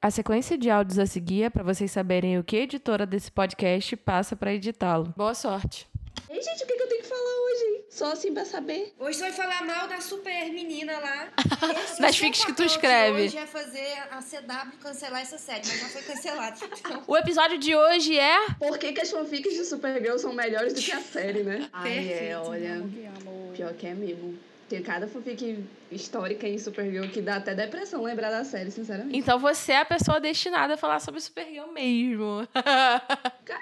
A sequência de áudios a seguir é para vocês saberem o que a editora desse podcast passa para editá-lo. Boa sorte. Ei, gente, o que, que eu tenho que falar hoje? Só assim pra saber. Hoje você vai falar mal da super menina lá. Das fics que tu de escreve. Hoje é fazer a CW cancelar essa série, mas já foi cancelada. Então, O episódio de hoje é. Por que, que as fanfics de Supergirl são melhores do que a série, né? Ai, é, Perfeito. olha. Que amo. Pior que é mesmo. Tem cada fanfic histórica em Supergirl que dá até depressão lembrar da série, sinceramente. Então você é a pessoa destinada a falar sobre Supergirl mesmo.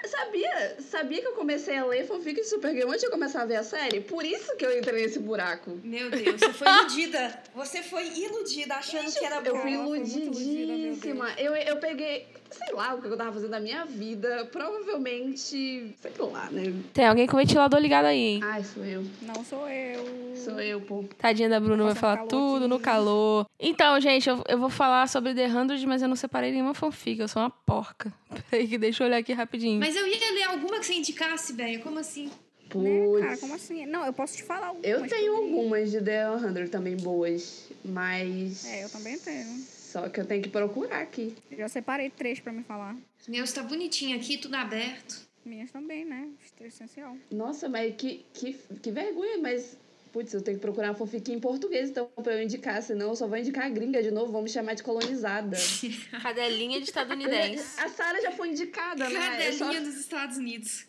Sabia, sabia que eu comecei a ler fanfic de Supergirl antes de eu começar a ver a série? Por isso que eu entrei nesse buraco. meu Deus, você foi iludida. Você foi iludida achando que era Eu bom. fui iludida, meu iludidíssima. Eu, eu peguei, sei lá, o que eu tava fazendo na minha vida. Provavelmente, sei lá, né? Tem alguém com o ventilador ligado aí, hein? Ai, sou eu. Não sou eu. Sou eu, pô. Tadinha da Bruna vai falar tudo aqui. no calor. Então, gente, eu, eu vou falar sobre The 100, mas eu não separei nenhuma fanfic. Eu sou uma porca. Peraí, que deixa eu olhar aqui rapidinho. Mas eu ia ler alguma que você indicasse, velho. Como assim? Putz. Né, cara, como assim? Não, eu posso te falar algumas. Eu tenho também. algumas de The 100 também boas, mas... É, eu também tenho. Só que eu tenho que procurar aqui. Eu já separei três pra me falar. Meu, está bonitinho aqui, tudo aberto. Minhas também, né? Essencial. Nossa, mas que, que, que vergonha, mas... Putz, eu tenho que procurar uma fanfic em português, então, pra eu indicar, senão eu só vou indicar a gringa de novo, vão me chamar de colonizada. Cadelinha de estadunidense. A Sara já foi indicada, né? Eu só- Cadelinha dos Estados Unidos.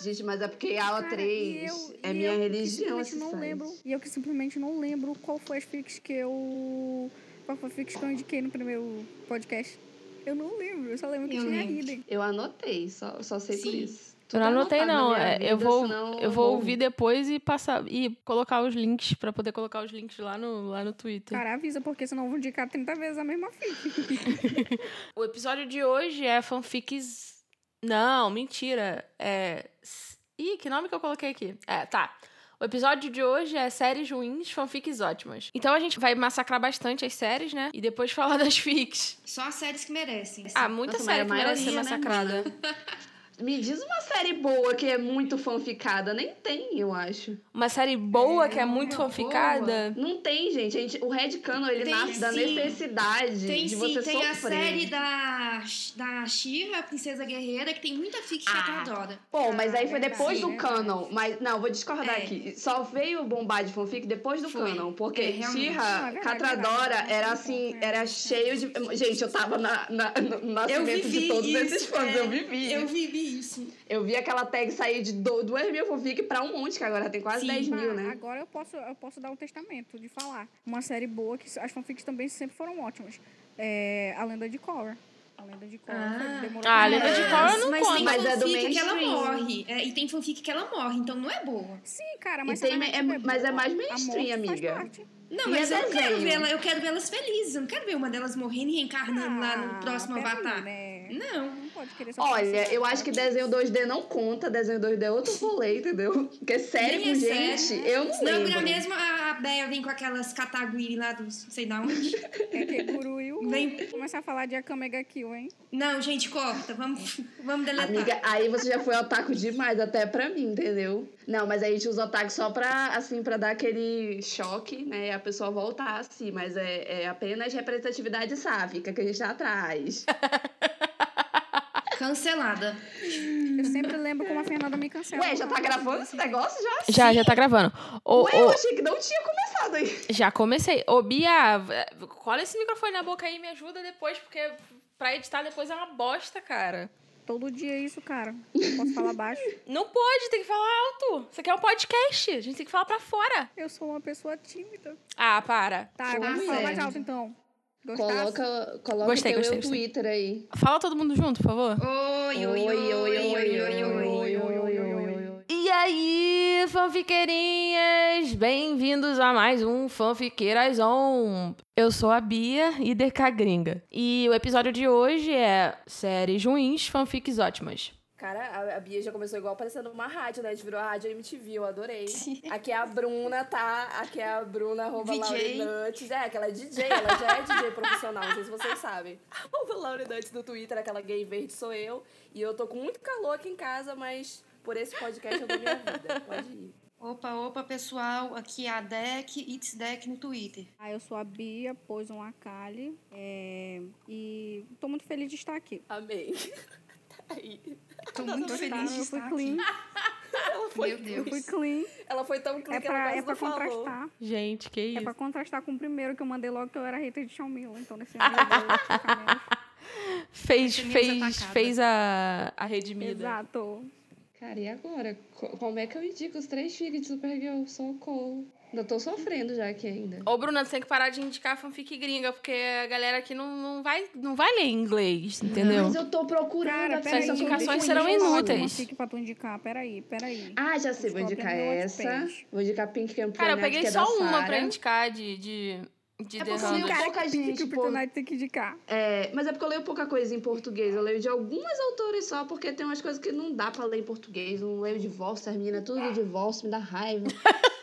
Gente, mas é porque a Cara, 3 e eu- é minha eu que religião, simplesmente esse não lembro. E eu que simplesmente não lembro qual foi as fics que eu. Qual foi a fics que eu indiquei no primeiro podcast. Eu não lembro, eu só lembro que Eu tinha lembro. Hidden. Eu anotei, só, só sei por Sim. isso. Eu não Tudo anotei, não. É, eu vou, senão eu vou ouvir depois e passar e colocar os links pra poder colocar os links lá no, lá no Twitter. Cara, avisa, porque senão eu vou indicar 30 vezes a mesma fic. O episódio de hoje é fanfics. Não, mentira. É. Ih, que nome que eu coloquei aqui? É, tá. O episódio de hoje é séries ruins, fanfics ótimas. Então a gente vai massacrar bastante as séries, né? E depois falar das fics. Só as séries que merecem. Ah, muita Nossa, série a que merece ser né, massacrada. Me diz uma série boa que é muito fanficada. Nem tem, eu acho. Uma série boa É, que é muito fanficada. Não tem, gente. A gente o Red Cano, ele Tem nasce da sim. necessidade Tem de sim, você tem a sofrer. série da, da Shira, a Princesa Guerreira, que tem muita fic que Ah. tu adora. Pô, mas aí foi verdade, depois do verdade. canon. Mas, não, vou discordar É. aqui. Só veio bombar de fanfic depois do Foi. canon. Porque É. Shira, é verdade, Catradora, era assim, era cheio de... Gente, eu tava na, na- no nascimento de todos esses fãs. é, Eu vivi Eu isso. vivi isso. Eu vi aquela tag sair de do- duas mil fanfic pra um monte, que agora tem quase Sim. 10 mil, Ah, né? Agora eu posso, eu posso dar um testamento de falar. Uma série boa que as fanfics também sempre foram ótimas. É A Lenda de Korra. A Lenda de Korra. Ah. demorou Ah, a Lenda de. Korra eu não mas conto. tem Mas é do fanfic que ela mainstream. morre. É, e tem fanfic que ela morre, então não é boa. Sim, cara, mas tem- a narrativa é- mas é mais mainstream, amiga. Não, mas é eu não quero ver ela, eu quero ver elas felizes. Eu não quero ver uma delas morrendo e reencarnando lá no Ah, próximo Avatar. né? Não. Não pode querer só Olha, eu acho que desenho 2D não conta, desenho 2D é outro rolê, entendeu? Porque série Nem com é gente, série. eu não Senão lembro. vira mesmo a, Bea vem com aquelas cataguiri lá do sei da onde. É que Guru e o... Vem- Começar a falar de Akamega Kill, hein? Não, gente, corta. Vamos, vamos deletar. Amiga, aí você já foi otaku demais, até pra mim, entendeu? Não, mas a gente usa otaku só pra, assim, pra dar aquele choque, né? E a pessoa voltar, assim, mas é, é apenas representatividade sáfica que a gente tá atrás. Cancelada. Eu sempre lembro como a Fernanda me cancela. Ué, já tá gravando esse negócio já? Já, já tá gravando. Ô, Ué, ô, eu achei que não tinha começado aí. já comecei. Ô, Bia, v- cola esse microfone na boca aí e me ajuda depois, porque pra editar depois é uma bosta, cara. Todo dia é isso, cara. Eu posso falar baixo. Não pode, tem que falar alto. Isso aqui é um podcast. A gente tem que falar pra fora. Eu sou uma pessoa tímida. Ah, para. Tá, Sou agora uma fala mais alto, então. Gostasse? Coloca, coloca Gostei, o teu gostei, gostei. Twitter aí. Fala todo mundo junto, por favor. Oi, oi, oi, oi, oi, oi, oi, oi. oi, oi, oi. E aí, fanfiqueirinhas? Bem-vindos a mais um Fanfiqueiras On. Eu sou a Bia, IDK Gringa. E o episódio de hoje é séries ruins, fanfics ótimas. Cara, a, a Bia já começou igual parecendo uma rádio, né? A gente virou a rádio MTV, eu adorei. Aqui é a Bruna, tá? Aqui é a Bruna, arroba. Laurinantes. É, aquela é DJ, ela já é DJ profissional, não sei se vocês sabem. Arroba Laurinantes no Twitter, aquela gay verde sou eu. E eu tô com muito calor aqui em casa, mas por esse podcast eu dou minha vida. Pode ir. Opa, opa, pessoal. Aqui é a Deck, It's Deck no Twitter. Ah, eu sou a Bia, pôs um Akali. É, e tô muito feliz de estar aqui. Amei. Aí. Tô muito Tá, feliz de estar clean. aqui. Meu Eu Deus. fui clean. Ela foi tão clean É que ela pra, quase é pra falou. contrastar. Gente, que É isso. pra contrastar com o primeiro que eu mandei logo que eu era hater de Xiaomila. Então nesse ano. Fez, fez, atacada. fez a, a redimida. Exato. Cara, e agora? Co- Como é que eu indico os três fics de Supergirl? Socorro. Ainda tô sofrendo já aqui ainda. Ô, Bruna, você tem que parar de indicar fanfic gringa, porque a galera aqui não, não, vai, não vai ler inglês, entendeu? Mas eu tô procurando Cara, peraí. Essas indicações serão inúteis. Uma fic pra tu indicar. Peraí, peraí. Ah, já sei. Vou indicar essa. Vou indicar Pink Camp Cara, eu peguei que é só uma Sarah. pra indicar de, de, de É The porque eu leio pouca que gente, o pô. Kryptonite tem que indicar. É, mas é porque eu leio pouca coisa em português. Eu leio de algumas autores só, porque tem umas coisas que não dá pra ler em português. Eu não leio divórcio, termina tudo de divórcio, me dá raiva.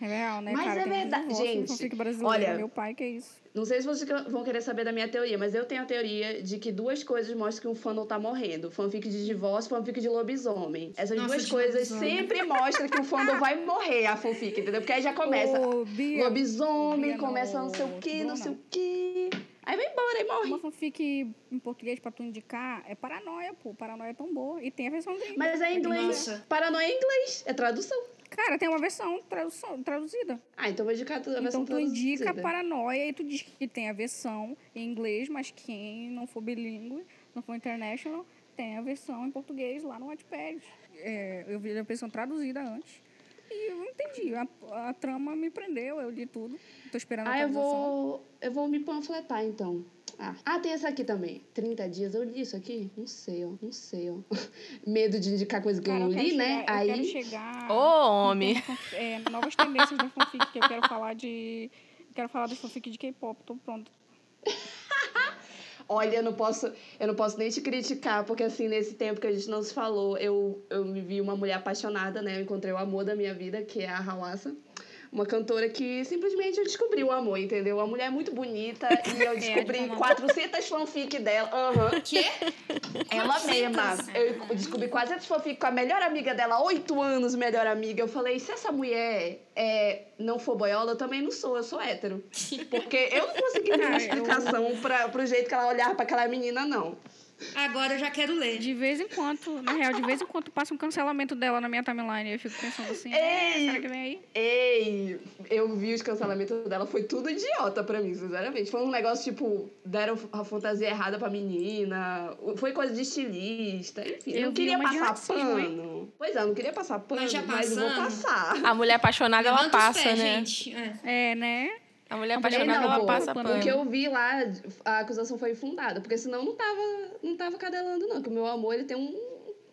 É real, né, Mas cara? é verdade, gente, olha- Meu pai, que é isso. Não sei se vocês vão querer saber da minha teoria, mas eu tenho a teoria de que duas coisas mostram que um fandom tá morrendo. Fanfic de divórcio e fanfic de lobisomem. Essas Nossa, duas de coisas lobisomem. sempre mostram que o fandom vai morrer, a fanfic, entendeu? Porque aí já começa Ô, Bia, lobisomem, Bia, começa não, não sei o quê, não sei o quê. Aí vai embora, aí morre. Uma fanfic em português pra tu indicar é Paranoia, pô. Paranoia é tão boa. E tem a versão gringa. Mas é em inglês. Nossa. Paranoia é em inglês, é tradução. Cara, tem uma versão tradução, traduzida. Ah, então vou indicar a versão Então tu indica traduzida. Paranoia e tu diz que tem a versão em inglês, mas quem não for bilíngue, não for international, tem a versão em português lá no Wattpad. É, eu vi a versão traduzida antes. E eu não entendi. A, a trama me prendeu, eu li tudo. Tô esperando a Ah, eu vou. Eu vou me panfletar então. Ah. ah, tem essa aqui também. 30 dias. Eu li isso aqui? Não sei, ó. Não sei, ó. Medo de indicar coisa que Cara, eu não li, né? chegar- Eu quero Aí. chegar... Ô, homem. É, novas tendências da fanfic, que eu quero falar de... Quero falar de fanfic de K-pop, tô pronto. Olha, eu não posso, eu não posso nem te criticar, porque assim, nesse tempo que a gente não se falou, eu, eu me vi uma mulher apaixonada, né? Eu encontrei o amor da minha vida, que é a Hawassa. Uma cantora que simplesmente eu descobri o amor, entendeu? A mulher é muito bonita e eu descobri É, 400 fanfic dela. Aham. Quê? Ela 400? mesma. Eu descobri quase essa fanfic com a melhor amiga dela, oito anos melhor amiga. Eu falei, se essa mulher é, não for boiola, eu também não sou, eu sou hétero. Porque eu não consegui ter uma Cara, eu- explicação pra, pro jeito que ela olhava pra aquela menina, não. Agora eu já quero ler. De vez em quando, na real, de vez em quando passa um cancelamento dela na minha timeline. Eu fico pensando assim, é, Ei! será que vem aí? Ei, eu vi os cancelamentos dela, foi tudo idiota pra mim, sinceramente. Foi um negócio tipo, deram a fantasia errada pra menina, foi coisa de estilista, enfim. Eu não queria passar racismo, hein? pano. Pois é, eu não queria passar pano, Mas já mas eu vou passando. passar. A mulher apaixonada, ela Levanta os passa, pés, né? gente. É. É, né? A mulher apaixonada, não, ela pô, passa pano. pano. O que eu vi lá, a acusação foi infundada, porque senão não tava, não tava cadelando, não. Que o meu amor, ele tem um,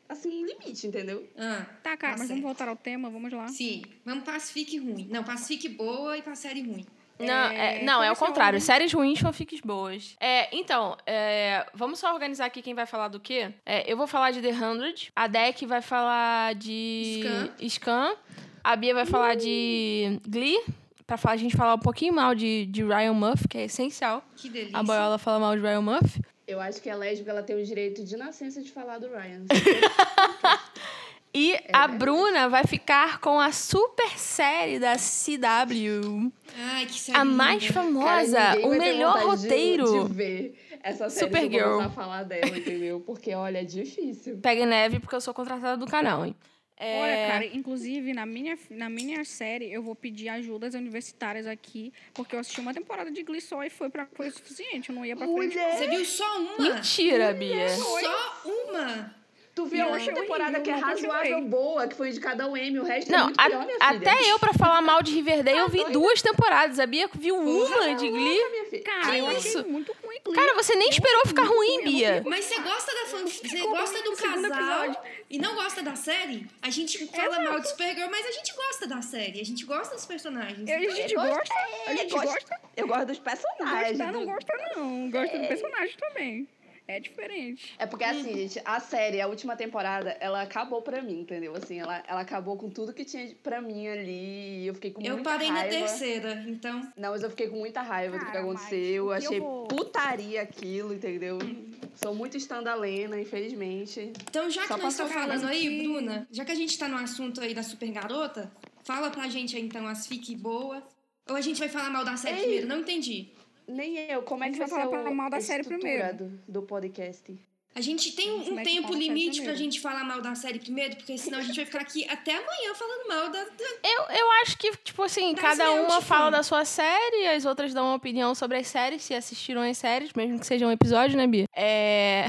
assim, um limite, entendeu? Ah, Tá, cara, Tá mas certo. vamos voltar ao tema, vamos lá. sim. Vamos pra fique ruim. Não, pra fique boa e pra série ruim. Não, é, É, não, é o começou, contrário. né? Séries ruins, fanfics boas. É, então, é, vamos só organizar aqui quem vai falar do quê. É, eu vou falar de The Hundred. A Deck vai falar de Scan. Scan. A Bia vai falar de Glee. Pra falar, a gente falar um pouquinho mal de, de Ryan Muff, que é essencial. Que delícia. A Boiola fala mal de Ryan Muff. Eu acho que a lésbica, ela tem o direito de nascença de falar do Ryan. E É a. Bruna vai ficar com a super série da CW. Ai, que série A mais famosa, Cara, o melhor vontade de- roteiro. De, ver essa série que eu Supergirl. vou falar dela, entendeu? Porque, olha, é difícil. Pega neve, porque eu sou contratada do canal, hein? É, Olha, cara, inclusive na minha, na minha série eu vou pedir ajudas universitárias aqui, porque eu assisti uma temporada de Glee só e foi, pra, foi o suficiente, eu não ia pra frente. Mulher! Você viu só uma? Mentira, Bia. Só uma? Tu viu Eu uma achei temporada que é não razoável boa, que foi indicada ao Emmy, o resto é Não, muito a- pior, minha filha. até eu, pra falar mal de Riverdale, eu vi doida? duas temporadas. A Bia viu uma de Glee. filha. Cara, eu isso? achei muito ruim Glee. Cara, você nem esperou ficar ruim, Bia. Mas você gosta da fan... Você gosta do casal episódio. e não gosta da série? A gente fala mal de Supergirl, mas a gente gosta da série. A gente gosta dos personagens. a gente gosta- gosta, a gente gosta- Eu gosto dos personagens. gosta, não gosta não, gosta do personagem também. É diferente. É porque, assim, gente, a série, a última temporada, ela acabou pra mim, entendeu? Assim, ela, ela acabou com tudo que tinha pra mim ali. E eu fiquei com Eu muita parei na raiva. terceira, então. Não, mas eu fiquei com muita raiva do que Cara, mas aconteceu. que eu Achei vou- putaria aquilo, entendeu? Sou muito estandalena, infelizmente. Então, já Só que nós passou estamos falando falando aí, que- Bruna, já que a gente tá no assunto aí da super garota, fala pra gente aí então as fique boa. Ou a gente vai falar mal da série Ei. primeiro? Não entendi. Nem eu. Como é A que gente vai falar o, mal da série primeiro. do, do podcast? A gente tem um, um é tempo limite pra gente falar mal da série primeiro, porque senão a gente vai ficar aqui até amanhã falando mal da. da- Eu, eu acho que, tipo assim, cada uma mesmo, fala tipo. da sua série, as outras dão uma opinião sobre as séries, se assistiram as séries, mesmo que seja um episódio, né, Bia? É.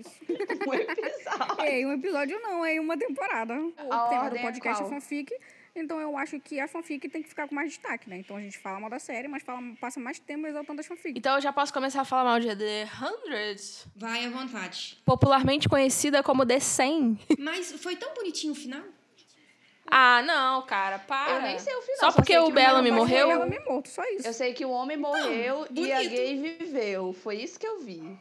Isso. Um episódio. É, um episódio não, é uma temporada. O A tema do ordem é podcast é, fanfic. Então eu acho que a fanfic tem que ficar com mais destaque, né? Então a gente fala mal da série, mas fala, passa mais tempo exaltando as fanfics. Então eu já posso começar a falar mal de The Hundreds, Vai à vontade. popularmente conhecida como The 100. Mas foi tão bonitinho o final. Ah, não, cara, para. Eu nem sei o final. Só porque sei o Bellamy morreu? Ela me morto, só isso. Eu sei que o homem morreu e a gay viveu. Foi isso que eu vi.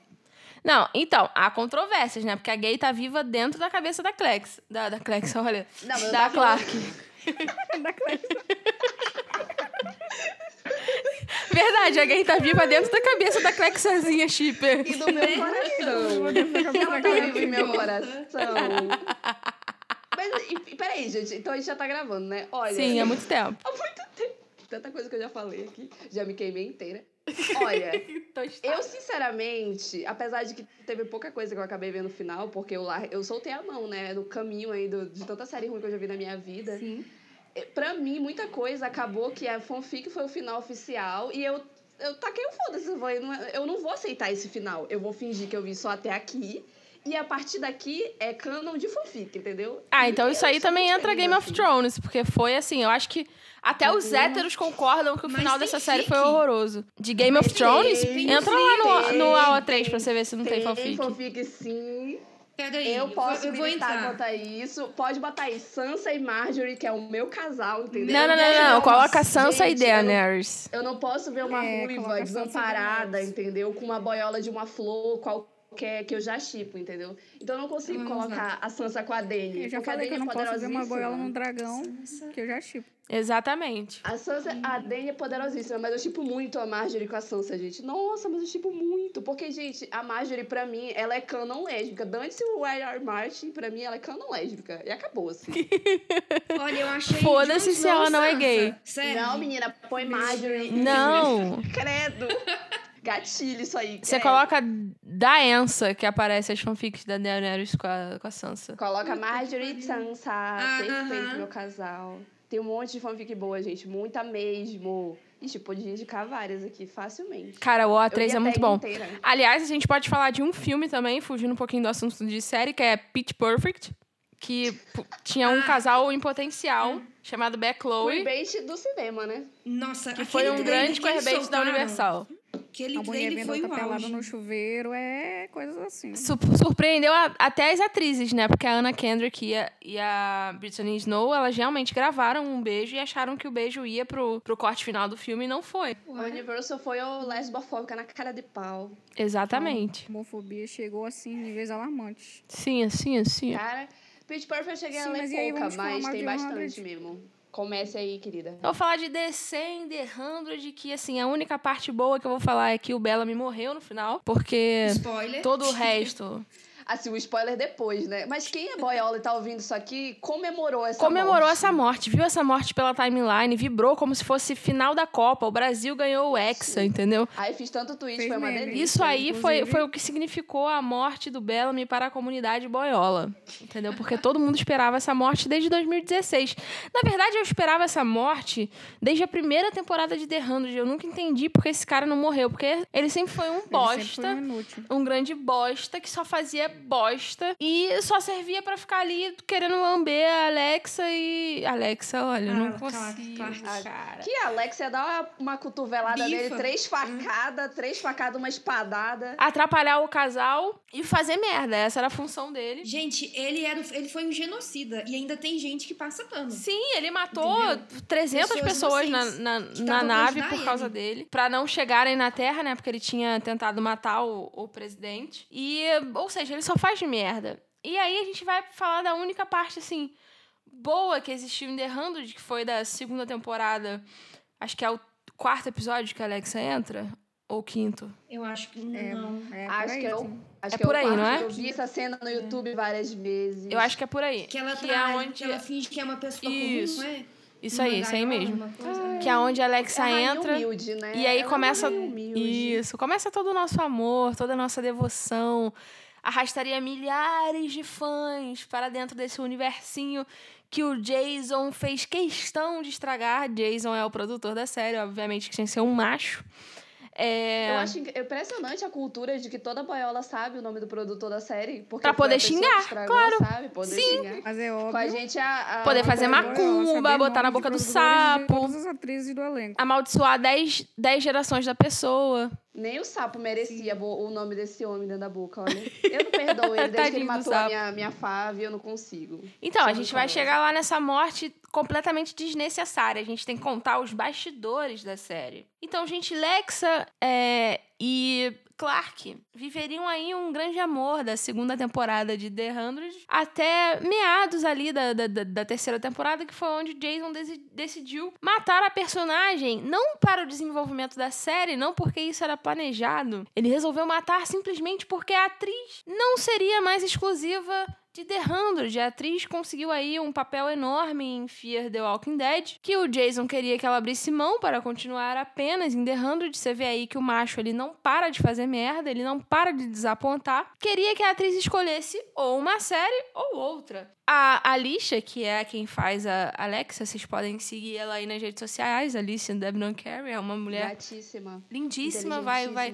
Não, então, há controvérsias, né? Porque a gay tá viva dentro da cabeça da Clex. Da, da Clex, olha. Não, da Clark. Da Clex. Verdade, a tá viva dentro da cabeça da Clexazinha Shipper. E do meu coração. Ela tá vive em meu viva. coração. Mas, e, e peraí, gente. Então a gente já tá gravando, né? Olha. Sim, há muito tempo. Há muito tempo. Tanta coisa que eu já falei aqui. Já me queimei inteira. Olha, eu sinceramente, apesar de que teve pouca coisa que eu acabei vendo no final, porque eu, lar... eu soltei a mão, né? No caminho aí do- de tanta série ruim que eu já vi na minha vida. Sim. Pra mim, muita coisa acabou que a fanfic foi o final oficial e eu, eu taquei o foda-se. Eu é- eu não vou aceitar esse final. Eu vou fingir que eu vi só até aqui. E a partir daqui é canon de fanfic, entendeu? Ah, então E isso aí também entra Game of assim. Thrones, porque foi assim, eu acho que até os Uhum. héteros concordam que o Mas final tem dessa série foi horroroso. De Game of Tem, Thrones? tem, Entra lá no, tem, no AO3 tem, pra você ver se não tem, Tem fanfic. fanfic, sim. Eu posso eu vou entrar. isso. Pode botar aí Sansa e Marjorie, que é o meu casal, entendeu? Não, não, não, não. Coloca gente, Sansa e eu não- Daenerys. Eu não posso ver uma É, ruiva desamparada, Daenerys. entendeu? Com uma boiola de uma flor qualquer que eu já chipo, entendeu? Então eu não consigo Vamos colocar a Sansa com a Dany. Eu já falei que eu não é posso ver uma goela num dragão, que eu já chipo. Exatamente. A Sansa, a Dany é poderosíssima, mas eu chipo muito a Marjorie com a Sansa, gente. Nossa, mas eu chipo muito. Porque, gente, a Marjorie, pra mim, ela é canon lésbica. Dante o R.R. Martin, pra mim, ela é canon lésbica. E acabou, assim. Olha, eu achei. Foda-se se ela não é Sansa. gay. Sério. Não, menina, põe Marjorie. Não. Credo. Gatilho isso aí. Você credo. coloca Daensa, que aparece as fanfics da Daenerys com a, com a Sansa. Coloca Marjorie e Sansa. Ah, perfeito, aham. meu casal. Tem um monte de fanfic boa, gente. Muita mesmo. Ixi, podia indicar várias aqui, facilmente. Cara, o Eu A3 li a é muito bom. inteira. Aliás, a gente pode falar de um filme também, fugindo um pouquinho do assunto de série, que é Pitch Perfect, que tinha um Ah. casal em potencial chamado Beck O Chloe, rebate do cinema, né? Nossa, que foi um grande que eles querbate da soltaram, Universal. Aquele A vendo foi outra o auge. no chuveiro, é coisas assim. Su- surpreendeu a- até as atrizes, né? Porque a Anna Kendrick e a, e a Brittany Snow, elas realmente gravaram um beijo e acharam que o beijo ia pro, pro corte final do filme e não foi. A Universal foi o lesbofóbica na cara de pau. Exatamente. A homofobia chegou assim em níveis alarmantes. Sim, assim, assim. Cara, Pitch Perfect eu cheguei Sim, a ler mas aí, pouca, mas tem bastante 100? mesmo. Comece aí, querida. Eu vou falar de 100, The 100, que assim, a única parte boa que eu vou falar é que o Bellamy morreu no final, porque Spoiler. todo o resto Assim, o spoiler depois, né? Mas quem é boiola e tá ouvindo isso aqui comemorou essa comemorou morte. essa morte, viu essa morte pela timeline, vibrou como se fosse final da Copa. O Brasil ganhou o Hexa, entendeu? Aí fiz tanto tweet, Fez foi uma delícia. Isso aí foi, inclusive. foi o que significou a morte do Bellamy para a comunidade boiola. Entendeu? Porque todo mundo esperava essa morte desde 2016. Na verdade, eu esperava essa morte desde a primeira temporada de The 100. Eu nunca entendi porque esse cara não morreu. Porque ele sempre foi um foi bosta. um inútil. Um grande bosta que só fazia bosta. E só servia pra ficar ali querendo lamber a Alexa e. Alexa, olha, eu não Ah, claro, consigo. claro. cara. Que a Alexia dá uma, uma cotovelada Bifa. nele, três facadas, três facadas, uma espadada. Atrapalhar o casal e fazer merda. Essa era a função dele. Gente, ele, era, ele foi um genocida. E ainda tem gente que passa pano. Sim, ele matou Entendeu? 300 Pessoas pessoas na, na, na nave por causa ele. dele. Pra não chegarem na Terra, né? Porque ele tinha tentado matar o, o presidente. E, ou seja, ele só faz merda. E aí a gente vai falar da única parte, assim, boa que existiu em The 100, que foi da segunda temporada. Acho que é o quarto episódio que a Alexa entra. Ou quinto. Eu acho que É, não. é Acho por aí, que eu- sim. Acho É que por o aí, quarto, não é? Eu vi essa cena no YouTube várias vezes. Eu acho que é por aí. Que ela que trai, é onde... que ela finge que é uma pessoa Isso. comum, não é? Isso aí, isso aí mesmo. coisa. Que é onde a É Alexa rainha entra. humilde, né? E aí é começa. Isso, começa todo o nosso amor, toda a nossa devoção. Arrastaria milhares de fãs para dentro desse universinho que o Jason fez questão de estragar. Jason é o produtor da série, obviamente que tinha que ser um macho. É, Eu acho impressionante a cultura de que toda boiola sabe o nome do produtor da série. Porque Pra poder xingar, estragou, claro. Sabe? Poder Sim. xingar. É óbvio. Com a gente, a, a Poder fazer macumba, botar na boca do sapo. Todas as atrizes do elenco. amaldiçoar 10 10 gerações da pessoa. Nem o sapo merecia bo- o nome desse homem dentro da boca, olha. Eu não perdoo ele desde que ele matou a minha, minha fave, eu não consigo. Então, a gente vai rancorosa. chegar lá nessa morte completamente desnecessária. A gente tem que contar os bastidores da série. Então, gente, Lexa é, e Clark viveriam aí um grande amor da segunda temporada de The 100 até meados ali da, da, da- terceira temporada, que foi onde Jason decidiu matar a personagem, não para o desenvolvimento da série, não porque isso era planejado. Ele resolveu matar simplesmente porque a atriz não seria mais exclusiva de The 100. A atriz conseguiu aí um papel enorme em Fear the Walking Dead, que o Jason queria que ela abrisse mão para continuar apenas em The 100. Você vê aí que o macho ele não para de fazer merda, ele não para de desapontar. Queria que a atriz escolhesse ou uma série ou outra. A Alicia, que é quem faz a Alexa, vocês podem seguir ela aí nas redes sociais, Alicia Debnon Carey, é uma mulher Gatíssima. lindíssima, vai, vai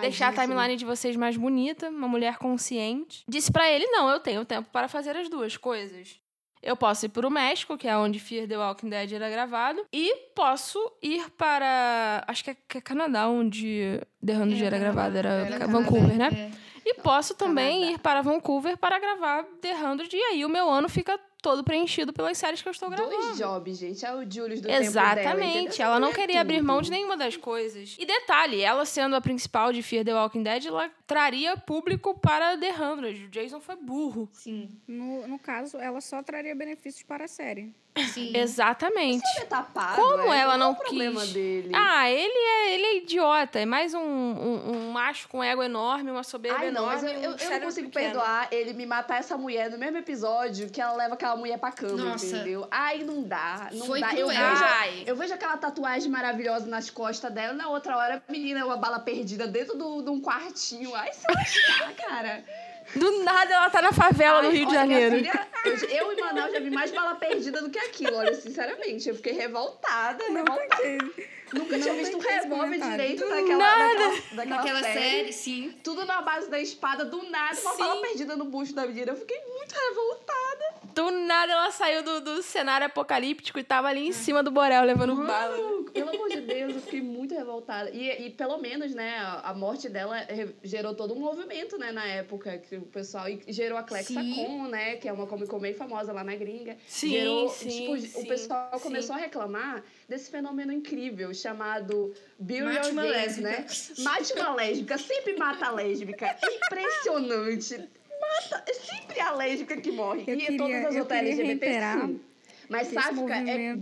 deixar a timeline de vocês mais bonita, uma mulher consciente. Disse pra ele: não, eu tenho tempo para fazer as duas coisas. Eu posso ir pro México, que é onde Fear the Walking Dead era gravado, e posso ir para. Acho que é, é Canadá, onde The 100 É, era gravado, era, Era Vancouver, Canadá, né? É. E posso também Canadá. ir para Vancouver para gravar The 100, e aí o meu ano fica todo preenchido pelas séries que eu estou gravando. Dois jobs, gente. É o Julius do tempo dela, Exatamente. entendeu? ela não É queria abrir mão de nenhuma das coisas. E detalhe, ela sendo a principal de Fear the Walking Dead, ela traria público para The 100. O Jason foi burro. Sim. No, no caso, ela só traria benefícios para a série. Sim. Exatamente. Ele é tapado, Como é? ela Qual não é o problema quis? dele? Ah, ele é, ele é idiota. É mais um, um, um macho com ego enorme, uma soberba Ai, não, mas enorme. eu, e eu, um eu não consigo pequeno. perdoar ele me matar essa mulher no mesmo episódio que ela leva aquela mulher pra cama, Nossa. entendeu? Ai, não dá, não Foi dá. Eu vejo, Ai. eu vejo aquela tatuagem maravilhosa nas costas dela, na outra hora, a menina, uma bala perdida dentro do- de um quartinho. Ai, se lascar, cara. Do nada ela tá na favela do Ai, Rio de Janeiro. filha, eu, eu e Manaus já vi mais bala perdida do que aquilo, olha, sinceramente. Eu fiquei revoltada, revoltada. Nunca Não tinha visto um revólver direito nada. naquela, daquela Naquela série. série, sim. Tudo na base da espada, do nada, uma Sim. bala perdida no bucho da menina. Eu fiquei muito revoltada. Do nada ela saiu do, do cenário apocalíptico e tava ali em cima do Borel levando bala. Pelo amor de Deus, eu fiquei muito revoltada. E, e pelo menos, né, a, a morte dela gerou todo um movimento, né, na época, que o pessoal e gerou a Clexa. Con, né, que é uma Comic Con bem famosa lá na gringa. Sim, gerou, sim, tipo, sim, o pessoal sim. começou a reclamar desse fenômeno incrível chamado Gays, lésbica. né? Mate uma lésbica, sempre mata a lésbica. Impressionante. Mata, é sempre a lésbica que morre. Eu e queria- todas as outras LGBT, sim. Mas sáfica é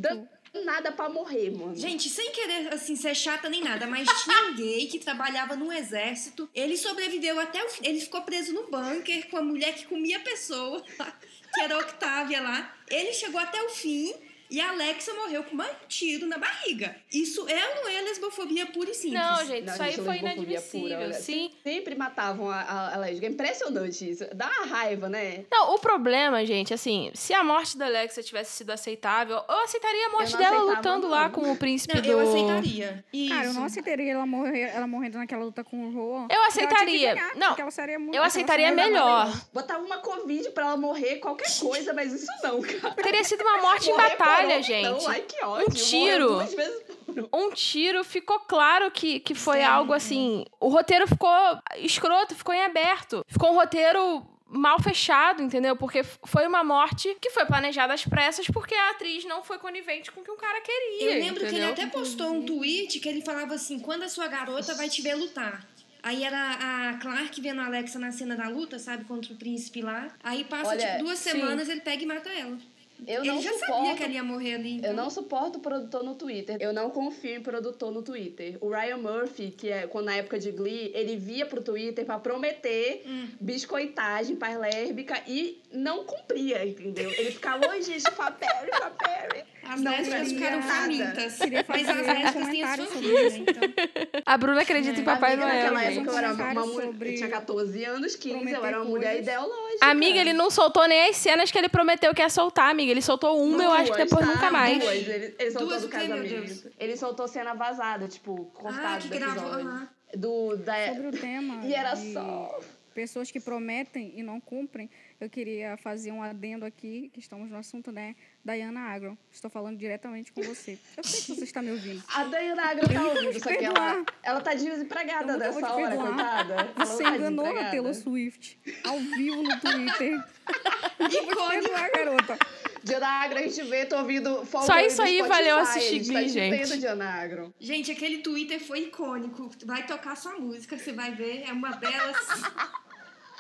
danada pra morrer, mano. Gente, sem querer, assim, ser chata nem nada, mas tinha um gay que trabalhava no exército. Ele sobreviveu até o fim. Ele ficou preso no bunker com a mulher que comia pessoa, que era a Octávia lá. Ele chegou até o fim. E a Alexa morreu com um tiro na barriga. Isso é ou não é lesbofobia pura e simples? Não, gente, Não, isso aí foi pura, inadmissível. olha. Sim. Sempre matavam a, a, a lésbica. É impressionante isso. Dá uma raiva, né? Não, o problema, gente, assim, se a morte da Alexa tivesse sido aceitável, eu aceitaria a morte dela lutando lá com o príncipe Não, do. eu aceitaria. Isso. Cara, eu não aceitaria ela, morrer, ela morrendo naquela luta com o João. Eu aceitaria. Não, Não, muito, eu aceitaria é melhor. Botava uma Covid pra ela morrer, qualquer coisa, mas isso não, cara. Teria sido uma morte em batalha, outra, gente. Não, ai, que ódio. tiro. Vezes por um. um tiro, ficou claro que, que foi Sim. algo assim. O roteiro ficou escroto, ficou em aberto. Ficou um roteiro mal fechado, entendeu? Porque foi uma morte que foi planejada às pressas porque a atriz não foi conivente com o que o cara queria. Eu lembro que ele entendeu? até postou um tweet que ele falava assim: quando a sua garota vai te ver lutar. Aí era a Clark vendo a Alexa na cena da luta, sabe, contra o príncipe lá. Aí passa, Olha, tipo, duas sim. semanas, ele pega e mata ela. Eu ele não já suporto. sabia que ela ia morrer ali. Então... Eu não suporto produtor no Twitter. Eu não confio em produtor no Twitter. O Ryan Murphy, que é quando na época de Glee, ele via pro Twitter pra prometer Hum. biscoitagem para lésbica e não cumpria, entendeu? Ele ficava, oi, gente, a a Perry. As não lésbicas ficaram nada. famintas. Mas as um lésbicas têm isso. então. A Bruna acredita em Papai Noel. naquela gente. época eu era uma mulher. sobre Eu tinha 14 anos, 15, eu prometer era uma mulher coisas. ideológica. Amiga, ele não soltou nem as cenas que ele prometeu que ia soltar, amiga. Ele soltou uma, eu acho que depois tá? nunca mais. Duas. Ele, ele soltou Duas do casamento. Deus? Ele soltou cena vazada, tipo, cortado Ah, que do gravou. aham. Do, da, Sobre o tema E era de só. pessoas que prometem e não cumprem, eu queria fazer um adendo aqui, que estamos no assunto, né? Dayana Agron. Estou falando diretamente com você. Eu sei que você está me ouvindo. A Dayana Agro tá ouvindo, só que ela, perdoar. ela tá desempregada nessa te hora, coitada. Você tá enganou a. Taylor Swift ao vivo no Twitter. Icônico. Garota. Diana Agro, a gente vê, tô ouvindo Só isso aí Spotify, valeu a assistir gente tá Glee, te gente. vendo, Diana Agro. Gente, aquele Twitter foi icônico. Vai tocar sua música, você vai ver. É uma delas.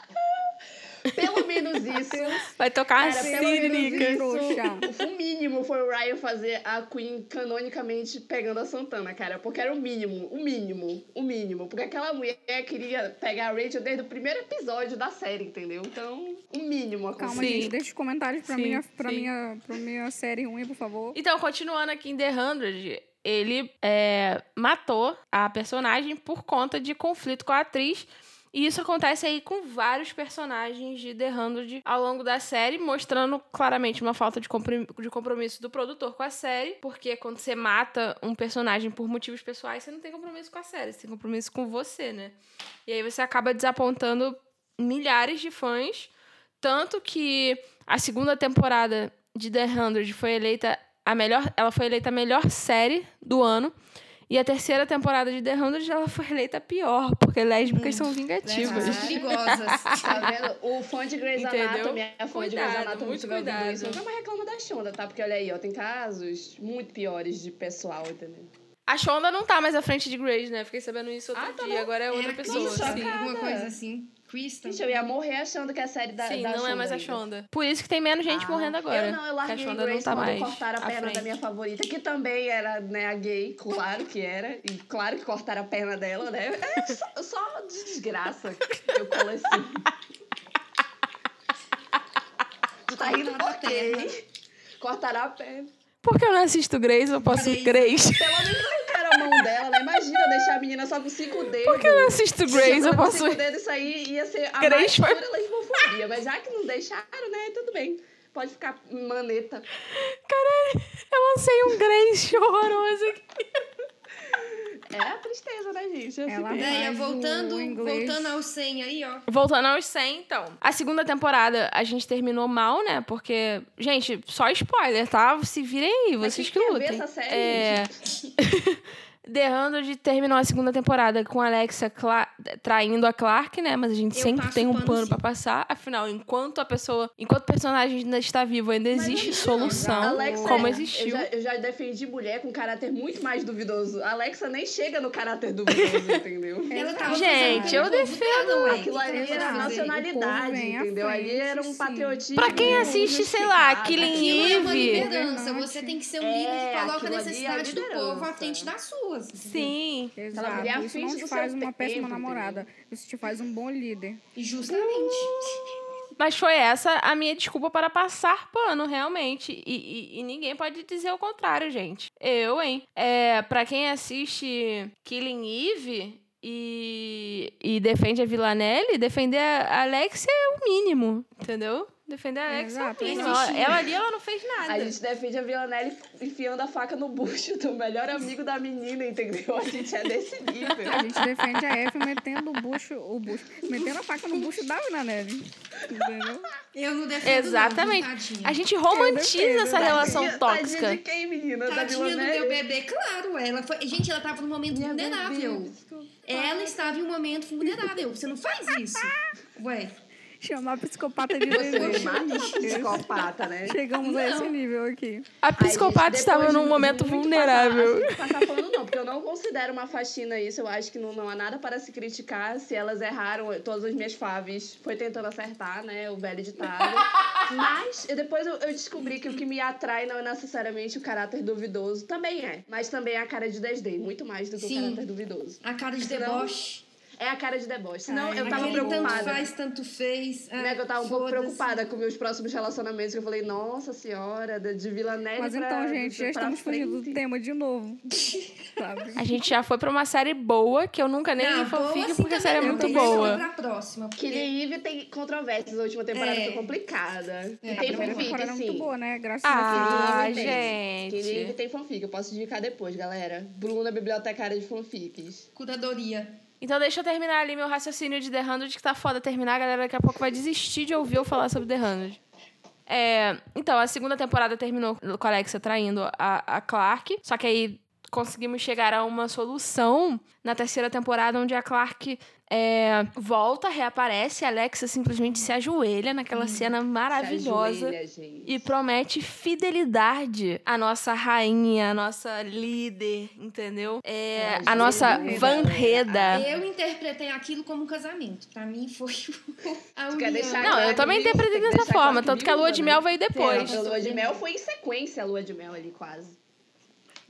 Pelo menos isso. Vai tocar a Cara, pelo menos Siririca. isso, o mínimo foi o Ryan fazer a Queen canonicamente pegando a Santana, cara. Porque era o mínimo, o mínimo, o mínimo. Porque aquela mulher queria pegar a Rachel desde o primeiro episódio da série, entendeu? Então, o mínimo Calma, Sim. gente. Deixa os comentários pra, Sim, minha, pra, sim. minha, pra minha série ruim, por favor. Então, continuando aqui em The Hundred, ele é, matou a personagem por conta de conflito com a atriz. E isso acontece aí com vários personagens de The Hundred ao longo da série, mostrando claramente uma falta de de compromisso do produtor com a série, porque quando você mata um personagem por motivos pessoais, você não tem compromisso com a série, você tem compromisso com você, né? E aí você acaba desapontando milhares de fãs, tanto que a segunda temporada de The Hundred foi eleita a melhor, ela foi eleita a melhor série do ano. E a terceira temporada de The Hundred ela foi eleita pior, porque lésbicas são vingativas. Lésbicas perigosas. Tá vendo? O fã de Grey's Entendeu? Anatomy, a fã de Cuidado, Grey's Anatomy muito cuidado. isso, nunca mais reclama da Shonda, tá? Porque olha aí, ó, tem casos muito piores de pessoal, entendeu? A Shonda não tá mais à frente de Grace, né? Fiquei sabendo isso outro Ah, tá dia, bom. agora é outra Era pessoa. Kristen, sim. alguma coisa assim. Kristen. Gente, eu ia morrer achando que a série da, Sim, da não Shonda é mais a ainda. Shonda. Por isso que tem menos gente Ah, morrendo agora. Eu não, eu que a larguei Shonda Grace não tá mais. cortaram a perna da frente. minha favorita, que também era, né, a gay, claro que era. E claro que cortaram a perna dela, né? É só, só de desgraça que eu coleciono. Tu tá rindo por quê? Cortaram a perna. Por que eu não assisto Grace? Eu posso Grace. Grace. Pelo menos a mão dela, né? Imagina deixar a menina só com cinco dedos. Por que eu não assisto Grace? Eu com posso. cinco dedos, isso aí ia ser a Grace mais foi- pura lesbofobia. Mas já que não deixaram, né? Tudo bem. Pode ficar maneta. Caralho, eu lancei um Grace horroroso aqui. É a tristeza, né, gente? Ela Mas o voltando, voltando ao 100 aí, ó. Voltando aos 100, então. A segunda temporada a gente terminou mal, né? Porque, gente, só spoiler, tá? Se virem aí, Mas vocês que quem quer ver lutem. essa série, É... The Hundred terminou a segunda temporada com a Alexa Cla- traindo a Clark, né? Mas a gente Eu sempre tem um pano, pra passar. Afinal, enquanto a pessoa, enquanto o personagem ainda está vivo, ainda existe solução, Alexa, como eu existiu. já, eu já defendi mulher com caráter muito mais duvidoso. A Alexa nem chega no caráter duvidoso, entendeu? Ela tava Gente, eu defendo-. Aquilo ali ela era nacionalidade, entendeu? Ali era um sim. patriotismo. Pra quem assiste, sei lá. Killing Aquilo é uma Eve. liderança. Você tem que ser um líder É, que coloca a aquilo ali é necessidade do povo à frente das Sim. Ela Exato. Isso frente não te faz uma péssima namorada. Isso te faz um bom líder. Justamente. Mas foi essa a minha desculpa para passar pano, realmente. E, e- e ninguém pode dizer o contrário, gente. Eu, hein? É, pra quem assiste Killing Eve e, e defende a Villanelle, defender a Alexia é o mínimo, entendeu? Defender a Exato, é. Ela, ela ali, ela não fez nada. A gente defende a Villanelle enfiando a faca no bucho do melhor amigo da menina, entendeu? A gente é desse nível. A gente defende a F metendo o bucho, o bucho, metendo a faca no bucho da Nanelli. Entendeu? Eu não defendo Exatamente. não. A gente romantiza defendo, essa tadinha, relação Tadinha- tóxica. Tadinha de quem, menina? Da Tadinha do meu bebê, claro. Ela foi... Gente, ela tava num momento Minha vulnerável. bebê. Ela estava em um momento vulnerável. Você não faz isso. Ué. Chamar a psicopata de mata uma psicopata, né? Chegamos a esse Não. nível aqui. A psicopata depois estava num momento vulnerável. Passar, assim, passar pano, não, porque eu não considero uma faxina isso. Eu acho que não, não há nada para se criticar. Se elas erraram, todas as minhas faves foi tentando acertar, né? O velho ditado. Mas eu- depois eu, eu descobri que o que me atrai não é necessariamente o caráter duvidoso. Também é. Mas também é a cara de desdém. Muito mais do que Sim. o caráter duvidoso. A cara de Senão- deboche. É a cara de deboche. Senão Ai, eu tava Aquele tanto preocupada. faz, tanto fez. Ah, Né, que eu tava um pouco preocupada com meus próximos relacionamentos, que eu falei, nossa senhora, de Vila Neve Mas pra- então, gente, já estamos fugindo do tema de novo. Sabe? A gente já foi pra uma série boa, que eu nunca nem Não, li boa fanfic, assim porque a série é muito boa. pra próxima. porque- Killing Eve tem controvérsias, a última temporada É. foi complicada. É, E tem fanfic, é muito sim. boa, né? Graças Ah, a Eve tem. gente. Killing Eve tem fanfic, eu posso indicar depois, galera. Bruna, bibliotecária de fanfics. Curadoria. Então deixa eu terminar ali meu raciocínio de The 100, que tá foda terminar. A galera daqui a pouco vai desistir de ouvir eu falar sobre The 100. É, então, a segunda temporada terminou com a Alexa traindo a, a Clark. Só que aí conseguimos chegar a uma solução na terceira temporada, onde a Clark é, volta, reaparece, a Alexa simplesmente se ajoelha naquela cena maravilhosa. Ajoelha. E promete fidelidade à nossa rainha, à nossa líder, entendeu? É, Ai, a nossa Jesus, Van galera. Reda. Eu interpretei aquilo como um casamento. Pra mim foi a Tu quer união. Não, eu também interpretei dessa forma, tanto que a lua de mel veio depois. A lua de mel foi em sequência, a lua de mel ali, quase.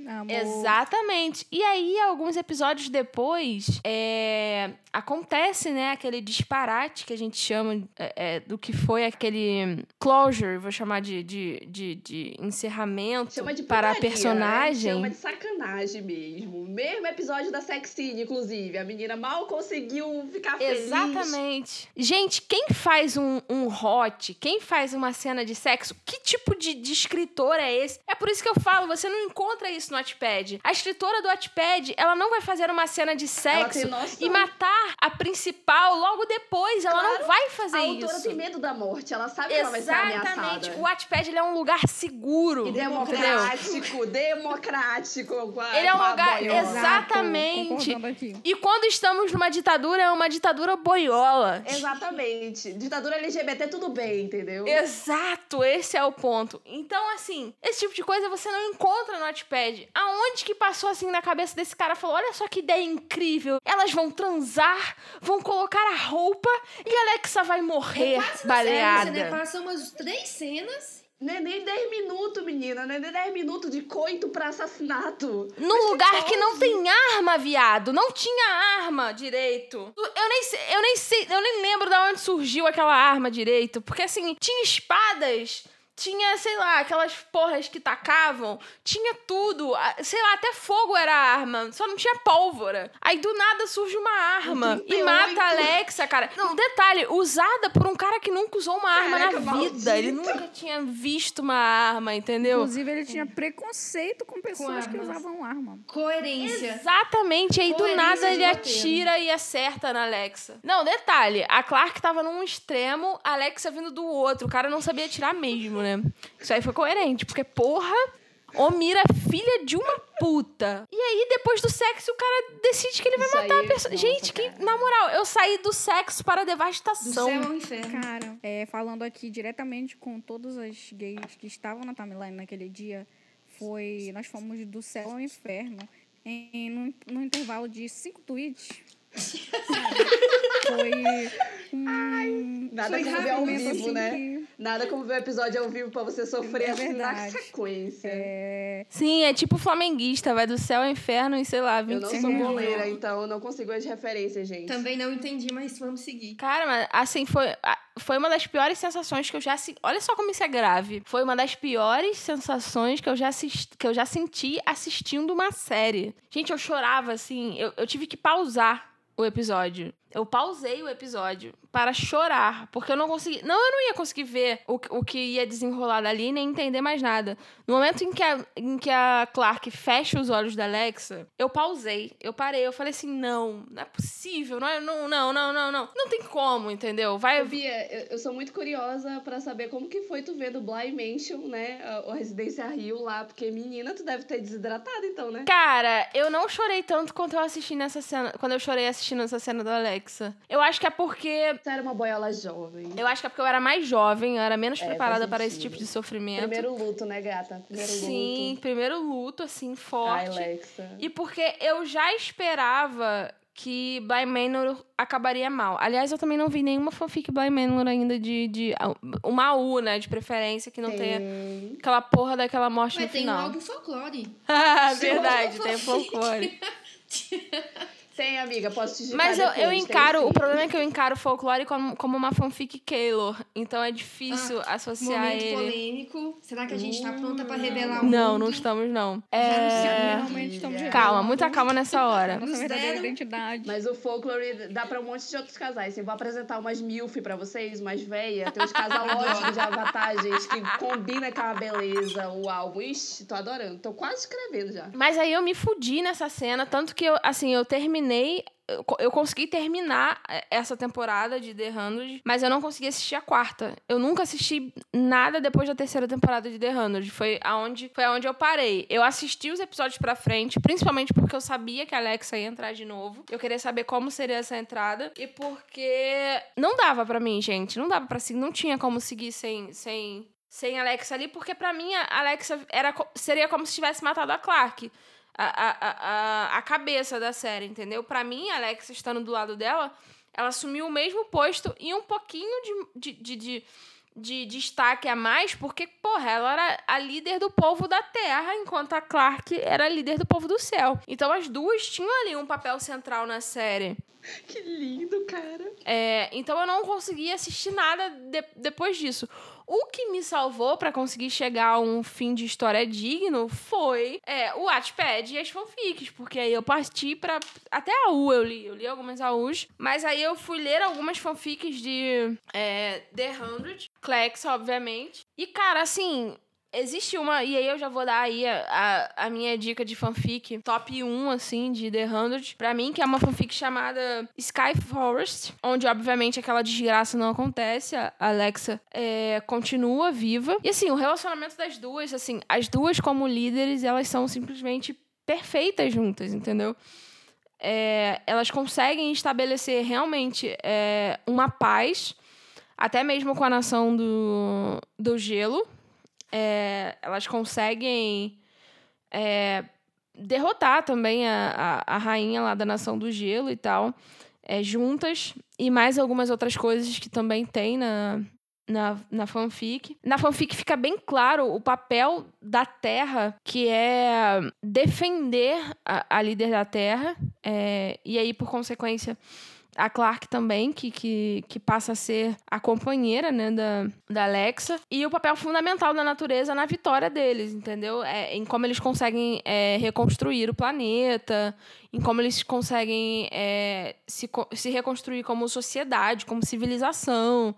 Amor. Exatamente. E aí, alguns episódios depois, é, acontece, né, aquele disparate que a gente chama é, é, do que foi aquele closure, vou chamar de, de, de, de encerramento Chama de para a personagem. Né? Chama de sacanagem mesmo. Mesmo episódio da Sexine, inclusive. A menina mal conseguiu ficar feliz. Exatamente. Gente, quem faz um, um hot, quem faz uma cena de sexo, que tipo de, de escritor é esse? É por isso que eu falo, você não encontra isso no Wattpad. A escritora do Wattpad, ela não vai fazer uma cena de sexo e matar a principal logo depois. Ela não Claro, vai fazer A autora isso. tem medo da morte. Ela sabe que ela vai ser ameaçada. Exatamente. O Wattpad é um lugar seguro. E democrático, democrático. Ele é um a lugar- boiola. Exatamente. E quando estamos numa ditadura, é uma ditadura boiola. Exatamente. Ditadura LGBT, tudo bem, entendeu? Exato, esse é o ponto. Então, assim, esse tipo de coisa você não encontra no Notepad. Aonde que passou assim na cabeça desse cara? Falou: olha só que ideia incrível. Elas vão transar, vão colocar a roupa e a Alexa vai morrer É série, baleada. Você passa umas três cenas. Não é nem 10 minutos, menina. Não é nem 10 minutos de coito pra assassinato. Num lugar que não tem arma, viado. Não tinha arma direito. Eu nem sei, eu nem sei, eu nem lembro de onde surgiu aquela arma direito. Porque assim, tinha espadas. Tinha, sei lá, aquelas porras que tacavam. Tinha tudo. Sei lá, até fogo era arma. Só não tinha pólvora. Aí do nada surge uma arma. Um E 38. mata a Alexa, cara. Não, detalhe, usada por um cara que nunca usou uma arma Caraca, na vida. Ele nunca tinha visto uma arma, entendeu? Inclusive, ele tinha preconceito com pessoas que armas. usavam arma. Coerência. Exatamente, aí do Coerência nada de ele atira e acerta na Alexa. Não, detalhe, a Clark tava num extremo, a Alexa vindo do outro. O cara não sabia atirar mesmo, né? Isso aí foi coerente, porque, porra, Omira é filha de uma puta. E aí, depois do sexo, o cara decide que ele vai Isso matar aí, a pessoa. nossa, Gente, que, cara. na moral, eu saí do sexo para a Do devastação. céu ao inferno. Cara, é, falando aqui diretamente com todas as gays que estavam na timeline naquele dia, foi. Nós fomos do céu ao inferno em, num, num intervalo de cinco tweets. Foi um. Nada Foi como ver ao vivo, assim né? que Nada como ver o episódio ao vivo pra você sofrer É assim na verdade. sequência. É, Sim, é tipo flamenguista, vai do céu ao inferno em, sei lá, Eu não 25 sou goleira, então eu não consigo as referências, gente. Também não entendi, mas vamos seguir. Cara, mas assim, foi, foi uma das piores sensações que eu já senti. Olha só como isso é grave. Foi uma das piores sensações que eu já, assisti, que eu já senti assistindo uma série. Gente, eu chorava assim. Eu, eu tive que pausar o episódio. Eu pausei o episódio para chorar, porque eu não consegui. Não, eu não ia conseguir ver o, que- o que ia desenrolar dali, nem entender mais nada. No momento em que, a, em que a Clark fecha os olhos da Alexa, eu pausei, eu parei, eu falei assim: não, não é possível, não, é, não, não, não, não, não. Não tem como, entendeu? Vai. Bia, eu, eu sou muito curiosa pra saber como que foi tu ver do Bly Mansion, né? A, a Residência Rio lá, porque menina, tu deve ter desidratado então, né? Cara, eu não chorei tanto quanto eu assisti nessa cena. Quando eu chorei assistindo essa cena da Alexa. Eu acho que é porque. Tu era uma boiola jovem. Eu acho que é porque eu era mais jovem, eu era menos É, preparada para esse tipo de sofrimento. Primeiro luto, né, gata? Primeiro Sim, luto. primeiro luto, assim, Ai, forte. Alexa. E porque eu já esperava que Bly Manor acabaria mal. Aliás, eu também não vi nenhuma fanfic Bly Manor ainda de, de. Uma U, né? De preferência, que não tenha aquela porra daquela morte Mas no tem um final. álbum folclore. Verdade, tem folclore. Tem, amiga, posso te dizer. Mas eu, eu encaro, o problema é que eu encaro o folclore como, como uma fanfic Kaylor. Então é difícil associar Momento ele. polêmico. Será que a gente tá pronta pra revelar o Não, não estamos, não. Já É... Realmente estamos Filha. Calma, muita calma nessa hora. Nossa verdadeira Zero. identidade. Mas o folklore dá pra um monte de outros casais. Assim, vou apresentar umas milf pra vocês, umas véia. Tem uns casalógicos de avatar, gente, que combina com a beleza, o álbum. Ixi, tô adorando. Tô quase escrevendo já. Mas aí eu me fudi nessa cena, tanto que eu, assim, eu terminei. Eu, co- eu consegui terminar eh, essa temporada de The 100, mas eu não consegui assistir a quarta. Eu nunca assisti nada depois da terceira temporada de The 100. Foi aonde, foi aonde eu parei. Eu assisti os episódios pra frente, principalmente porque eu sabia que a Alexa ia entrar de novo. Eu queria saber como seria essa entrada. E porque não dava pra mim, gente. Não dava pra seguir. Não tinha como seguir sem. sem sem Alexa ali, porque pra mim a Alexa era, seria como se tivesse matado a Clark. A, a, a, a- cabeça da série, entendeu? Pra mim, a Alexa estando do lado dela, ela assumiu o mesmo posto e um pouquinho de, de, de, de, de destaque a mais, porque, porra, ela era a líder do povo da Terra, enquanto a Clark era a líder do povo do céu. Então as duas tinham ali um papel central na série. Que lindo, cara. É, então eu não consegui assistir nada de- depois disso. O que me salvou pra conseguir chegar a um fim de história digno foi é, o Wattpad e as fanfics, porque aí eu parti pra. Até a U eu li, eu li algumas AUs, mas aí eu fui ler algumas fanfics de é, The Hundred, Clex, obviamente. E cara, assim, Existe uma, e aí eu já vou dar aí a, a, a minha dica de fanfic, top 1, assim, de The 100, pra mim, que é uma fanfic chamada Sky Forest, onde, obviamente, aquela desgraça não acontece, a Alexa é, continua viva. E, assim, o relacionamento das duas, assim, as duas como líderes, elas são simplesmente perfeitas juntas, entendeu? É, elas conseguem estabelecer realmente é, uma paz, até mesmo com a nação do, do gelo, é, elas conseguem é, derrotar também a, a, a rainha lá da Nação do Gelo e tal, é, juntas, e mais algumas outras coisas que também tem na, na, na fanfic. Na fanfic fica bem claro o papel da Terra, que é defender a, a líder da Terra, é, e aí, por consequência, a Clark também, que, que, que passa a ser a companheira né, da, da Alexa. E o papel fundamental da natureza na vitória deles, entendeu? É, em como eles conseguem é, reconstruir o planeta, em como eles conseguem é, se, se reconstruir como sociedade, como civilização.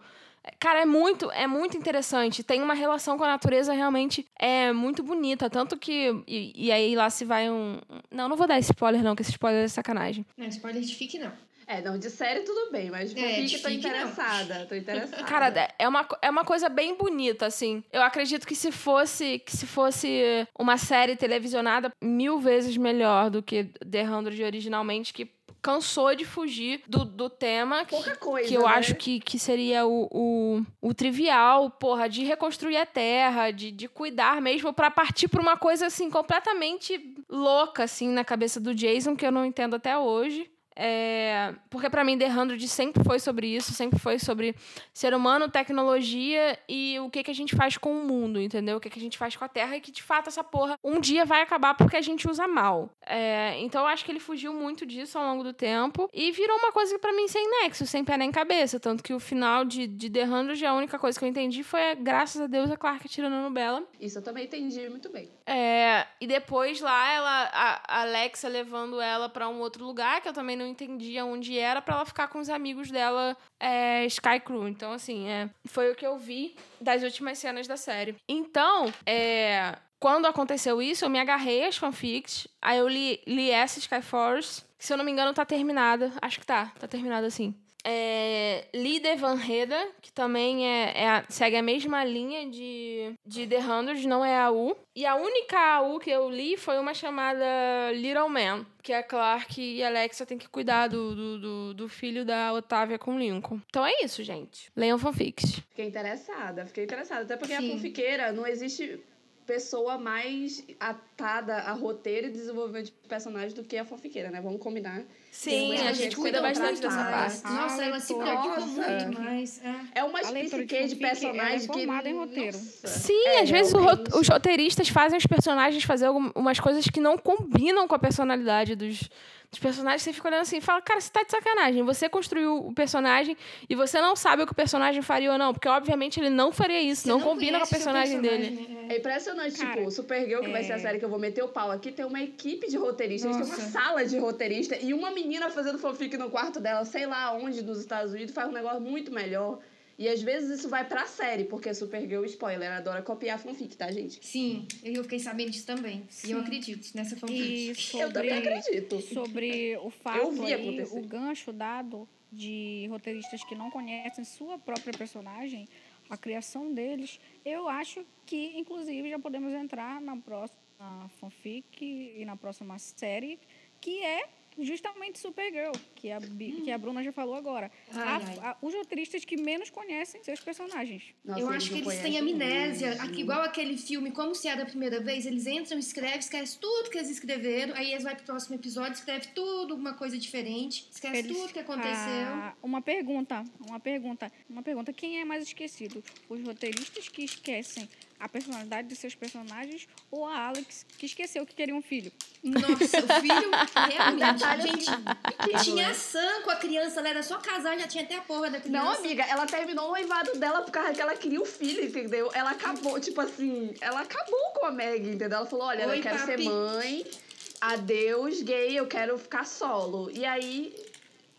Cara, é muito, é muito interessante. Tem uma relação com a natureza realmente é muito bonita. Tanto que. E, e aí lá se vai um. Não, não vou dar spoiler, não, que esse spoiler é sacanagem. Não, spoiler de fic, não. É, não, de série tudo bem, mas de É, fanfic tô fic, não. interessada. Tô interessada. Cara, é uma, é uma coisa bem bonita, assim. Eu acredito que se fosse que se fosse uma série televisionada, mil vezes melhor do que The 100 originalmente, que cansou de fugir do, do tema. que- pouca coisa. que eu né? acho que, que seria o, o, o trivial, porra, de reconstruir a terra, de, de cuidar mesmo, pra partir pra uma coisa, assim, completamente louca, assim, na cabeça do Jason, que eu não entendo até hoje. É, porque para mim The 100 sempre foi sobre isso, sempre foi sobre ser humano, tecnologia e o que, que a gente faz com o mundo, entendeu? O que, que a gente faz com a Terra e que de fato essa porra um dia vai acabar porque a gente usa mal. É, então eu acho que ele fugiu muito disso ao longo do tempo e virou uma coisa para mim sem nexo, sem pé nem cabeça. Tanto que o final de, de The 100, a única coisa que eu entendi foi, graças a Deus, a Clark atirando no Bella. Isso eu também entendi muito bem. É, e depois lá, ela, a Alexa levando ela para um outro lugar, que eu também não entendia onde era, para ela ficar com os amigos dela, é, Sky Crew. Então, assim, é, foi o que eu vi das últimas cenas da série. Então, é, quando aconteceu isso, eu me agarrei às fanfics, aí eu li, li essa Sky Force, que se eu não me engano tá terminada. Acho que tá, tá terminada assim é, Líder Van Reda, que também é, é a, segue a mesma linha de, de The Hundred, não é a U. E a única AU que eu li foi uma chamada Little Man, que a Clark e a Alexa têm que cuidar do, do, do, do filho da Otávia com Lincoln. Então é isso, gente. Leiam fanfics. Fiquei interessada, fiquei interessada. Até porque Sim. a fanfiqueira não existe pessoa mais atada a roteiro e desenvolvimento de personagens do que a fanfiqueira, né? Vamos combinar. Sim, a, gente cuida bastante dessa parte. Nossa, ela se preocupa muito mais. É, é uma psique de personagem é que... em roteiro. Sim, é, às vezes os roteiristas fazem os personagens fazer algumas coisas que não combinam com a personalidade dos dos personagens, você fica olhando assim e fala, cara, você tá de sacanagem. Você construiu o personagem e você não sabe o que o personagem faria ou não. Porque, obviamente, ele não faria isso. Não, não, combina com o personagem, personagem dele. Né? É impressionante, cara, tipo, Supergirl, que é... vai ser a é. série que eu vou meter o pau aqui, tem uma equipe de roteiristas, tem uma sala de roteirista e uma menina fazendo fanfic no quarto dela, sei lá onde, nos Estados Unidos, faz um negócio muito melhor. E às vezes isso vai pra série, porque Supergirl, spoiler, adora copiar fanfic, tá, gente? Sim, eu fiquei sabendo disso também. Sim. E eu acredito nessa fanfic. E sobre, eu também acredito. Sobre o fato aí, o gancho dado de roteiristas que não conhecem sua própria personagem, a criação deles, eu acho que, inclusive, já podemos entrar na próxima fanfic e na próxima série, que é justamente Supergirl, que a, que a Bruna já falou agora. Ai, a, ai. A, os roteiristas que menos conhecem seus personagens. Nossa, eu acho que eles têm amnésia, aqui, igual aquele filme Como Se Era a Primeira Vez, eles entram, escrevem, esquecem tudo que eles escreveram, aí eles vão pro próximo episódio, escreve tudo, uma coisa diferente, esquece eles, tudo que aconteceu. Ah, uma pergunta, uma pergunta, uma pergunta. Quem é mais esquecido? Os roteiristas que esquecem a personalidade de seus personagens ou a Alex, que esqueceu que queria um filho. Nossa, o filho, realmente. gente, tinha ação com a criança, ela era só casar, já tinha até a porra da criança. Não, amiga, ela terminou o noivado dela por causa que ela queria um filho, entendeu? Ela acabou, tipo assim, ela acabou com a Meg, entendeu? Ela falou: olha, Oi, eu quero papi. ser mãe, adeus, gay, eu quero ficar solo. E aí,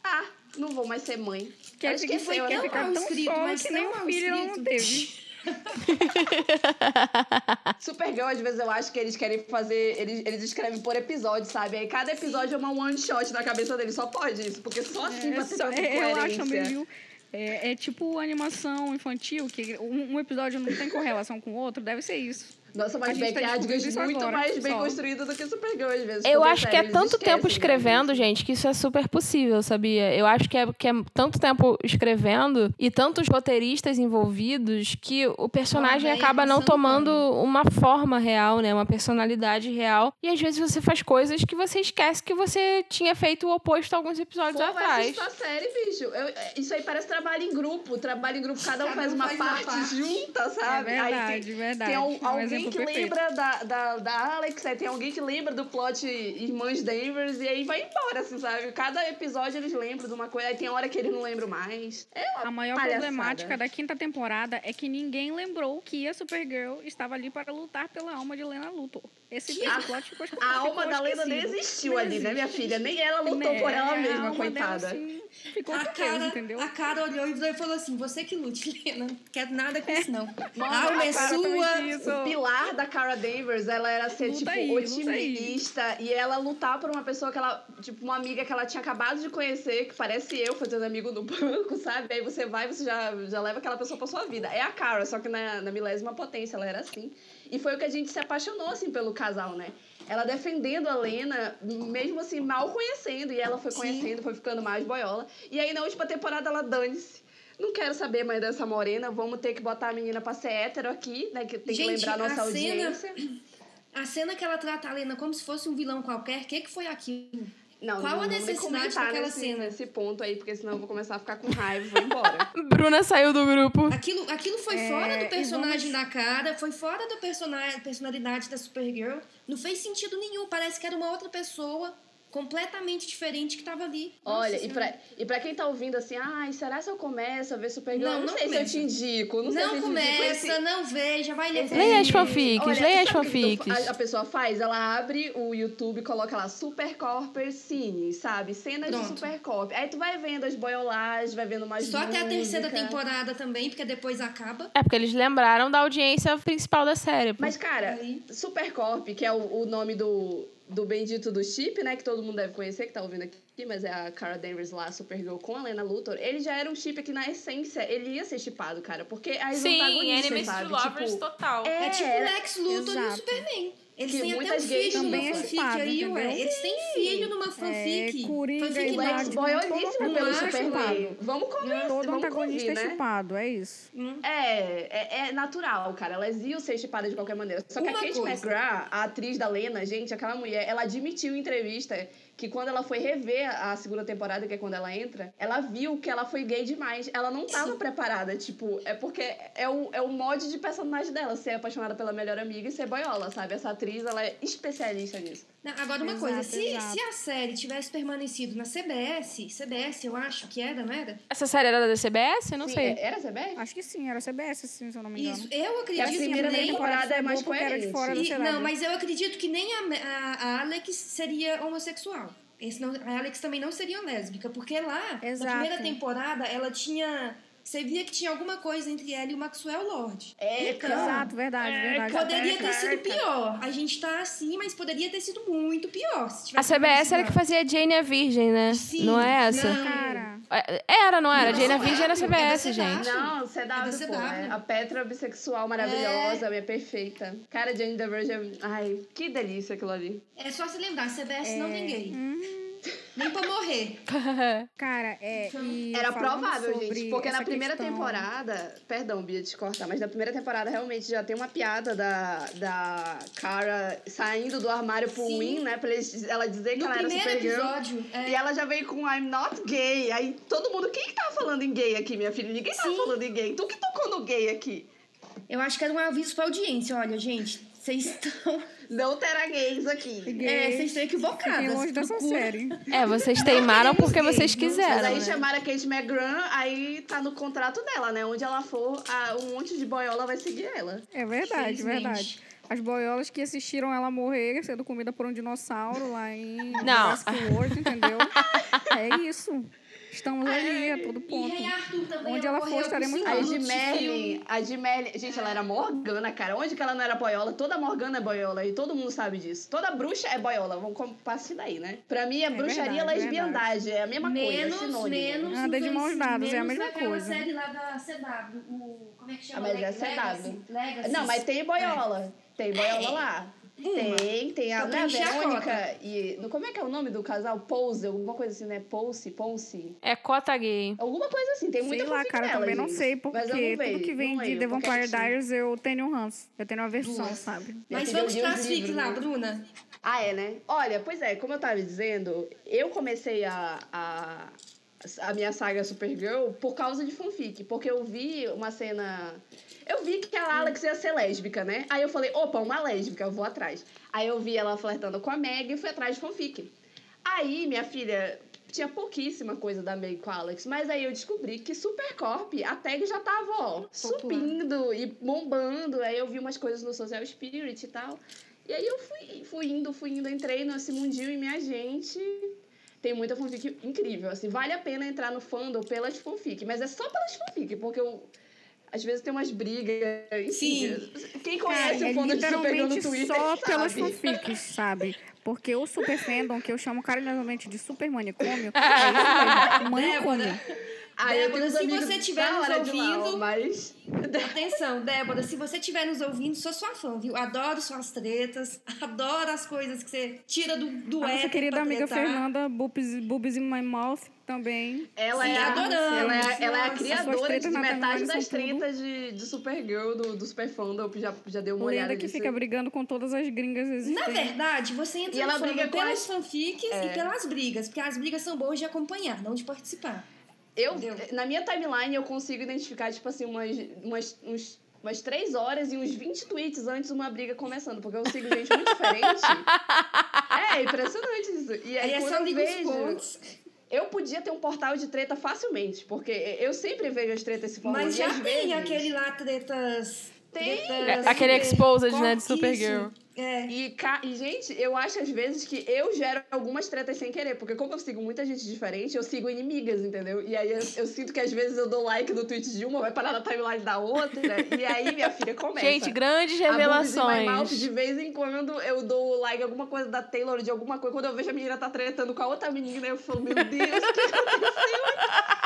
ah, não vou mais ser mãe. Quer, que foi, quer ficar tão escrito, solo mas que nem um filho não teve. Supergirl, às vezes eu acho que eles querem fazer. Eles, eles escrevem por episódio, sabe? Aí cada episódio é uma one shot na cabeça deles. Só pode isso, porque só assim é, ter só, é, Eu acho meio. É, é tipo animação infantil, que um, um episódio não tem correlação com o outro, deve ser isso. Nossa, mas Backyardigans tá muito agora, mais bem só. construído do que Supergirl, às vezes. Eu acho que é tanto tempo escrevendo, gente, que isso é super possível, sabia? Eu acho que é, que é tanto tempo escrevendo e tantos roteiristas envolvidos que o personagem acaba não tomando uma forma real, né? Uma personalidade real. E às vezes você faz coisas que você esquece que você tinha feito o oposto alguns episódios Pô, atrás. Pô, série, bicho. Eu, isso aí parece trabalho em grupo. Trabalho em grupo, cada um faz uma faz parte, parte, junta, sabe? É verdade, aí tem, verdade. Tem um, alguém alguém que perfeito. lembra da, da, da Alex, aí tem alguém que lembra do plot Irmãs Danvers, e aí vai embora, assim, sabe? Cada episódio eles lembram de uma coisa, aí tem hora que eles não lembram mais. É a maior palhaçada. problemática da quinta temporada é que ninguém lembrou que a Supergirl estava ali para lutar pela alma de Lena Luthor. Esse a, plot ficou A alma da Lena nem existiu ali, existe. né, minha filha? Nem ela lutou né? por ela mesma, coitada. Dela, assim, ficou a cara, Deus, entendeu? A cara olhou e falou assim: você que lute, Lena. Não quero nada com isso, não. a alma é sua. O pilar da Cara Danvers, ela era ser, luta tipo, aí, otimista e ela lutar por uma pessoa que ela, tipo, uma amiga que ela tinha acabado de conhecer, que parece eu fazendo amigo no banco, sabe? Aí você vai, você já, já leva aquela pessoa pra sua vida. É a Cara, só que na, na milésima potência ela era assim. E foi o que a gente se apaixonou, assim, pelo casal, né? Ela defendendo a Lena, mesmo assim, mal conhecendo. E ela foi conhecendo, Sim. foi ficando mais boiola. E aí, na última temporada, ela dane-se. Não quero saber mais dessa morena. Vamos ter que botar a menina pra ser hétero aqui, né? Que tem gente, que lembrar a nossa a audiência. Cena, a cena que ela trata a Lena como se fosse um vilão qualquer, o que, que foi aquilo? Não, Qual não, a necessidade daquela nesse, cena? nesse ponto aí, porque senão eu vou começar a ficar com raiva e vou embora. Bruna saiu do grupo. Aquilo, aquilo foi É, fora do personagem vamos- da cara, foi fora da personalidade da Supergirl. Não fez sentido nenhum. Parece que era uma outra pessoa completamente diferente que tava ali. Nossa Olha, e pra, e pra quem tá ouvindo assim, ai, será se eu começo a ver Supergirl? Não, Não, não sei começa. se eu te indico. Não, se Não te indico começa, esse- não veja, vai ler. Leia as fanfics, Olha, leia as que que fanfics. A, a pessoa faz, ela abre o YouTube e coloca lá Supercorper Cine, sabe? Cenas de Pronto. Supercorp. Aí tu vai vendo as boiolagens, vai vendo mais Só até a terceira música. temporada também, porque depois acaba. É porque eles lembraram da audiência principal da série. pô. Mas, cara, Aí. Supercorp, que é o, o nome do, do bendito do chip, né? Que todo mundo deve conhecer, que tá ouvindo aqui, mas é a Cara Danvers lá, Supergirl com a Lena Luthor. Ele já era um chip que, na essência, ele ia ser chipado, cara. Porque as Sim, antagonistas, enemies to sabe? lovers Tipo, total. é, É tipo o era- Lex Luthor e o Exato. Superman. Eles Que têm até um filho numa também é fanfic chipado, aí, ué. Eles têm filho numa fanfic. É, Coringa fanfic e O não. Lex Batman, boioníssimo todo pelo chipado. Vamos conversar, Todo antagonista é né? chipado, é isso. É, é, é natural, cara. Elas iam ser chipadas de qualquer maneira. Só que a Kate. McGrath, a atriz da Lena, gente, aquela mulher, ela admitiu em entrevista que quando ela foi rever a segunda temporada, que é quando ela entra, ela viu que ela foi gay demais. Ela não tava preparada, tipo, é porque é o, é o mod de personagem dela, ser apaixonada pela melhor amiga e ser boiola, sabe? Essa atriz, ela é especialista nisso. Não, agora uma Exato, coisa, se, exato. se a série tivesse permanecido na CBS, CBS eu acho que era, não era? Essa série era da CBS? Eu não Sim, sei. é- Era CBS? Acho que sim, era CBS, sim, se eu não me engano. Isso, eu a acredito que primeira nem... temporada é mais porque era de coerente. fora da E- cidade. não, mas eu acredito que nem a, a, a Alex seria homossexual. Esse não, a Alex também não seria lésbica, porque lá, Exato. na primeira temporada, ela tinha... Você via que tinha alguma coisa entre ela e o Maxwell Lord. É, Então, Exato, verdade, É, verdade. Poderia ter sido pior. A gente tá assim, mas poderia ter sido muito pior. se A CBS era que fazia Jane a Virgem, né? Sim, não é essa? não. Cara, É- Era, não era? Não, Jane a é Virgem era é CBS, da gente. Não, CW, É pô, é. A Petra bissexual maravilhosa, é. perfeita. Cara, Jane the Virgin, ai, que delícia aquilo ali. É só se lembrar, CBS não É. tem gay. hum, Nem pra morrer. cara, é. E Era provável, gente, porque na primeira questão- temporada, perdão, Bia, de te cortar, mas na primeira temporada realmente já tem uma piada da, da Cara saindo do armário pro Sim. Win, né? Pra eles- ela dizer que No ela era Supergirl. episódio. é, E ela já veio com I'm not gay. Aí todo mundo, quem que tava falando em gay aqui, minha filha? Ninguém tava Sim. falando em gay. Tu que tocou no gay aqui. Eu acho que era um aviso pra audiência. Olha, gente, vocês estão. Não terá gays aqui. É, Gays, vocês estão equivocadas. Fiquem longe dessa Procura- série. É, vocês teimaram porque vocês Mas quiseram. aí né? chamaram a Kate McGran, aí tá no contrato dela, né? Onde ela for, a- um monte de boiola vai seguir ela. É verdade, verdade. As boiolas que assistiram ela morrer sendo comida por um dinossauro lá em Não. Jurassic World, entendeu? é isso. Estamos ali, a todo E ponto. Rei Arthur também. Onde ela for, estaremos A lá. Edmerlin, filme. a Edmerlin, gente, ela era Morgana, cara. Onde que ela não era boiola? Toda Morgana é boiola e todo mundo sabe disso. Toda bruxa é boiola, vamos com- partir daí, né? Pra mim, é bruxaria e verdade, lesbiandade, é a mesma coisa, Menos, é sinônimo. menos. Anda de mãos dadas, é a menos mesma coisa. série lá da CW. O, como é que Ah, chama? mas é Legacy? CW. Legacy. Não, mas tem boiola. Tem boiola É. lá. Uma. Tem, tem a, Só né, pra a encher a Verônica e. no- Como é que é o nome do casal? Pose, alguma coisa assim, né? Pulse, Ponce. É cota gay. Alguma coisa assim, tem muita Sei lá, cara, também não sei, Mas eu porque não tudo que vem não de The Vampire Diaries eu tenho um ranço. Eu tenho uma versão, Duas. sabe? Mas vamos para as fics lá, né? Bruna. Ah, é, né? Olha, pois é, como eu tava dizendo, eu comecei a, a, a minha saga Supergirl por causa de fanfic, porque eu vi uma cena. Eu vi que a Alex ia ser lésbica, né? Aí eu falei, opa, uma lésbica, eu vou atrás. Aí eu vi ela flertando com a Meg e fui atrás de fanfic. Aí, minha filha, tinha pouquíssima coisa da Meg com a Alex, mas aí eu descobri que Supercorp, a tag já tava, ó, subindo e bombando. Aí eu vi umas coisas no Social Spirit e tal. E aí eu fui, fui indo, fui indo, entrei nesse mundinho e minha gente. Tem muita fanfic incrível, assim, vale a pena entrar no fandom pelas fanfic, mas é só pelas fanfic, porque eu. Às vezes tem umas brigas. Sim. Quem Cara, conhece é o fandom de Supergirl no Twitter só sabe. pelas fanfics, sabe? Porque o Super Fandom, que eu chamo carinhosamente de Super Manicômio, é isso mesmo, manicômio. Ah, Débora, se você tiver da nos de lá, ouvindo- mas... Atenção, Débora, se você estiver nos ouvindo, sou sua fã, viu? Adoro suas tretas, adoro as coisas que você tira do, do A nossa querida amiga tretar. Fernanda, Boobs, Boobs in My Mouth, também. Ela Sim, é, a, adoramos. ela, é, ela é a Nossa, criadora de na metade das tretas de, de Supergirl, do, do Super Fandom. Já, já deu uma olhada Lenda que nisso. fica brigando com todas as gringas Na existentes. verdade, você entra E ela briga pelas as- fanfics É. e pelas brigas, porque as brigas são boas de acompanhar, não de participar. Eu, Entendeu? na minha timeline, eu consigo identificar, tipo assim, umas, umas, uns, umas 3 horas e uns 20 tweets antes de uma briga começando, porque eu sigo gente muito diferente. É, impressionante isso. E aí, Aí é quando eu vejo, pontos. eu podia ter um portal de treta facilmente, porque eu sempre vejo as tretas se formando. Mas já tem vezes- aquele lá, tretas. Tem. É, aquele exposed, né, de Supergirl. É. E, ca- e, gente, eu acho às vezes que eu gero algumas tretas sem querer, porque como eu sigo muita gente diferente, eu sigo inimigas, entendeu? E aí eu, eu sinto que às vezes eu dou like no tweet de uma, vai parar na timeline da outra, e aí minha filha começa. Gente, grandes A My Mouth, revelações. de vez em quando eu dou like alguma coisa da Taylor, de alguma coisa. Quando eu vejo a menina tá tretando com a outra menina, eu falo, meu Deus, o que aconteceu?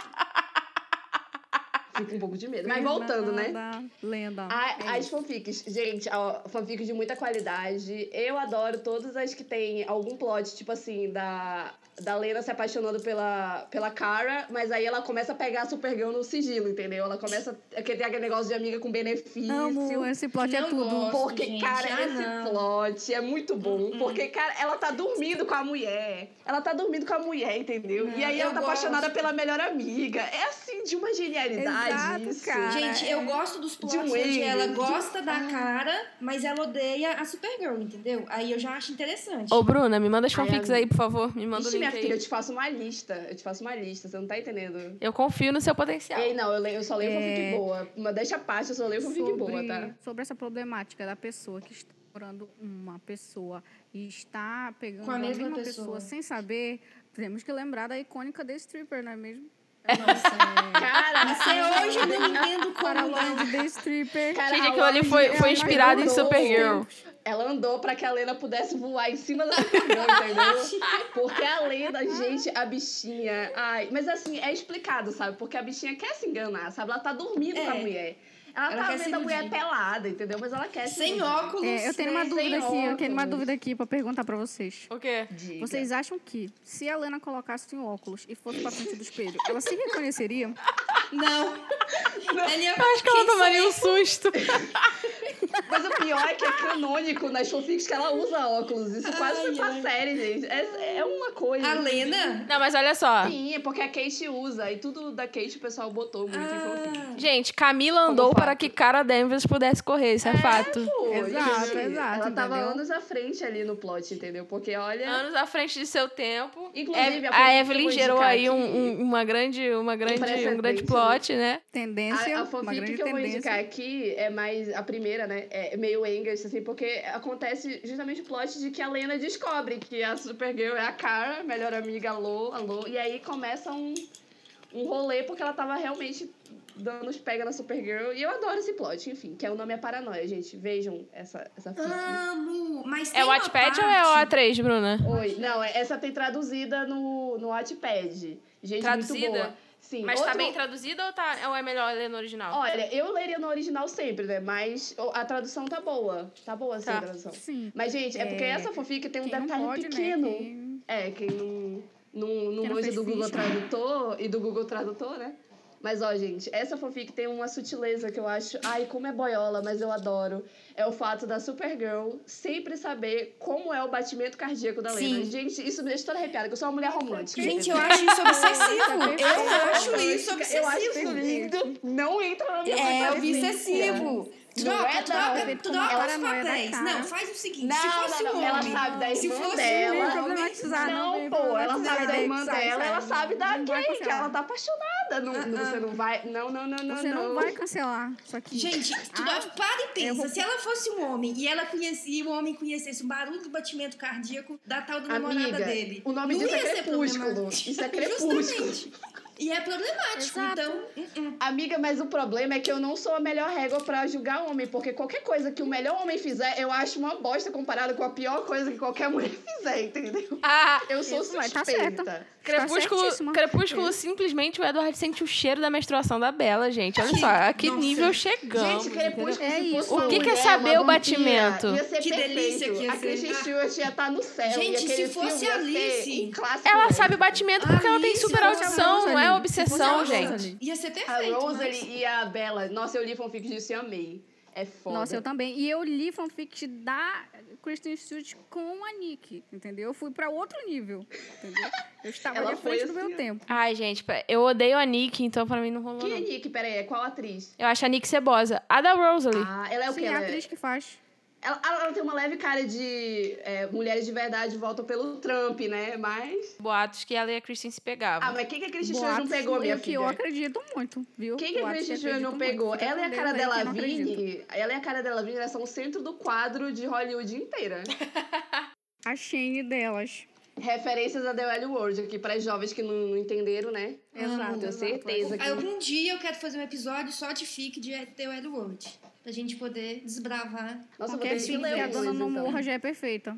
Fico um pouco de medo. Mas voltando, né? Lenda. A- É as isso. fanfics, gente, ó, fanfics de muita qualidade. Eu adoro todas as que tem algum plot, tipo assim, da, da Lena se apaixonando pela, pela Kara, mas aí ela começa a pegar a Supergirl no sigilo, entendeu? Ela começa a ter aquele negócio de amiga com benefício. Amo, esse plot é Não tudo. gosto. Porque, gente, cara, ah, esse não. plot é muito bom. Porque, cara, ela tá dormindo com a mulher. Ela tá dormindo com a mulher, entendeu? e aí ela tá gosto. apaixonada pela melhor amiga. É assim, de uma genialidade Exato, isso. cara. Gente, é. eu gosto dos plots um onde ela um- gosta da cara, mas ela odeia a Supergirl, entendeu? Aí eu já acho interessante. Ô, Bruna, me manda as fanfics amiga. aí, por favor. Me manda o Ixi, minha link filha, eu te faço uma lista. Eu te faço uma lista, você não tá entendendo. Eu confio no seu potencial. Ei, não, eu, leio, eu só leio É. fanfic boa. Mas deixa a parte, eu só leio fanfic sobre, boa, tá? sobre essa problemática da pessoa que está namorando uma pessoa e está pegando Com a mesma pessoa. pessoa sem saber, temos que lembrar da icônica The Stripper, não é mesmo? Nossa. Cara, Até hoje eu não entendo Para como longe de The Stripper. Cara, Gente, aquilo ali foi, foi inspirado em. Supergirl. Ela andou pra que a Lena pudesse voar em cima da Supergirl, entendeu? Porque a Lena, gente, a bichinha. Ai, mas assim, é explicado, sabe? Porque a bichinha quer se enganar, sabe? Ela tá dormindo com a É. mulher. Ela, Ela tá vendo a mulher pelada, entendeu? Mas ela quer se Sem iludir. óculos. É, eu tenho uma né? dúvida sem aqui, eu tenho uma óculos. dúvida aqui pra perguntar pra vocês. O quê? Diga. Vocês acham que, se a Lena colocasse um óculos e fosse pra frente do espelho, ela se reconheceria? Não. Ele é- Eu acho que ela tomaria um susto. Mas o pior é que é canônico nas fanfics que ela usa óculos. Isso quase foi Ai, pra ai. série, gente. É, é uma coisa. A Lena? Não, mas olha só. Sim, é porque a Kate usa. E tudo da Kate o pessoal botou muito em fanfic. Ah, Gente, Camila andou fato. para que Cara Danvers pudesse correr, isso é, fato. Pô, Exato, exato, Ela tava entendeu? anos à frente ali no plot, entendeu? Porque olha. Anos à frente de seu tempo. Inclusive, É- a a, fanfic que eu Evelyn gerou aí um- um- uma grande, uma grande, um grande precedente, plot, né? Tendência, A, a uma fanfic que eu vou tendência. indicar aqui é mais. A primeira, né? É meio Engels, assim, porque acontece justamente o plot de que a Lena descobre que a Supergirl é a Kara, melhor amiga, alô, alô. E aí começa um, um rolê, porque ela tava realmente dando os pega na Supergirl. E eu adoro esse plot, enfim, que é o nome é Paranoia, gente. Vejam essa, essa fic. amo. Mas É o Wattpad ou é o parte- A3, Bruna? Oi, não, é- essa tem traduzida no, no Wattpad. Gente, Traduzida? muito boa. Sim, Mas tá outro- bem traduzida ou, tá, ou é melhor ler no original? Olha, eu leria no original sempre, né? Mas a tradução tá boa. Tá boa sim Tá. a tradução. Sim. Mas, gente, é porque É, essa fanfic tem um Quem detalhe pode, né? pequeno. Quem- É, quem não, não, não manja do Google. Tradutor e do Google Tradutor, né? Mas, ó, gente, essa fanfic tem uma sutileza que eu acho... Ai, como é boiola, mas eu adoro. É o fato da Supergirl sempre saber como é o batimento cardíaco da Lena. Sim. Gente, isso me deixa toda arrepiada, que eu sou uma mulher romântica. Gente, eu acho isso obsessivo. Eu acho isso Eu acho isso obsessivo. lindo. Não entra na minha É obsessivo. Não Troca, é, não. troca, Feito troca os papéis. Não, faz o seguinte. Não, se fosse não, um não. Ela homem, sabe da se irmã fosse dela. um problematizar, não Não, pô, ela sabe da irmã dela, ela sabe da Não Kate, cancelar. ela tá apaixonada. Não, Ah, não, ah. Você não vai. Não, não, não, não. Você não vai cancelar isso aqui. Gente, tu Ah, para e pensa. vou- Se ela fosse um homem e ela conhecia, o homem conhecesse o barulho do batimento cardíaco da tal da namorada Amiga, dele. o nome não disso é crepúsculo. Isso é crepúsculo. Justamente. E é problemático. Exato. Então, uh -uh. Amiga, mas o problema é que eu não sou a melhor régua pra julgar homem, porque qualquer coisa que o melhor homem fizer, eu acho uma bosta comparado com a pior coisa que qualquer mulher quiser, entendeu? Ah, Eu sou Isso, tá suspeita. certa. Crepúsculo, certíssima. Crepúsculo simplesmente o Edward sente o cheiro da menstruação da Bela, gente. Olha só, a que Nossa. nível chegamos. Gente, Crepúsculo, É isso. O que que é saber o batimento? Ia ser Que perfeito. delícia que ia A ser. Kristen Ah. Stewart ia estar no céu. Gente, se fosse a Alice- um Ela mesmo. sabe o batimento porque ela tem Alice, super a audição, não é obsessão, a gente. Ia ser A perfeito. Rosalie mas- e a Bella. Nossa, eu li fanfics disso e amei. É foda. Nossa, eu também. E eu li fanfic da Kristen Stewart com a Nick, entendeu? Eu fui pra outro nível, entendeu? Eu estava Ela à foi frente do assim, meu ó. tempo. Ai, gente, eu odeio a Nick, então pra mim não rolou. Quem é Não. Nick? Peraí, é qual atriz? Eu acho a Nick cebosa. A da Rosalie. Ah, ela é o Sim, quê? a Ela, é- atriz que faz. Ela, ela tem uma leve cara de é, mulheres de verdade voltam pelo Trump, né? Mas. Boatos que ela e a Kristen se pegavam. Ah, mas quem que a Kristen Stewart não Boatos pegou, minha que filha? eu acredito muito, viu? Quem que a Boatos Kristen Stewart não acredito pegou? muito. Ela e a cara dela não. Vini. Ela e a cara dela Vini, elas são o centro do quadro de Hollywood inteira. A Shane delas. Referências a The Well World aqui para jovens que não, não entenderam, né? Exato, Tenho exato. certeza que. Algum dia eu quero fazer um episódio só de fic de The Wild World. Pra gente poder desbravar. Nossa, Qualquer ter que que a dona não então. morra já é perfeita.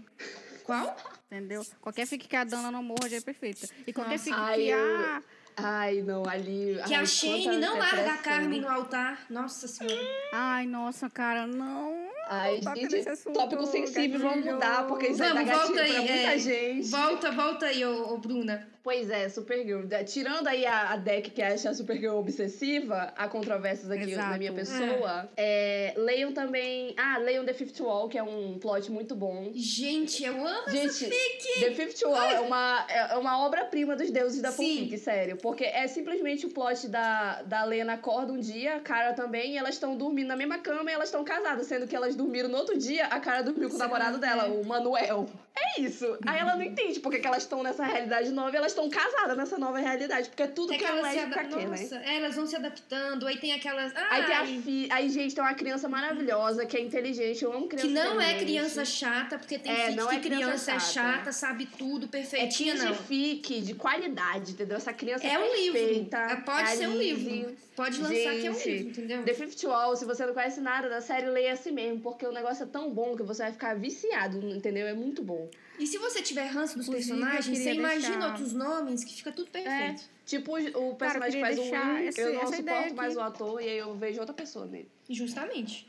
Qual? Entendeu? Qualquer fic que a dona não morra já é perfeita. E qualquer fic Ai, que a... Ai, não, ali. Que ai, a Shane não larga a. Carmen no altar. Nossa senhora. Ai, nossa, cara, não. Ai, Toca gente, assunto, tópico sensível, vamos mudar, porque isso aí dá Vamos, gatilho volta pra aí. muita é. gente. Volta, volta aí, ô, ô, Bruna. Pois é, Supergirl. Tirando aí a, a deck que acha a Supergirl obsessiva, há controvérsias aqui Exato. na minha pessoa. É, leiam também. Ah, leiam The Fifth Wall, que é um plot muito bom. Gente, eu amo essa Gente, fic. The Fifth Wall é uma, é uma obra-prima dos deuses da fanfic, sério. Porque é simplesmente o plot da, da Lena acorda um dia, a Cara também, e elas estão dormindo na mesma cama e elas estão casadas, sendo que elas dormiram no outro dia, a Cara dormiu com o namorado é. dela, o Manuel. É isso. Aí ela não entende porque que elas estão nessa realidade nova e elas estão casadas nessa nova realidade. Porque é tudo que é aquelas se lésbica adap- quer, né? Nossa, é, elas vão se adaptando. Aí tem aquelas. Aí tem a Ai, fi... Aí, gente, tem uma criança maravilhosa, que é inteligente. Eu amo criança Que não é criança chata, porque tem É, não que é criança criança é chata. chata, sabe tudo, É perfeitinha, não. de fic, de qualidade, entendeu? Essa criança É um livro. perfeita. É, Pode a ser um livro. Pode lançar que é um Gente, livro, entendeu? The Fifth Wall, se você não conhece nada da série, leia assim mesmo, porque o negócio é tão bom que você vai ficar viciado, entendeu? É muito bom. E se você tiver ranço dos Inclusive, personagens, você imagina deixar- outros nomes que fica tudo perfeito. Tipo, o personagem que faz Will, esse- eu não suporto mais aqui. o ator e aí eu vejo outra pessoa nele. Justamente.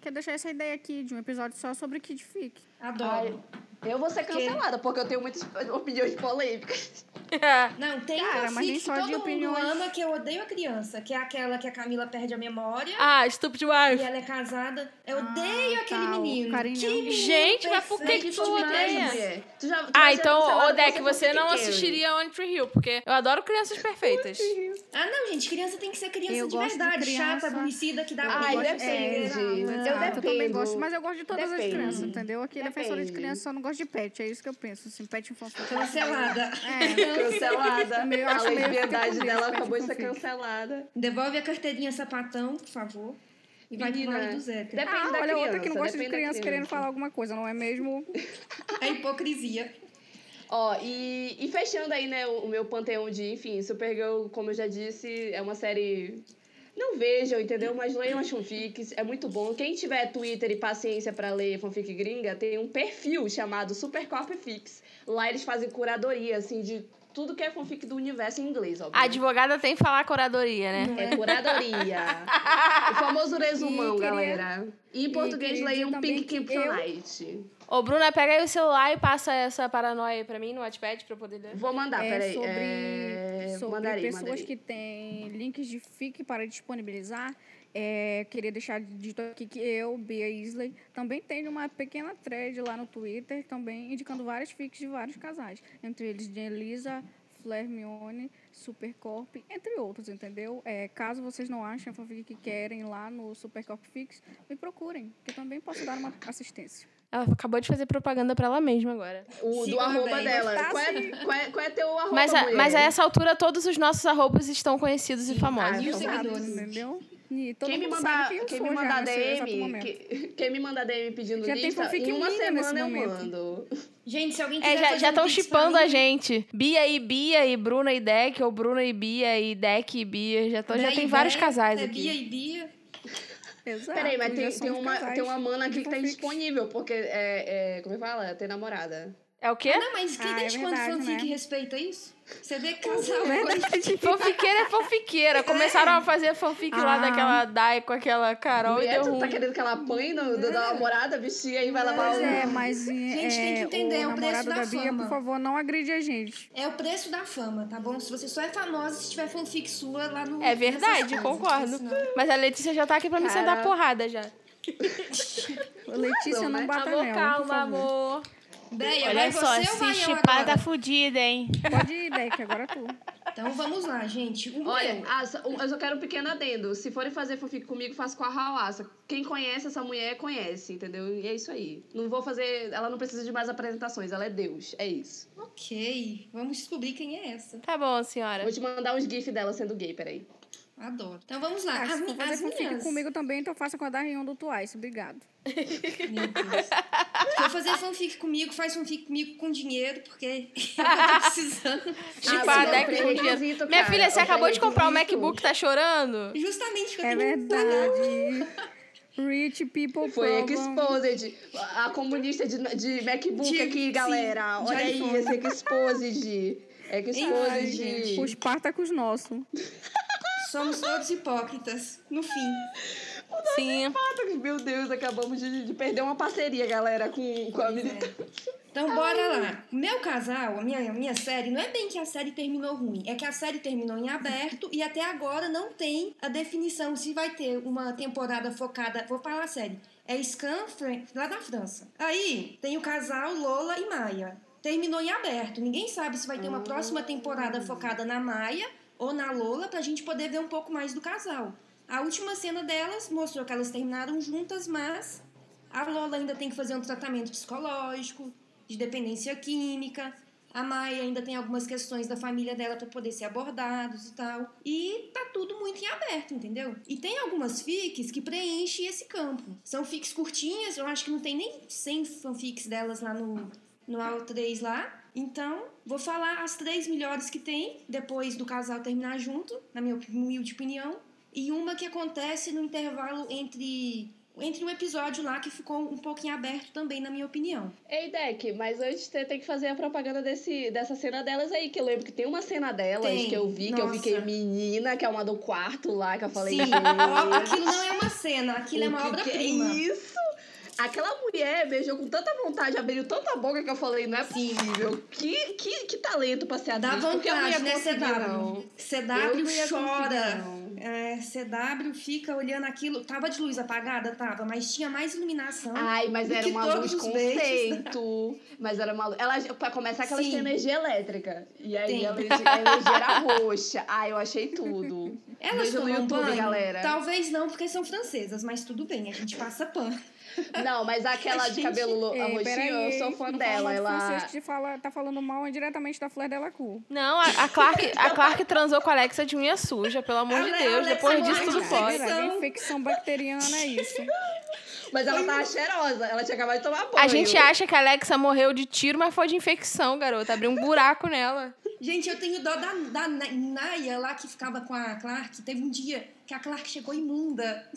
Quer deixar essa ideia aqui de um episódio só sobre Kid Fic. Adoro. Eu vou ser cancelada, porque eu tenho muitas opiniões polêmicas. Não, tem Cara, uma mas nem só de todo mundo opiniões. ama, que eu odeio a criança, que é aquela que a Camila perde a memória ah, Stupid e Wife. ela é casada. Eu Ah, odeio aquele tá, menino. carinha. Que menino Gente, mas por que que tu odeia? Tu já, tu Ah, então, cancelada ô Deck, por você não assistiria On Tree Hill, porque eu adoro crianças perfeitas. Ah, não, gente, criança tem que ser criança Eu de gosto de verdade, criança. chata, aborrecida, que dá Ai, depende. É, Eu. Eu também gosto, mas eu gosto de todas Depende. as crianças, entendeu? Aqui, defensora de Depende. criança, só não gosto de pet. É isso que eu penso, assim, pet infantil. Cancelada. É, Cancelada. Meio- a fica dela acabou de ser fanfic. cancelada. Devolve a carteirinha sapatão, por favor. E vai pro Menina, lado do Zeca. depende Ah, da olha outra que criança, não gosta de da criança querendo criança. falar alguma coisa, não é mesmo? É hipocrisia. Ó, e, e fechando aí, né, o, o meu panteão de, enfim, Supergirl, como eu já disse, é uma série. Não vejam, entendeu? Mas leiam as fanfics, é muito bom. Quem tiver Twitter e paciência pra ler fanfic gringa, tem um perfil chamado Supercorp Fix. Lá eles fazem curadoria, assim, de tudo que é fanfic do universo em inglês, óbvio. A advogada tem que falar curadoria, né? É curadoria. o famoso resumão, E queria- galera. E em português queria leiam também Pink Kryptonite. Ô, Bruna, pega aí o celular e passa essa paranoia aí pra mim no Wattpad pra eu poder ler. Vou mandar, é peraí. sobre, é... sobre pessoas que têm links de FIC para disponibilizar. É, queria deixar dito aqui que eu, Bia Isley, também tenho uma pequena thread lá no Twitter, também indicando várias fics de vários casais. Entre eles de Elisa, Flair Mione, Supercorp, entre outros, entendeu? É, caso vocês não achem a fanfic que querem lá no Supercorp Fix, me procurem, que eu também posso dar uma assistência. Ela acabou de fazer propaganda pra ela mesma agora. O, do Siga arroba bem. dela. Tá Qual é, sim. qual, é, qual é teu arroba, Mas a, mulher? mas a essa altura, todos os nossos arrobas estão conhecidos e famosos. E os então tá. seguidores. entendeu? E todo Quem me mandar, quem me mandar DM, que- quem me mandar DM pedindo Já tem lista, fanfic em uma semana eu momento. mando. Gente, se alguém quiser É, já já estão chipando a gente. Bia e Bia, e Bruna e Deck, ou Bruna e Bia, e Deck e Bia. Já, tô, já tem vários casais é aqui. Bia e Bia. Exato, Peraí, mas tem, tem, uma, casais tem uma mana aqui que tá disponível, porque é, é. Como é que fala? Tem namorada. É o quê? Não, mas quem Ah, é desde quando verdade, fanfic né? respeita isso? Você vê casal Verdade. Fanfiqueira é fanfiqueira. Começaram a fazer fanfic lá Ah. daquela Dai com aquela Carol e Mulher, deu ruim. tá querendo que ela apanhe no, do, da namorada, bichinha, aí vai lavar Pois o... é, mas Gente, tem que é, entender, é o o preço da da Bia, fama. por favor, não agride a gente. É o preço da fama, tá bom? Se você só é famosa se tiver fanfic sua lá no. É verdade, concordo. Mas a Letícia já tá aqui pra me Cara. sentar porrada já. Letícia, Não, não né? bata Amor, nela, por calma, favor. amor. Deia, Olha só, essa eu chipada agora? fudida, hein? Pode ir, Deck, agora tu. Então vamos lá, gente. O Olha, meu. ah, um- eu só quero um pequeno adendo. Se forem fazer fanfic comigo, faço com a Hawassa. Quem conhece essa mulher, conhece, entendeu? E é isso aí. Não vou fazer... Ela não precisa de mais apresentações, ela é Deus. É isso. Ok, vamos descobrir quem é essa. Tá bom, senhora. Vou te mandar uns gifs dela sendo gay, peraí. Adoro. Então vamos lá. Ah, As, se for fazer as fanfic minhas. comigo também, então faça com a Darion do Twice. Obrigado. Meu Deus. Se for fazer fanfic comigo, faz fanfic comigo com dinheiro, porque eu tô precisando. Tipo, Ah, a sim, deck é com dinheiro. Minha cara, filha, você é acabou de comprar o pré-requisito. MacBook, tá chorando? Justamente que eu É tenho verdade. Rich people Foi problem. Exposed. A comunista de, de MacBook De- aqui, sim, galera. de Olha aí, esse Exposed. Ai, Exposed. gente, Os Spartacus nossos. Somos todos hipócritas, no fim. Sim. Meu Deus, acabamos de, de perder uma parceria, galera, com, com a militância. Então, bora lá. Meu casal, a minha, a minha série, não é bem que a série terminou ruim, é que a série terminou em aberto e até agora não tem a definição se vai ter uma temporada focada. Vou falar a série. É Scan, Fran- lá da França. Aí tem o casal Lola e Maia. Terminou em aberto. Ninguém sabe se vai ter uma próxima temporada focada na Maia ou na Lola pra gente poder ver um pouco mais do casal. A última cena delas mostrou que elas terminaram juntas, mas a Lola ainda tem que fazer um tratamento psicológico, de dependência química. A Maia ainda tem algumas questões da família dela para poder ser abordados e tal. E tá tudo muito em aberto, entendeu? E tem algumas fics que preenchem esse campo. São fics curtinhas, eu acho que não tem nem 100 fanfics delas lá no, no AO3 lá. Então, vou falar as três melhores que tem, depois do casal terminar junto, na minha humilde opinião. E uma que acontece no intervalo entre, entre um episódio lá que ficou um em aberto também, na minha opinião. Ei, Deck, mas antes você tem que fazer a propaganda desse, dessa cena delas aí, que eu lembro que tem uma cena delas Tem. que eu vi, que eu Nossa. fiquei menina, que é uma do quarto lá, que eu falei, Sim, aquilo não é uma cena, aquilo é o uma que que obra-prima. É isso? Aquela mulher beijou com tanta vontade, abriu tanta boca que eu falei, não é possível. Que, que, que talento pra ser Dá atriz. ia vontade, né, CW? CW chora. É, CW fica olhando aquilo. Tava de luz apagada? Tava, mas tinha mais iluminação. Ai, mas era uma luz os beijos. conceito. Mas era uma luz. Ela, pra começar, que Sim. têm energia elétrica. E aí Tem. a energia, a energia era roxa. Ai, eu achei tudo. Elas Veja no YouTube, banho? galera. Talvez não, porque são francesas, mas tudo bem, a gente passa pano. Não, mas aquela de Gente, cabelo lo- Ei, roxinho, eu sou fã não dela. Ela. que fala, tá falando mal diretamente da Fleur Delacour. Não, a, a Clark, a Clark transou com a Alexa de unha suja, pelo amor de Ale- Deus. Alexa Depois disso, de tudo infecção. pode. Infecção bacteriana é isso. Mas ela tava cheirosa. Ela tinha acabado de tomar banho. A gente acha que a Alexa morreu de tiro, mas foi de infecção, garota. Abriu um buraco nela. Gente, eu tenho dó da, da Na- Naya lá que ficava com a Clark. Teve um dia que a Clark chegou imunda.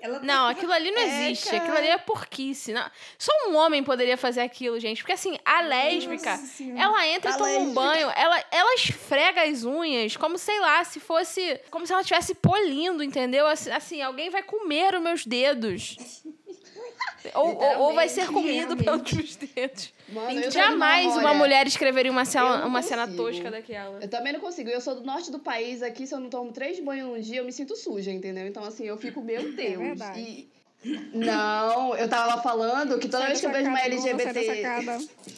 Ela Não, aquilo ali não É, existe. cara. Aquilo ali é porquice. Não. Só um homem poderia fazer aquilo, gente. Porque assim, a lésbica, Nossa ela entra e A toma um lésbica. banho, ela, ela esfrega as unhas como, sei lá, se fosse. Como se ela estivesse polindo, entendeu? Assim, assim, alguém vai comer os meus dedos. Ou, ou, ou vai ser comido pelos dedos. Mano, Jamais uma mulher escreveria uma cena, uma cena tosca daquela. Eu também não consigo. Eu sou do norte do país aqui, se eu não tomo três banhos num dia, eu me sinto suja, entendeu? Então, assim, eu fico, meu Deus. verdade. E- Não, eu tava lá falando que toda Sai vez que eu vejo uma LGBT.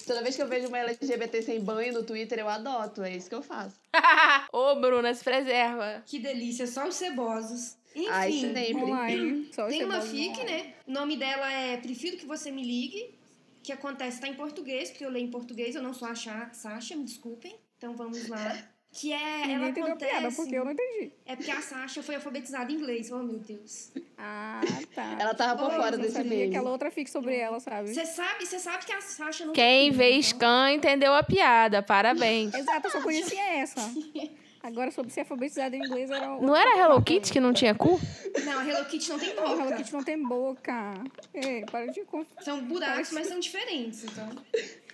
Toda vez que eu vejo uma LGBT sem banho no Twitter, eu adoto. É isso que eu faço. Ô, Bruna, se preserva. Que delícia, só os cebosos. Enfim, Ai, sempre. Online. Só tem uma fic, online. né? O nome dela é Prefiro Que Você Me Ligue, que acontece, tá em português, porque eu leio em português, eu não sou a Sasha, me desculpem. Então vamos lá. Que é, ela Ninguém entendeu a acontece... piada, porque eu não entendi. É porque a Sasha foi alfabetizada em inglês, oh meu Deus. Ah, tá. Ela tava por fora desse meme. aquela outra fic sobre ela, sabe? Você sabe, você sabe que a Sasha não Quem vê Scan entendeu a piada. Parabéns. Exato, eu só conhecia essa. Agora, sobre ser alfabetizada em inglês, era... Não era Hello Kitty que não tinha cu? Não, a Hello Kitty não tem Não, Hello boca. Kitty não tem boca. Ei, para de... conf- São buracos, mas são diferentes, então.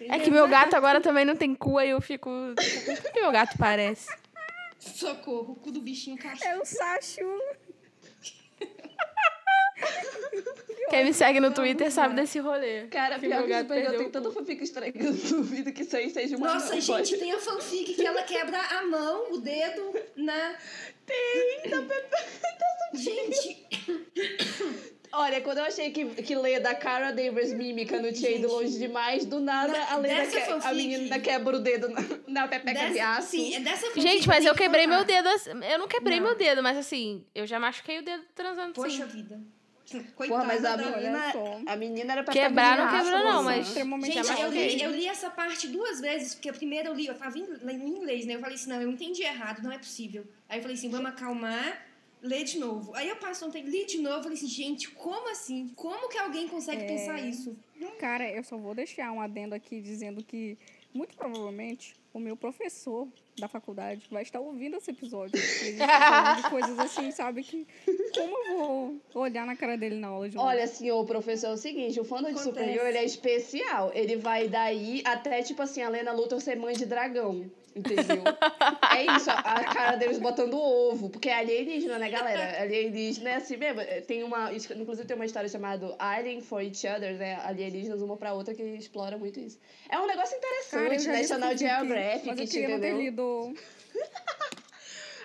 É que meu gato agora também não tem cu, aí eu fico. O que meu gato parece? Socorro, o cu do bichinho cachorro. É o Sacho. Quem me segue no Twitter sabe desse rolê. Cara, Que pior que perdeu, perdeu tem o tanta fanfic estranha que eu duvido que isso aí seja uma Nossa, não, gente, pode. tem a fanfic que ela quebra a mão, o dedo na. Tem, da Pepe. Gente, Olha, quando eu achei que, que ler da Cara Davis mímica não tinha ido longe demais, do nada Da- a Leda que, a fanfic- menina quebra o dedo na, na pepeca de dessa, aço. sim, é dessa fanfic Gente, mas eu que quebrei meu dedo. assim- Eu não quebrei Não. meu dedo, mas assim, eu já machuquei o dedo transando Poxa sim. vida. Porra, Coitada mas a da- menina, só. a menina era pepeca Quebrar não quebrou, não, mas. Extremamente Gente, eu li, eu li essa parte duas vezes, porque a primeira eu li, eu tava em, em inglês, né? Eu falei assim, não, eu entendi errado, não é possível. Aí eu falei assim, vamos acalmar, ler de novo. Aí eu passo tempo, li de novo, eu falei assim, gente, como assim? Como que alguém consegue É. pensar isso? Cara, eu só vou deixar um adendo aqui dizendo que, muito provavelmente, o meu professor da faculdade vai estar ouvindo esse episódio. Ele está falando de coisas assim, sabe? Que como eu vou olhar na cara dele na aula de novo? Olha, senhor professor, é o seguinte, o fã de superior, ele é especial. Ele vai daí até, tipo assim, a Lena Luthor ser mãe de dragão. Entendeu? é isso, a cara deles botando ovo. Porque é alienígena, né, galera? Alienígena é assim mesmo. Tem uma. Inclusive tem uma história chamada Alien for Each Other, né? Alienígenas uma pra outra que explora muito isso. É um negócio Cara, interessante, li National Geographic, Mas eu queria não ter lido.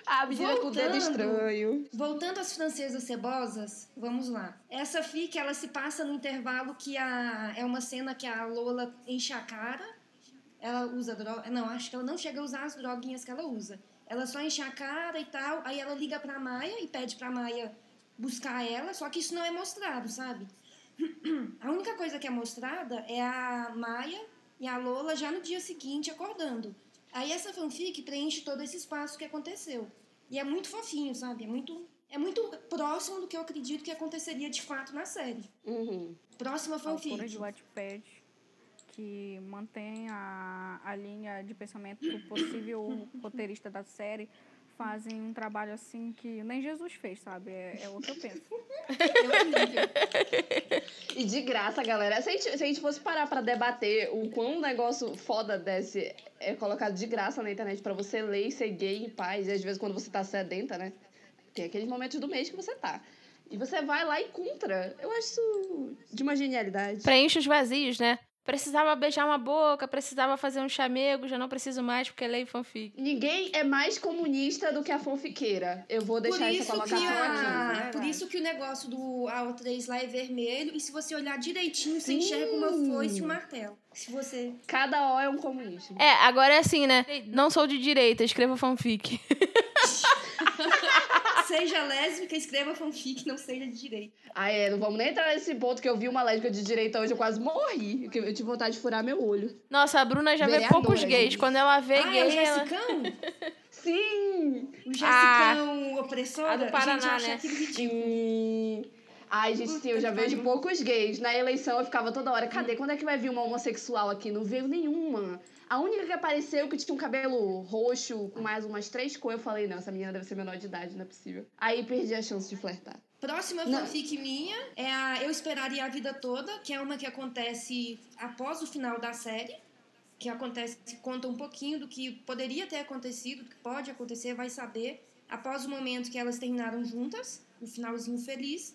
A menina com o dedo estranho. Voltando às francesas cebosas, vamos lá. Essa fic, ela se passa no intervalo que a, é uma cena que a Lola enche a cara. Ela usa droga. Não, acho que ela não chega a usar as droguinhas que ela usa. Ela só enche a cara e tal. Aí ela liga pra Maia e pede pra Maia buscar ela. Só que isso não é mostrado, sabe? A única coisa que é mostrada é a Maia e a Lola já no dia seguinte acordando. Aí essa fanfic preenche todo esse espaço que aconteceu. E é muito fofinho, sabe? É muito, é muito próximo do que eu acredito que aconteceria de fato na série. Uhum. Próxima autora fanfic. de Wattpad que mantém a, a linha de pensamento do possível roteirista da série fazem um trabalho assim que nem Jesus fez, sabe? É, é o que eu penso. É horrível. E de graça, galera. Se a, gente, se a gente fosse parar pra debater o quão um negócio foda desse é colocado de graça na internet pra você ler e ser gay em paz, e às vezes quando você tá sedenta, né? Tem aqueles momentos do mês que você tá. E você vai lá e encontra. Eu acho isso de uma genialidade. Preenche os vazios, né? Precisava beijar uma boca, precisava fazer um chamego, já não preciso mais porque leio fanfic. Ninguém é mais comunista do que a fanfiqueira. Eu vou Por deixar essa isso, que colocação a, aqui. verdade. por isso que o negócio do AO3 lá é vermelho. E se você olhar direitinho, você Sim. enxerga uma foice e um martelo. Se você. Cada O é um comunista. É, agora é assim, né? Não sou de direita, escrevo fanfic. seja lésbica, escreva fanfic, não seja de direito. Ah, é, não vamos nem entrar nesse ponto que eu vi uma lésbica de direita hoje, eu quase morri. que Eu tive vontade de furar meu olho. Nossa, a Bruna já vê Vereadora, poucos gays. gente. Quando ela vê ah, é o gay, ela... Jessicão? Sim! O Jessicão opressor? a do Paraná, gente, eu achei né? Ai, gente, sim, eu já vejo poucos gays. Na eleição eu ficava toda hora, cadê? Quando é que vai vir uma homossexual aqui? Não veio nenhuma. A única que apareceu que tinha um cabelo roxo com mais umas três cores, eu falei, não, essa menina deve ser menor de idade, não é possível. Aí perdi a chance de flertar. Próxima fanfic minha é a Eu Esperaria a Vida Toda, que é uma que acontece após o final da série. Que acontece, conta um pouquinho do que poderia ter acontecido, do que pode acontecer, vai saber, após o momento que elas terminaram juntas, o finalzinho feliz.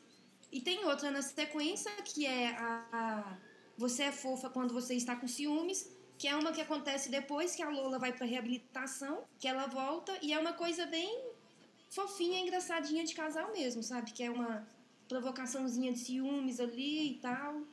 E tem outra na sequência, que é a, a Você é fofa quando você está com ciúmes, que é uma que acontece depois que a Lola vai para reabilitação, que ela volta, e é uma coisa bem fofinha, engraçadinha de casal mesmo, sabe? Que é uma provocaçãozinha de ciúmes ali e tal.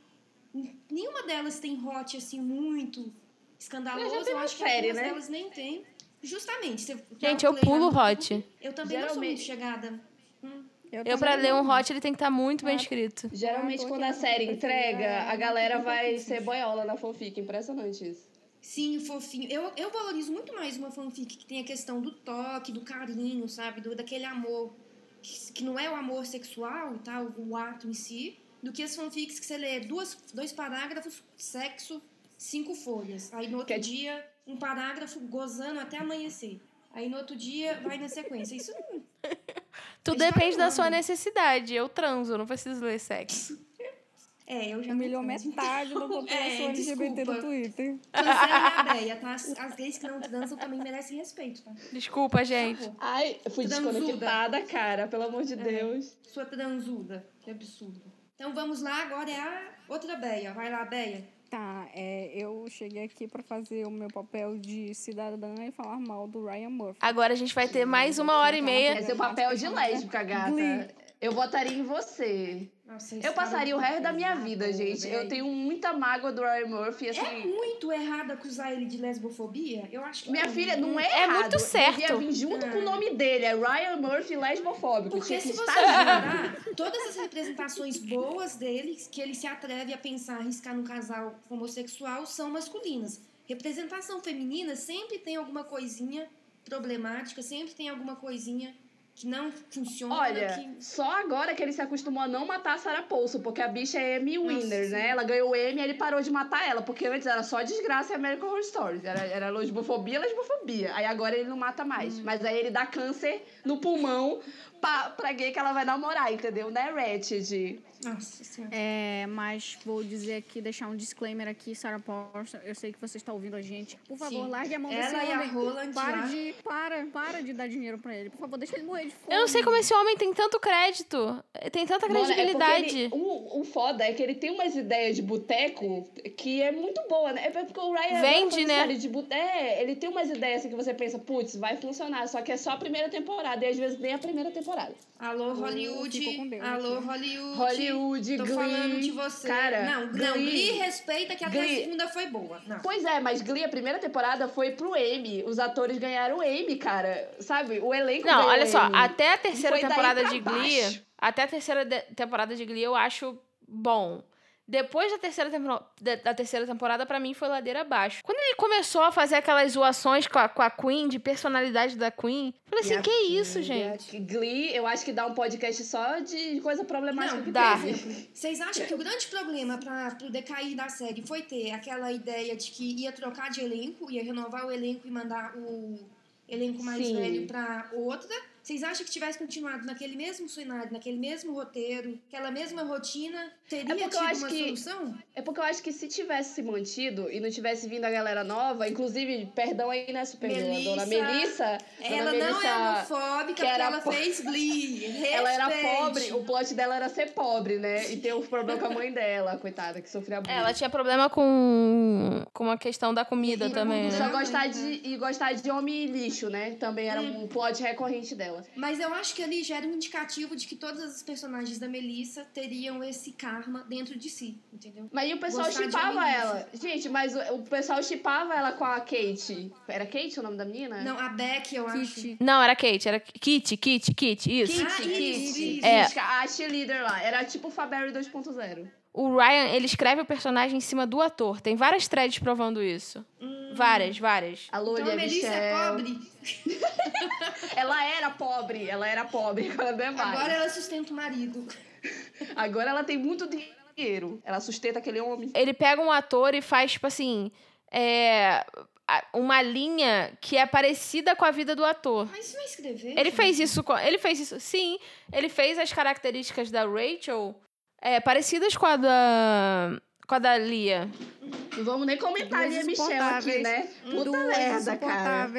Nenhuma delas tem hot assim muito escandaloso. Eu uma acho que série, algumas né? delas nem tem. Justamente. você Gente, eu pulo lá hot. Eu também não sou Geralmente- muito chegada. Hum. Eu, pra ler um hot, ele tem que estar muito bem Ah, escrito. Geralmente, tô quando a na série entrega, é, a galera vai ser boiola na fanfic. Impressionante isso. Sim, fofinho. Eu, eu valorizo muito mais uma fanfic que tem a questão do toque, do carinho, sabe? Do, daquele amor que, que não é o amor sexual e tal, o ato em si, do que as fanfics que você lê duas, dois parágrafos, sexo, cinco folhas. Aí no outro Que é- dia, um parágrafo gozando até amanhecer. Aí no outro dia, vai na sequência. Isso não- Tudo depende da falam, sua necessidade. Eu transo, eu não preciso ler sexo. É, eu já Humilhou metade da população É, LGBT do desculpa. Twitter. Cancelem a Beia, tá? As, as gays que não transam também merecem respeito, tá? Desculpa, gente. Ai, fui Transuda. desconectada, cara, pelo amor de É. Deus. Sua transuda. Que absurdo. Então vamos lá, agora é a outra Beia. Vai lá, Beia. Tá, é, eu cheguei aqui pra fazer o meu papel de cidadã e falar mal do Ryan Murphy. Agora a gente vai ter mais uma hora e meia. É seu papel de lésbica, gata. Glee. Eu votaria em você. Nossa, Eu passaria o resto da minha vida, gente. Eu tenho muita mágoa do Ryan Murphy, É assim. muito errado acusar ele de lesbofobia? Eu acho que Minha não. filha, não é É errado. muito certo. Devia vir junto com o nome dele. É Ryan Murphy lesbofóbico. Porque se você reparar, todas as representações boas dele, que ele se atreve a pensar, arriscar num casal homossexual, são masculinas. Representação feminina sempre tem alguma coisinha problemática, sempre tem alguma coisinha que não funciona. Olha, que... só agora que ele se acostumou a não matar a Sarah Paulson, porque a bicha é Emmy Winner, né? Ela ganhou o Emmy e ele parou de matar ela, porque antes era só desgraça e American Horror Stories. Era, era lesbofobia, lesbofobia. Aí agora ele não mata mais. Hum. Mas aí ele dá câncer no pulmão pra, pra gay que ela vai namorar, entendeu? Né, Ratched? Nossa senhora. É, mas vou dizer aqui, deixar um disclaimer aqui, Sarah Paulson. Eu sei que você está ouvindo a gente. Por favor, Sim. largue a mão Ela desse e a homem. Roland para lá. de. Para, para de dar dinheiro pra ele. Por favor, deixa ele morrer de fome. Eu não sei como esse homem tem tanto crédito. Tem tanta Mano, é credibilidade. ele- o, o foda é que ele tem umas ideias de boteco que é muito boa, né? É porque o Ryan Vende, agora fazendo né? série De bote- é, ele tem umas ideias assim que você pensa, putz, vai funcionar, só que é só a primeira temporada, e às vezes nem a primeira temporada. Alô, ficou Hollywood. Alô, aqui. Hollywood. Hollywood, Tô Glee. falando de você. Cara, não, não, Glee. Glee respeita que até Glee. a segunda foi boa. Não. Pois é, mas Glee, a primeira temporada foi pro Emmy. Os atores ganharam o Emmy, cara. Sabe? O elenco Não, olha só, Emmy. até a terceira temporada de Glee, baixo. até a terceira de- temporada de Glee eu acho bom. Depois da terceira, tempo- da, da terceira temporada, pra mim, foi ladeira abaixo. Quando ele começou a fazer aquelas zoações com a, com a Queen, de personalidade da Queen, eu falei assim, Minha que isso, filha, gente? Glee, eu acho que dá um podcast só de coisa problemática Não, que dá. teve. Vocês acham que o grande problema para o decair da série foi ter aquela ideia de que ia trocar de elenco, ia renovar o elenco e mandar o elenco mais Sim. velho para outra? Vocês acham que tivesse continuado naquele mesmo cenário, naquele mesmo roteiro, aquela mesma rotina, teria É tido acho uma que- solução? É porque eu acho que se tivesse se mantido e não tivesse vindo a galera nova, inclusive, perdão aí, né, Superior? A dona Melissa, Melissa. Ela dona não é Melissa, homofóbica que porque era ela po- fez Glee. Ela era pobre, o plot dela era ser pobre, né? E ter um problema com a mãe dela, coitada, que sofria abuso. É, Ela tinha problema com, com a questão da comida E- também, E né? só gostar de, e gostar de homem lixo, né? Também era um plot recorrente dela. Mas eu acho que ali já era um indicativo de que todas as personagens da Melissa teriam esse karma dentro de si, entendeu? Mas e o pessoal chipava ela. Gente, mas o, o pessoal chipava ela com a Kate. Era Kate o nome da menina? Não, a Beck, eu acho. Kit. Não, era Kate, era Kit, Kit, Kit, isso. Ah, Kit, isso, Kit. É. A cheerleader lá. Era tipo Faberry 2.0. O Ryan, ele escreve o personagem em cima do ator. Tem várias threads provando isso. Várias, várias. A Lúlia Então a Melissa é pobre, Ela era pobre, ela era pobre quando é mais. agora ela sustenta o marido. Agora ela tem muito dinheiro. Ela sustenta aquele homem. Ele pega um ator e faz, tipo assim, é, uma linha que é parecida com a vida do ator. Mas isso não é escrever. Ele gente. fez isso com. Ele fez isso. Sim, ele fez as características da Rachel é, parecidas com a da. com a da Lia. Não vamos nem comentar Lia Michel aqui, insuportáveis. né? Puta Duas merda, cara.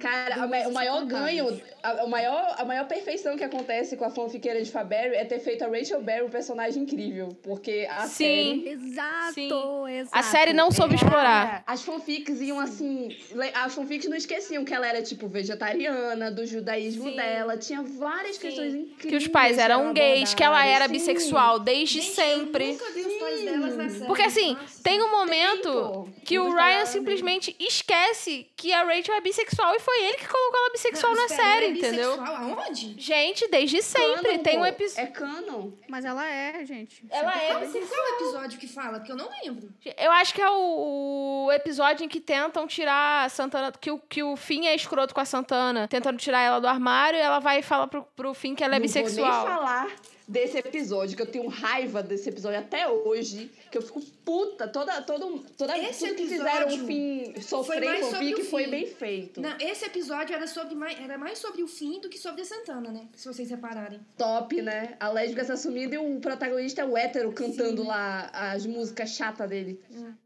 Cara, a o maior ganho, a, o maior, a maior perfeição que acontece com a fanfiqueira de Faberry é ter feito a Rachel Berry um personagem incrível. Porque a Sim. série... Exato, Sim. exato. A série não soube explorar. As fanfics iam assim. As fanfics não esqueciam que ela era, tipo, vegetariana, do judaísmo Sim. dela. Tinha várias Sim. questões incríveis. Que os pais eram gays, que ela era bissexual desde Gente, sempre. Eu nunca vi os pais delas na série. Porque assim, Nossa. tem um momento pô. que o Ryan falar, simplesmente esquece que a Rachel é bissexual e foi ele que colocou ela bissexual Não, na série, ela é entendeu? bissexual Aonde? Gente, desde sempre. Canon, tem um episódio. É canon. Mas ela é, gente. Ela Sempre é foi. Qual, qual é o episódio que fala? Porque eu não lembro. Eu acho que é o, o episódio em que tentam tirar a Santana. Que o, que o Finn é escroto com a Santana, tentando tirar ela do armário e ela vai e fala pro, pro Fim que ela é Não vou nem bissexual. falar desse episódio, que eu tenho raiva desse episódio até hoje, que eu fico puta, toda, todo, toda Esse tudo que fizeram o fim sofrer com o fim, que foi bem feito. Não, esse episódio era, sobre mais, era mais sobre o fim do que sobre a Santana, né? Se vocês repararem. Top, né? A lésbica se assumindo e o protagonista é o hétero cantando Sim. lá as músicas chatas dele.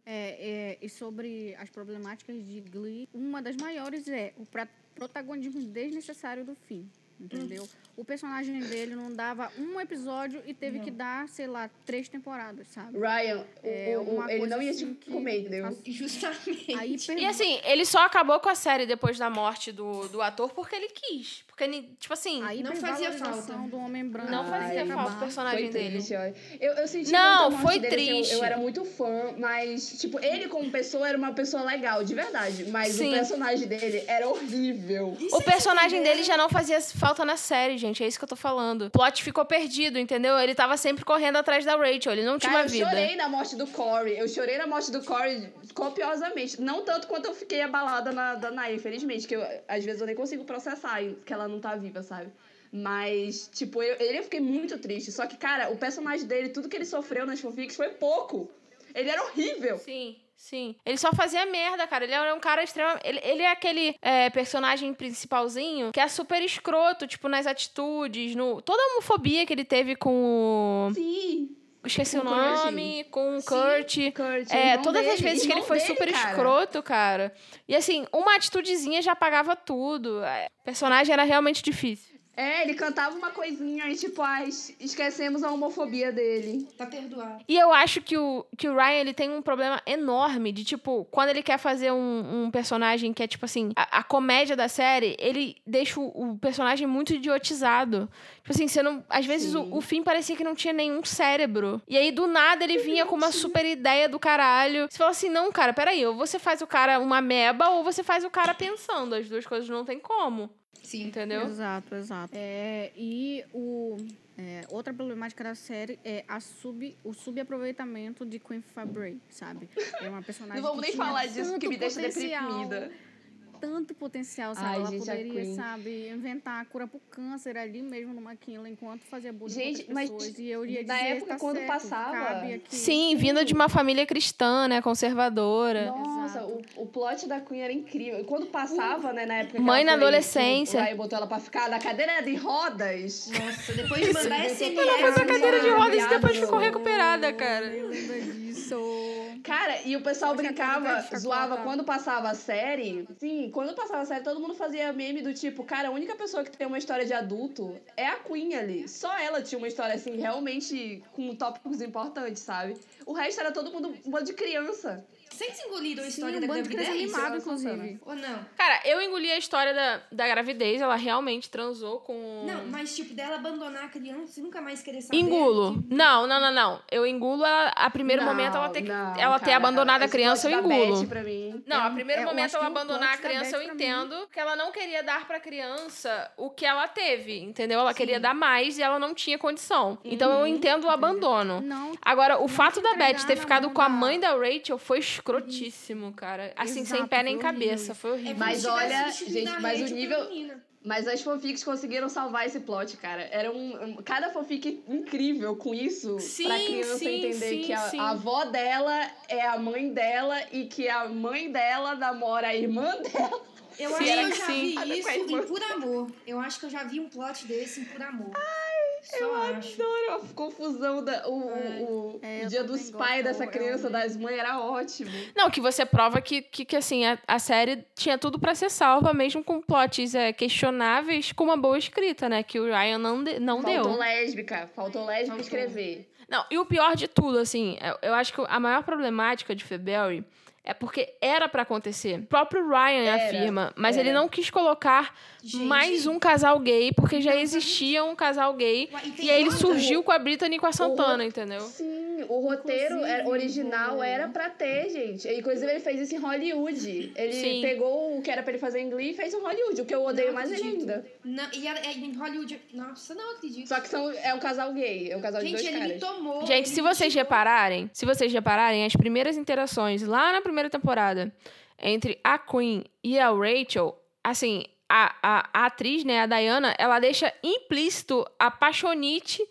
É, é, e sobre as problemáticas de Glee, uma das maiores é o pra- protagonismo desnecessário do fim. Entendeu? O personagem dele não dava um episódio e teve que dar, sei lá, três temporadas, sabe? Ryan, É o- o- ele não ia assim te que comer, entendeu? faz- Justamente. Aí E assim, ele só acabou com a série depois da morte do, do ator porque ele quis. Porque, ele, tipo assim, Aí Não não fazia falta. do homem branco. não fazia Ai, falta o personagem Foi dele. triste. Eu, eu senti Não, muito a morte foi dele, assim, eu- triste. Eu, era muito fã, mas, tipo, ele como pessoa era uma pessoa legal, de verdade. Mas Sim. o personagem dele era horrível. E O vocês personagem dele já não fazia falta na série, gente. É isso que eu tô falando. O plot ficou perdido, entendeu? Ele tava sempre correndo atrás da Rachel. Ele não tinha Cara, uma eu vida. chorei na morte do Corey. Eu chorei na morte do Corey copiosamente. Não tanto quanto eu fiquei abalada na da Naya, infelizmente. Que eu, às vezes eu nem consigo processar que ela não tá viva, sabe? Mas, tipo, eu, ele eu fiquei muito triste. Só que, cara, o personagem dele, tudo que ele sofreu nas fanfics foi pouco. Ele era horrível. Sim, sim. Ele só fazia merda, cara. Ele é um cara extremamente. Ele, ele é aquele é, personagem principalzinho que é super escroto, tipo, nas atitudes, no. Toda a homofobia que ele teve com o. Sim. Esqueci Com o o Kurt. nome, com o Sim, Kurt. Kurt, É, todas as dele, vezes que ele foi dele, super cara. escroto, cara. E assim, uma atitudezinha já apagava tudo. É, O personagem era realmente difícil. É, ele cantava uma coisinha e, tipo, ai, esquecemos a homofobia dele. Tá perdoado. E eu acho que o, que o Ryan ele tem um problema enorme de, tipo, quando ele quer fazer um, um personagem que é, tipo assim, a, a comédia da série, ele deixa o, o personagem muito idiotizado. Tipo assim, você não. Às vezes o, o fim parecia que não tinha nenhum cérebro. E aí, do nada, ele vinha com uma super ideia do caralho. Você fala assim, não, cara, peraí, ou você faz o cara uma meba, ou você faz o cara pensando. As duas coisas não tem como. Sim. Entendeu? Exato, exato. É, e o, é, outra problemática da série é a sub, o subaproveitamento de Queen Fabre, sabe? É uma personagem Não vamos nem falar disso, que me deixa deprimida. Tanto potencial, sabe? Ai, Ela gente, poderia, sabe, inventar a cura pro câncer ali mesmo no Maquila enquanto fazia bullying Gente, com mas outras pessoas. E eu ia na dizer, época, tá quando certo, passava-. Sim, vindo de uma família cristã, né? Conservadora. Nossa, Exato. o, o plot da Queen era incrível. E quando passava, né, na época Mãe na foi- adolescência. Ryan botou ela pra ficar na cadeira de rodas. Nossa, depois de mandar SMS. Ela fez a cadeira de rodas e depois ficou recuperada, cara. Lembra disso? Cara, e o pessoal a brincava, zoava quando passava a série. Sim, quando passava a série, todo mundo fazia meme do tipo, cara, a única pessoa que tem uma história de adulto é a Queen ali. Só ela tinha uma história, assim, realmente com tópicos importantes, sabe? O resto era todo mundo um bando de criança. Vocês engoliram a Sim, história um da de criança gravidez? animado, inclusive. Ou não? Cara, eu engoli a história da, da gravidez, ela realmente transou com. Não, mas tipo, dela abandonar a criança e nunca mais querer saber. Engulo. Tipo, Não, não, não, não. Eu engulo ela, a primeiro Não, momento ela ter, não, ela ter cara, abandonado a criança, eu engulo. Beth, pra mim. Não, É a um- primeiro é, momento ela que abandonar a criança, eu entendo. Porque ela não queria dar pra criança o que ela teve, entendeu? Ela queria dar mais e ela não tinha condição. Então eu entendo o abandono. Não, Agora, o fato da Beth ter ficado com a mãe da Rachel foi escrotíssimo, cara. Assim, sem Exato, pé nem cabeça. Foi horrível. É Mas olha, gente, mas o nível-. Mas as fanfics conseguiram salvar esse plot, cara. Era um, um- cada fanfic incrível com isso. Sim, pra criança sim, entender sim, que a, sim. a avó dela é a mãe dela e que a mãe dela namora a irmã dela. Eu Sim, acho que eu já sim. vi isso em Por Amor. Eu acho que eu já vi um plot desse em Por Amor. Só acho. Adoro a confusão da. O, o, o, É, o eu dia dos pais dessa eu- criança, eu- das mães, era ótimo. Não, que você prova que, que, que, assim, a, a série tinha tudo pra ser salva, mesmo com plots é, questionáveis, com uma boa escrita, né? Que o Ryan não, de- não Faltou deu. lésbica. Faltou lésbica Faltou. escrever. Não, e o pior de tudo, assim, eu, eu acho que a maior problemática de February é porque era pra acontecer. O próprio Ryan Era, afirma, mas era. ele não quis colocar Gente. mais um casal gay, porque já existia um casal gay. E E aí ele surgiu com a Britney e com a Santana, entendeu? Sim, o roteiro Inclusive, era- original o- era pra ter, gente. E, Inclusive, ele fez isso em Hollywood. Ele Sim. pegou o que era pra ele fazer em Glee e fez em Hollywood, o que eu odeio Não mais acredito. ainda. Não, e era, é, em Hollywood. Nossa, não acredito. Só que são, é um casal gay, é um casal de Gente, dois ele caras. me tomou. Gente, se vocês tirou. repararem, se vocês repararem, as primeiras interações lá na primeira temporada entre a Queen e a Rachel, assim, a, a, a atriz, né, a Diana, ela deixa implícito a paixonite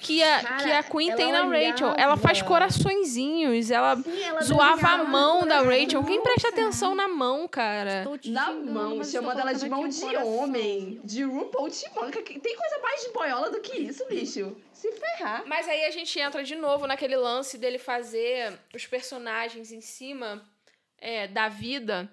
que a, Cara, que a Queen tem na Rachel. olhava. Ela faz coraçõezinhos, ela Sim, ela zoava a mão da. Rachel. Quem presta atenção na mão, cara? Na mão, chamando ela de mão de coração. homem. De RuPaul te manca. Tem coisa mais de boiola do que isso, bicho. Se ferrar. Mas aí a gente entra de novo naquele lance dele fazer os personagens em cima é, da vida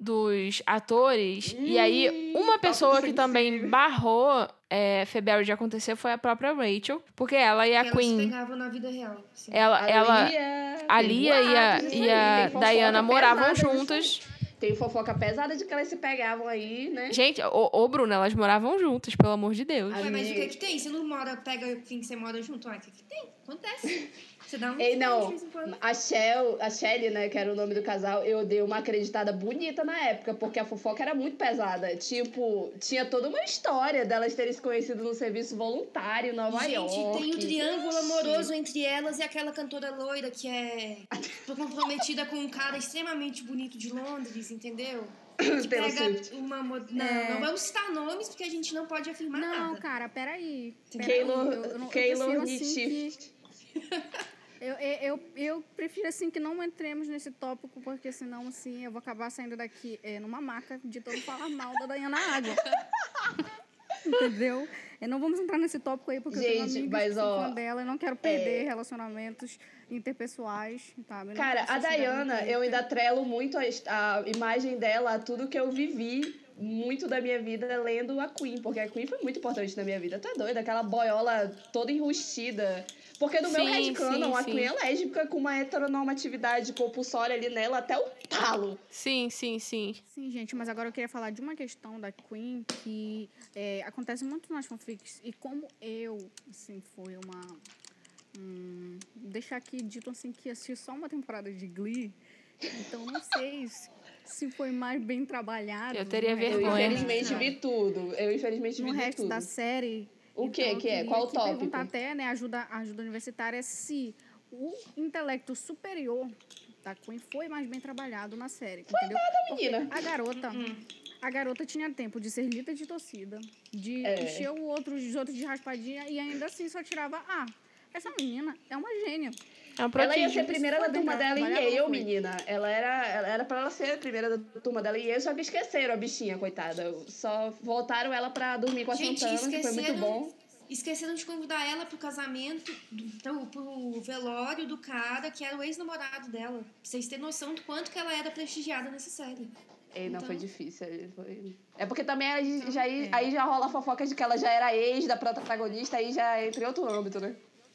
dos atores. e aí, uma pessoa que também barrou é, February de acontecer foi a própria Rachel. Porque ela e a Elas Queen. pegavam na vida real. assim. Ela, ela, Lia, a Lia e a, e a Diana moravam pesada disso juntas. Tem fofoca pesada de que elas se pegavam aí, né? Gente, ô, ô Bruna, elas moravam juntas, pelo amor de Deus. Ué, mas o que Amiga. que tem? Você não mora, pega o fim que você mora junto? Ué, o que que tem? Acontece. Você dá um Ei, não, a Shell, a Shelly, né, que era o nome do casal, eu dei uma acreditada bonita na época, porque a fofoca era muito pesada. Tipo, tinha toda uma história delas terem se conhecido no serviço voluntário em Nova Gente, York. tem um triângulo amoroso entre elas e aquela cantora loira que é comprometida com um cara extremamente bonito de Londres, entendeu? Que pega Swift. uma. Não, É. não vamos citar nomes porque a gente não pode afirmar Não, nada. cara, peraí. peraí. Keylor, eu não- eu Keylor assim, que-. Eu, eu, eu, eu prefiro, assim, que não entremos nesse tópico, porque senão, assim, eu vou acabar saindo daqui é, numa maca de todo falar mal da Dayana Água. Entendeu? E não vamos entrar nesse tópico aí, porque eu tenho Gente, amigas mas, que ó, fã dela e não quero perder relacionamentos interpessoais, sabe? Não Cara, a Dayana, eu ainda trelo muito a, a imagem dela, a tudo que eu vivi muito da minha vida lendo a Queen, porque a Queen foi muito importante na minha vida. Tu é doida? Aquela boiola toda enrustida. Porque no meu Sim, headcanon, sim, a sim. Queen é lésbica com uma heteronormatividade compulsória ali nela até o talo. Sim, sim, sim. Sim, gente, mas agora eu queria falar de uma questão da Queen que é, acontece muito nas fanfics e como eu, assim, foi uma... Hum, deixar aqui dito assim que assisti só uma temporada de Glee, então não sei se, foi mais bem trabalhado. Eu teria no resto Eu, Vergonha. infelizmente, vi tudo. Eu, infelizmente, No vi resto tudo. da série. O Então, que que é? Qual o tópico? perguntar até, né, ajuda, ajuda universitária, se o intelecto superior da Queen foi mais bem trabalhado na série, entendeu? Porque menina. A garota, a garota tinha tempo de ser líder de torcida, de É. encher o outro, os outros de raspadinha e ainda assim só tirava, ah, essa menina é uma gênia. É um Ela ia ser a primeira da turma dela em Yale, menina. Ela era, ela era pra ela ser a primeira da turma dela em Yale, só que esqueceram a bichinha, coitada. Só voltaram ela pra dormir com a Gente, Santana, que foi muito bom. Esqueceram de convidar ela pro casamento, do, pro, pro velório do cara que era o ex-namorado dela. Pra vocês terem noção do quanto que ela era prestigiada nessa série. Ei, não, Então- foi difícil. foi- É porque também aí Então, já, é. aí já rola a fofoca de que ela já era ex da protagonista, aí já entra em outro âmbito, né?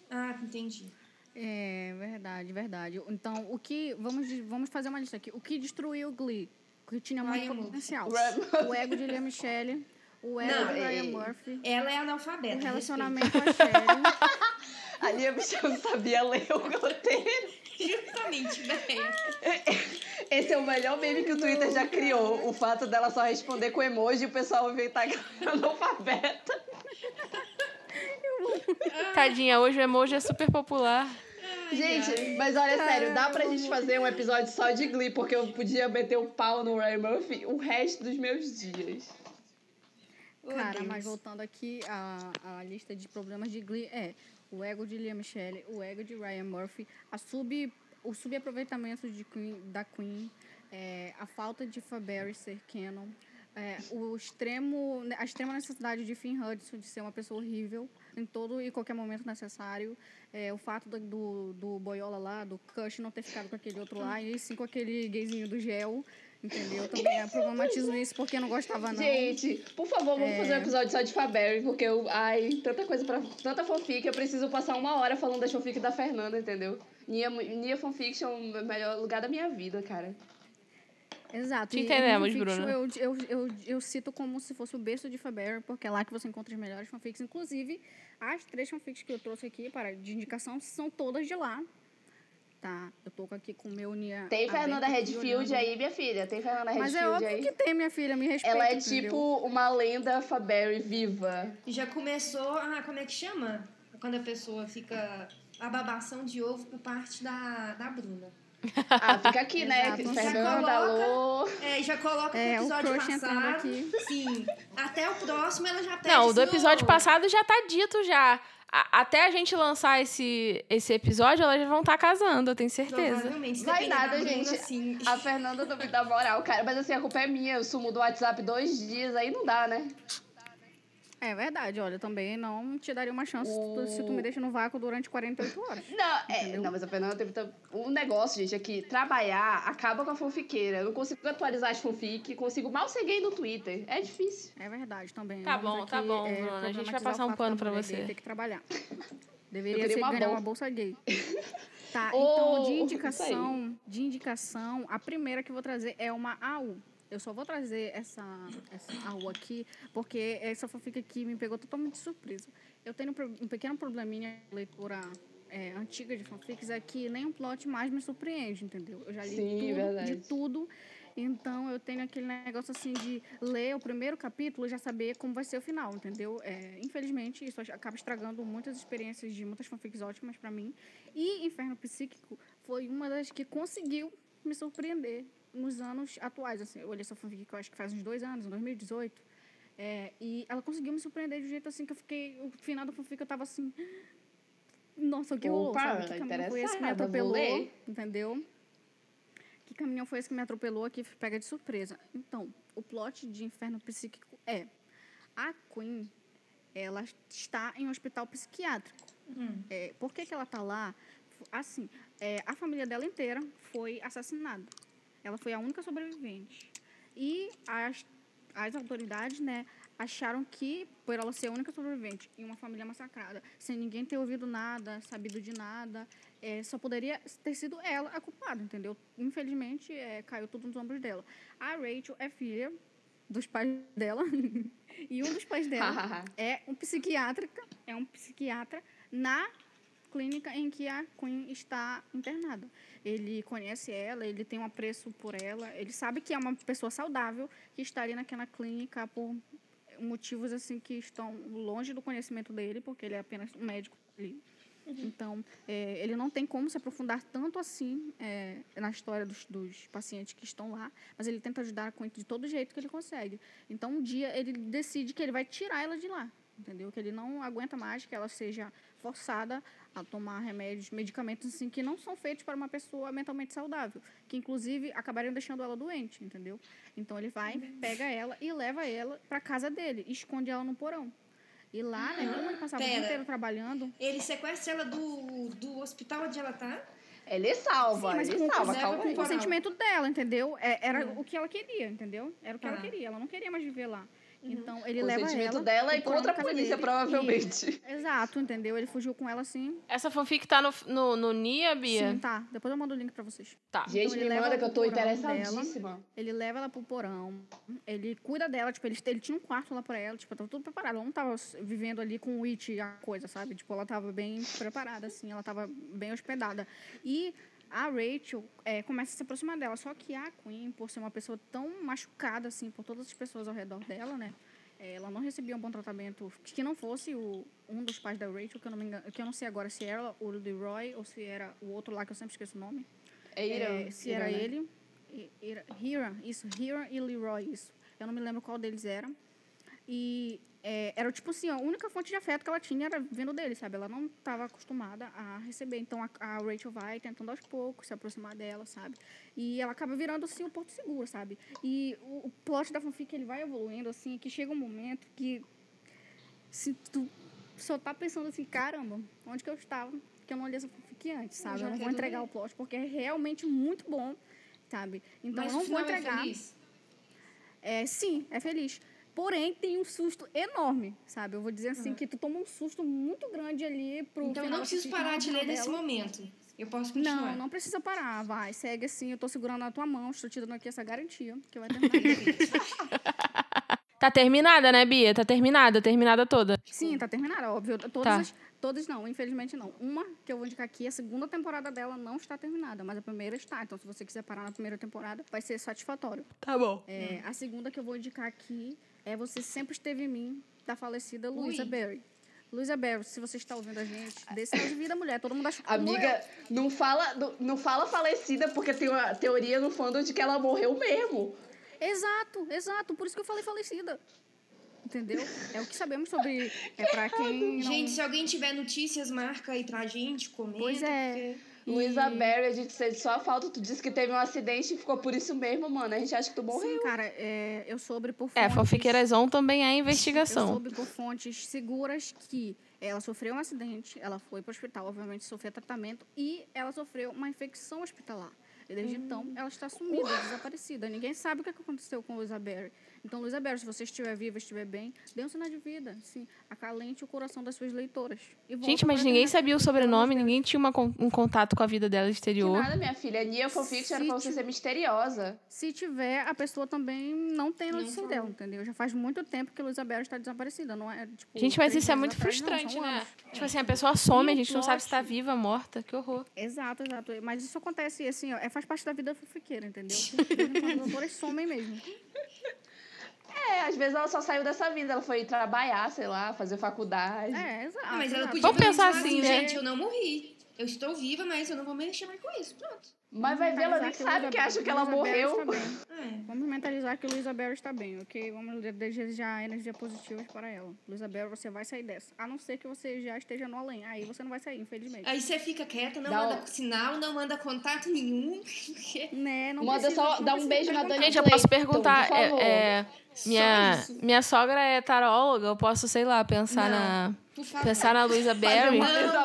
Ah, entendi. É, verdade, verdade. Então, o que. Vamos, vamos fazer uma lista aqui. O que destruiu o Glee? O que tinha muito Ryan potencial. Ryan O ego de Lia Michelle, o ego Não, de é- Ryan Murphy, Ela é analfabeta. o relacionamento com a Sherry. A Lia Michelle não sabia ler o roteiro. Justamente, velho. Esse é o melhor meme que o Twitter já criou. O fato dela só responder com emoji e o pessoal inventar que ela é analfabeta. Tadinha, hoje o emoji é super popular. Gente, mas olha, sério, dá pra gente fazer um episódio só de Glee, porque eu podia meter o pau no Ryan Murphy o resto dos meus dias. Cara, mas voltando aqui, a, a lista de problemas de Glee é o ego de Lia Michelle, o ego de Ryan Murphy, a sub, o subaproveitamento de Queen, da Queen, é, a falta de Faberry ser canon, é, o extremo, a extrema necessidade de Finn Hudson de ser uma pessoa horrível em todo e qualquer momento necessário, é, o fato do, do, do Boiola lá, do Kush não ter ficado com aquele outro lá, e sim com aquele gayzinho do gel, entendeu? Também eu problematizo isso porque eu não gostava não. Gente, por favor, vamos É. fazer um episódio só de Faberry, porque eu. Ai, tanta coisa pra. Tanta fanfic, eu preciso passar uma hora falando da fanfic da Fernanda, entendeu? Nia, Nia Fanfiction é o melhor lugar da minha vida, cara. Exato. Te e entendemos, no fanfiction Bruna. Eu, eu, eu, eu cito como se fosse o berço de Faberry, porque é lá que você encontra as melhores fanfics. Inclusive, as três fanfics que eu trouxe aqui para, de indicação são todas de lá. Tá? Eu tô aqui com o meu Nia. Tem Fernanda Redfield aí, minha filha. Tem Fernanda Mas é Redfield óbvio aí. que tem, minha filha, me respeita. Ela é entendeu? tipo uma lenda Faberry viva. Já começou. Ah, como é que chama? Quando a pessoa fica. A babação de ovo por parte da, da Bruna. Ah, fica aqui, né? Exato. Fernanda, alô. É, já coloca É, o episódio passado. aqui. Sim. Até o próximo ela já pede. Não, o do episódio "Ô, passado já tá dito já. a- até a gente lançar esse, esse episódio, elas já vão estar casando, eu tenho certeza. Provavelmente. se Vai nada, da gente. assim. A Fernanda não me dá moral, cara. Mas assim, a culpa é minha. Eu sumo do WhatsApp dois dias, aí não dá, né? É verdade, olha, também não te daria uma chance O- se tu me deixa no vácuo durante 48 horas. Não, é, não, mas a Fernanda teve um negócio, gente, é que trabalhar acaba com a fanfiqueira. Eu não consigo atualizar as fanfic, consigo mal ser gay no Twitter. É difícil. É verdade também. Tá Vamos bom, tá aqui, bom, é, Bruna, a gente vai passar o um pano pra você. ter que trabalhar. Deveria ser uma ganhar bolsa. uma bolsa gay. Tá, Ô, então de indicação, de indicação, a primeira que eu vou trazer é uma AU. Eu só vou trazer essa, essa AU aqui, porque essa fanfic aqui me pegou totalmente de surpresa. Eu tenho um pequeno probleminha de leitura é, antiga de fanfics, é que nem um plot mais me surpreende, entendeu? Eu já li Sim, tudo, de tudo, então eu tenho aquele negócio assim de ler o primeiro capítulo e já saber como vai ser o final, entendeu? É, infelizmente, isso acaba estragando muitas experiências de muitas fanfics ótimas pra mim. E Inferno Psíquico foi uma das que conseguiu me surpreender nos anos atuais. Assim, eu olhei essa fanfic que eu acho que faz uns dois anos, em 2018. é, e ela conseguiu me surpreender de um jeito assim que eu fiquei. O final da fanfic eu tava assim. Nossa, o que rolou? Opa, Sabe? Que caminhão foi esse que me atropelou? Entendeu? Que caminhão foi esse que me atropelou aqui? Pega de surpresa. Então, o plot de Inferno Psíquico é: a Queen, ela está em um hospital psiquiátrico. É, por que, que ela está lá? Assim, é, a família dela inteira foi assassinada. Ela foi a única sobrevivente. E as, as autoridades, né, acharam que, por ela ser a única sobrevivente em uma família massacrada, sem ninguém ter ouvido nada, sabido de nada, é, só poderia ter sido ela a culpada, entendeu? Infelizmente, é, caiu tudo nos ombros dela. A Rachel é filha dos pais dela, e um dos pais dela é um psiquiátrica, é um psiquiatra na clínica em que a Queen está internada. Ele conhece ela, ele tem um apreço por ela, ele sabe que é uma pessoa saudável que está ali naquela clínica por motivos assim que estão longe do conhecimento dele, porque ele é apenas um médico ali. Então, é, ele não tem como se aprofundar tanto assim é, na história dos, dos pacientes que estão lá, mas ele tenta ajudar a Queen de todo jeito que ele consegue. Então, um dia ele decide que ele vai tirar ela de lá, entendeu? Que ele não aguenta mais que ela seja forçada a tomar remédios, medicamentos assim que não são feitos para uma pessoa mentalmente saudável, que inclusive acabariam deixando ela doente, entendeu? Então ele vai, pega ela e leva ela para casa dele, e esconde ela no porão. E lá, né, como ele passava o dia Pera. inteiro trabalhando, Ele sequestra ela do, do hospital onde ela tá. Ele salva, Sim, mas ele com, salva, calma com o consentimento dela, entendeu? É, era Uhum. o que ela queria, entendeu? Era o que ela Tá. queria. Ela não queria mais viver lá. Então ele O leva consentimento ela. dela e porão contra a polícia, dele. provavelmente. E- exato, entendeu? Ele fugiu com ela assim. Essa fanfic tá no, no, no Nia, Bia? Sim, tá. Depois eu mando o link pra vocês. Tá. Gente, ele me leva manda que eu tô interessadíssima. Ele leva ela pro porão, ele cuida dela, tipo, ele, ele tinha um quarto lá pra ela, tipo, tava tudo preparado. Ela não tava vivendo ali com o It a coisa, sabe? Tipo, ela tava bem preparada, assim, ela tava bem hospedada. E a Rachel é, começa a se aproximar dela, só que a Queen, por ser uma pessoa tão machucada, assim, por todas as pessoas ao redor dela, né? é, Ela não recebia um bom tratamento que não fosse o, um dos pais da Rachel, que eu, não me engano, que eu não sei agora se era o Leroy ou se era o outro lá, que eu sempre esqueço o nome. É Irã. É, se era Irã, né? ele. Era, Hiram, isso, Hiram e Leroy, isso. Eu não me lembro qual deles era. E é, era tipo assim, a única fonte de afeto que ela tinha era vindo dele, sabe? Ela não estava acostumada a receber. Então a, a Rachel vai tentando aos poucos se aproximar dela, sabe? E ela acaba virando assim um porto seguro, sabe? E o, o plot da fanfic ele vai evoluindo assim, que chega um momento que se tu só tá pensando assim, caramba, onde que eu estava? Que eu não olhei essa fanfic antes, sabe? já Eu não vou entregar ler. o plot porque é realmente muito bom, sabe? Então Mas eu o não vou é entregar. feliz. É, sim, é feliz. Porém, tem um susto enorme, sabe? Eu vou dizer assim, que tu toma um susto muito grande ali pro Então eu final não da preciso parar de ler nesse momento. Eu posso continuar. Não, não precisa parar, vai, segue assim, eu tô segurando na tua mão, estou te dando aqui essa garantia, que vai terminar. Tá terminada, né, Bia? Tá terminada, terminada toda. Sim, tá terminada, óbvio. Todas, Tá. as- todas não, infelizmente não. Uma que eu vou indicar aqui, a segunda temporada dela não está terminada, mas a primeira está. Então, se você quiser parar na primeira temporada, vai ser satisfatório. Tá bom. É, A segunda que eu vou indicar aqui é Você Sempre Esteve em Mim, da falecida Luisa Ui. Berry. Luisa Berry, se você está ouvindo a gente, dê sinal de vida, mulher. Todo mundo acha que Amiga, não fala, não, não fala falecida, porque tem uma teoria no fandom de que ela morreu mesmo. Exato, exato. Por isso que eu falei falecida. Entendeu? É o que sabemos sobre. É pra quem. Não... Gente, se alguém tiver notícias, marca aí pra gente, comenta. Pois é. porque- Luísa Berry, a gente sente só a falta. Tu disse que teve um acidente e ficou por isso mesmo, mano. A gente acha que tu morreu. Sim, cara, é, eu soube por É, fontes- Fanfiqueiras On também é Eu investigação. soube por fontes seguras que ela sofreu um acidente, ela foi para o hospital, obviamente sofreu tratamento e ela sofreu uma infecção hospitalar. E desde então ela está sumida, desaparecida. Ninguém sabe o que aconteceu com Luisa Berry. Então, Luisa Berry, se você estiver viva, estiver bem, dê um sinal de vida. Sim, acalente o coração das suas leitoras. E Gente, mas ninguém sabia o de sobrenome, ninguém tinha uma um contato com a vida dela exterior. nada, minha filha. Nia Fanfiction era pra você Se ser misteriosa. Se tiver, a pessoa também não tem Não notícia dela, entendeu? Já faz muito tempo que Luisa Berry está desaparecida, não é? Tipo, Gente, mas isso é muito atrás, não, frustrante, são né? anos. Tipo assim, a pessoa some, a gente não sabe se tá plot? viva, morta. Que horror. Exato, exato. Mas isso acontece, assim, ó, é, faz parte da vida fofoqueira, entendeu? De As autoras somem mesmo. É, às vezes ela só saiu dessa vida. Ela foi trabalhar, sei lá, fazer faculdade. É, exato. Ah, mas ela podia Vamos pensar assim, né? Gente, eu não morri. Eu estou viva, mas eu não vou mexer mais com isso. Pronto. Mas vai ver, ela nem Mentalizar sabe que acha que ela morreu. está. É. Vamos mentalizar que Luisa Berry está bem, ok? Vamos de- desejar energia positivas para ela. Luisa Berry, você vai sair dessa. A não ser que você já esteja no além. Aí você não vai sair, infelizmente. Aí você fica quieta, não Dá manda um- sinal, não manda contato nenhum. Né? Não Manda precisa- só não dar um beijo na. Dani Gente, eu posso perguntar. por favor. é, é, minha, minha sogra é taróloga, eu posso, sei lá, pensar Não. na. Pensar na Luisa Berry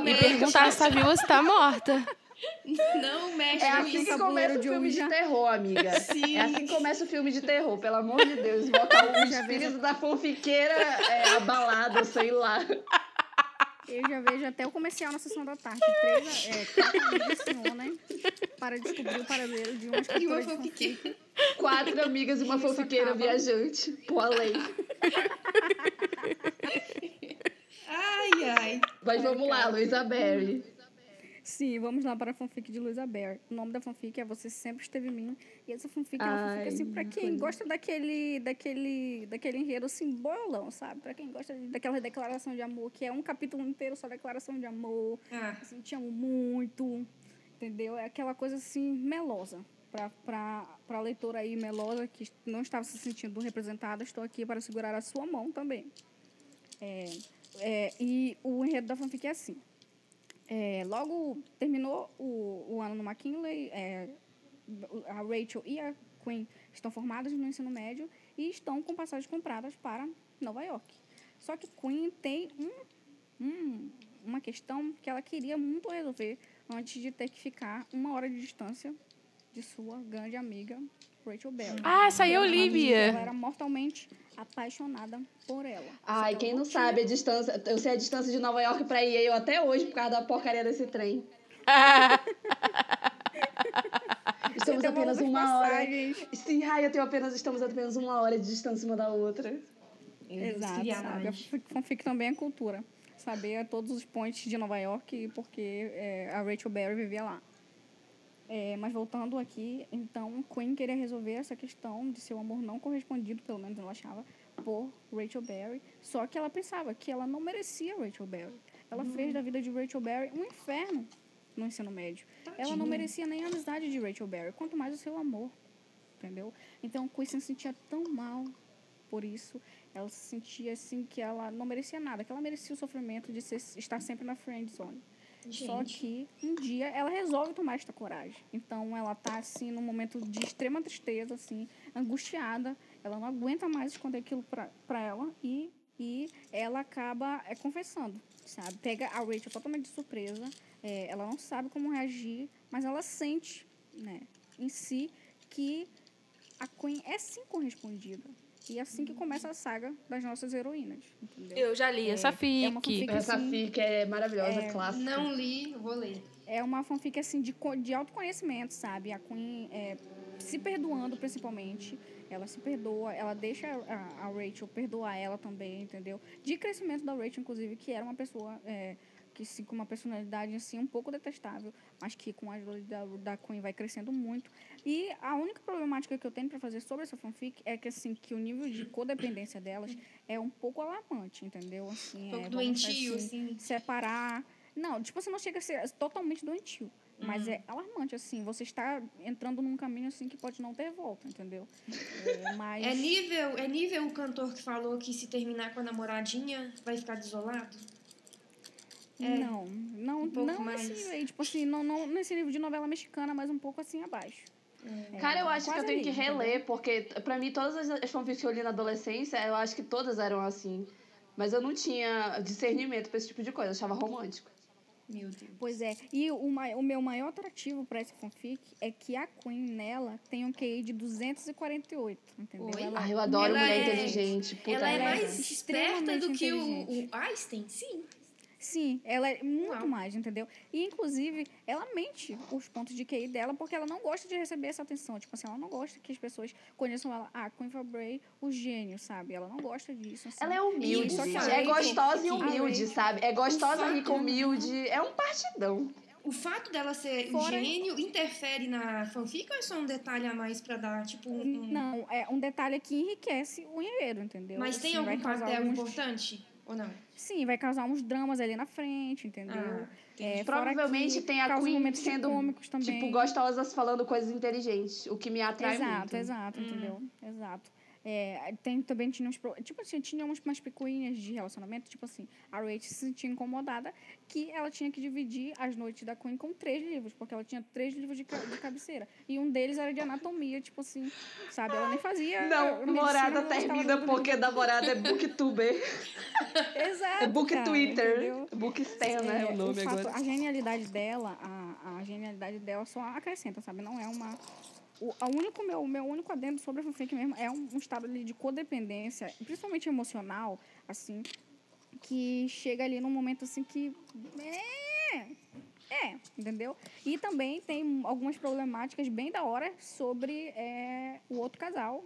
e perguntar se tá viva ou se tá morta. Não mexe É com assim isso. que Tabuleiro começa o de filme Ouija. de terror, amiga. Sim. É assim que começa o filme de terror, pelo amor de Deus. Botar o espírito da fanfiqueira é, abalado, sei lá. Eu já vejo até o comercial na sessão da tarde. Três, é, quatro amigas se unem para descobrir o paradeiro de uma E uma escritora de fanfiqueira. Quatro amigas e uma fanfiqueira viajante. Pro além. Ai, ai. Mas vamos lá, Luísa Berry. Sim, vamos lá para a fanfic de Luisa Bear. O nome da fanfic é Você Sempre Esteve em Mim. E essa fanfic é uma fanfic, assim, pra quem coisa. gosta daquele, daquele, daquele enredo, assim, bolão, sabe? Pra quem gosta daquela declaração de amor, que é um capítulo inteiro só declaração de amor. Ah, Assim, te amo muito, entendeu? É aquela coisa, assim, melosa. Pra, pra, pra leitora aí melosa, que não estava se sentindo representada, estou aqui para segurar a sua mão também. É, é, e o enredo da fanfic é assim. É, logo terminou o, o ano no McKinley, é, a Rachel e a Queen estão formadas no ensino médio e estão com passagens compradas para Nova York. Só que Queen tem um, um- uma questão que ela queria muito resolver antes de ter que ficar uma hora de distância de sua grande amiga Rachel Berry. Ah, essa aí eu li, Ela era mortalmente apaixonada por ela. Ai, que quem não tinha sabe a distância. Eu sei a distância de Nova York pra Yale até hoje por causa da porcaria desse trem. Estamos apenas uma hora. passagens. Sim, ai, eu tenho apenas. Estamos apenas uma hora de distância uma da outra. Exato, sabe? A fanfic- também é cultura. Saber todos os pontos de Nova York porque é, a Rachel Berry vivia lá. É, mas voltando aqui, então, Queen queria resolver essa questão de seu amor não correspondido, pelo menos ela achava, por Rachel Berry. Só que ela pensava que ela não merecia Rachel Berry. Ela fez da vida de Rachel Berry um inferno no ensino médio. Ela não Tadinha. merecia nem a amizade de Rachel Berry, quanto mais o seu amor. Entendeu? Então, Queen se sentia tão mal por isso. Ela se sentia assim que ela não merecia nada, que ela merecia o sofrimento de ser- estar sempre na friend zone. Só Gente. que um dia ela resolve tomar esta coragem. Então ela tá assim num momento de extrema tristeza, assim, angustiada. Ela não aguenta mais esconder aquilo pra, pra ela e, e ela acaba é, confessando, sabe? Pega a Rachel totalmente de surpresa. é, ela não sabe como reagir, mas ela sente, né, em si que a Queen é sim correspondida. E é assim que começa a saga das nossas heroínas, entendeu? Eu já li essa É uma fic. fanfic. Essa Sim. fic é maravilhosa, É, clássica. Não li, eu vou ler. é uma fanfic assim de, de autoconhecimento, sabe? A Queen é, se perdoando principalmente. Ela se perdoa, ela deixa a, a Rachel perdoar ela também, entendeu? De crescimento da Rachel, inclusive, que era uma pessoa é, que sim, com uma personalidade assim um pouco detestável, mas que com a ajuda da, da Queen vai crescendo muito. E a única problemática que eu tenho para fazer sobre essa fanfic é que assim que o nível de codependência delas é um pouco alarmante, entendeu? Assim, Um é, pouco dizer doentio, assim, assim. separar Não, tipo, você não chega a ser totalmente doentio. Mas Uhum. é alarmante, assim. Você está entrando num caminho, assim, que pode não ter volta, entendeu? É, mas... É nível, é nível o cantor que falou que se terminar com a namoradinha vai ficar desolado? É. Não, não, Um pouco não mais. nesse nível, tipo assim, não, não nesse nível de novela mexicana, mas um pouco assim abaixo. É, Cara, eu acho que eu tenho ali, que reler, porque pra mim todas as- as fanfics que eu li na adolescência, eu acho que todas eram assim. Mas eu não tinha discernimento pra esse tipo de coisa, eu achava romântico. Meu Deus. Pois é, e o, o meu maior atrativo pra essa fanfic é que a Queen nela tem um QI de 248, entendeu? Oi? Ela- Ah, eu adoro Ela mulher é- inteligente. Puta Ela é mais esperta do que o, o Einstein? Sim. Sim, ela é muito Uau. mais, entendeu? E, inclusive, ela mente os pontos de QI dela porque ela não gosta de receber essa atenção. Tipo assim, ela não gosta que as pessoas conheçam ela. Ah, Queen Fabray, o gênio, sabe? Ela não gosta disso. assim. Ela é humilde, gente. só que É a gostosa e humilde, sabe? É gostosa, rica, humilde. É um partidão. O fato dela ser Fora- gênio interfere na fanfic ou é só um detalhe a mais pra dar, tipo, um... Não, é um detalhe que enriquece o enredo, entendeu? Mas tem Assim, vai algum papel alguns- importante? Ou não? Sim, vai causar uns dramas ali na frente, entendeu? Ah, É, Provavelmente que tem a Queen sendo, cômicos também. tipo, gostosas falando coisas inteligentes, o que me atrai exato, muito. exato, entendeu? Exato. É, tem também tinha uns, tipo assim, tinha uns, umas picuinhas de relacionamento, tipo assim, a Rachel se sentia incomodada que ela tinha que dividir as noites da Queen com três livros, porque ela tinha três livros de, de cabeceira. E um deles era de anatomia, tipo assim, sabe? Ela nem fazia. Não, medicina, morada termina porque namorada é booktuber. Exato. É book cara, Twitter. entendeu? Bookstan, né? É, o nome fato, agora. A genialidade dela, a, a genialidade dela só acrescenta, sabe? Não é uma. O a único, meu, meu único adendo sobre a fanfic mesmo é um, um estado ali de codependência, principalmente emocional, assim, que chega ali num momento assim que. É. É, entendeu? E também tem algumas problemáticas bem da hora sobre é, o outro casal,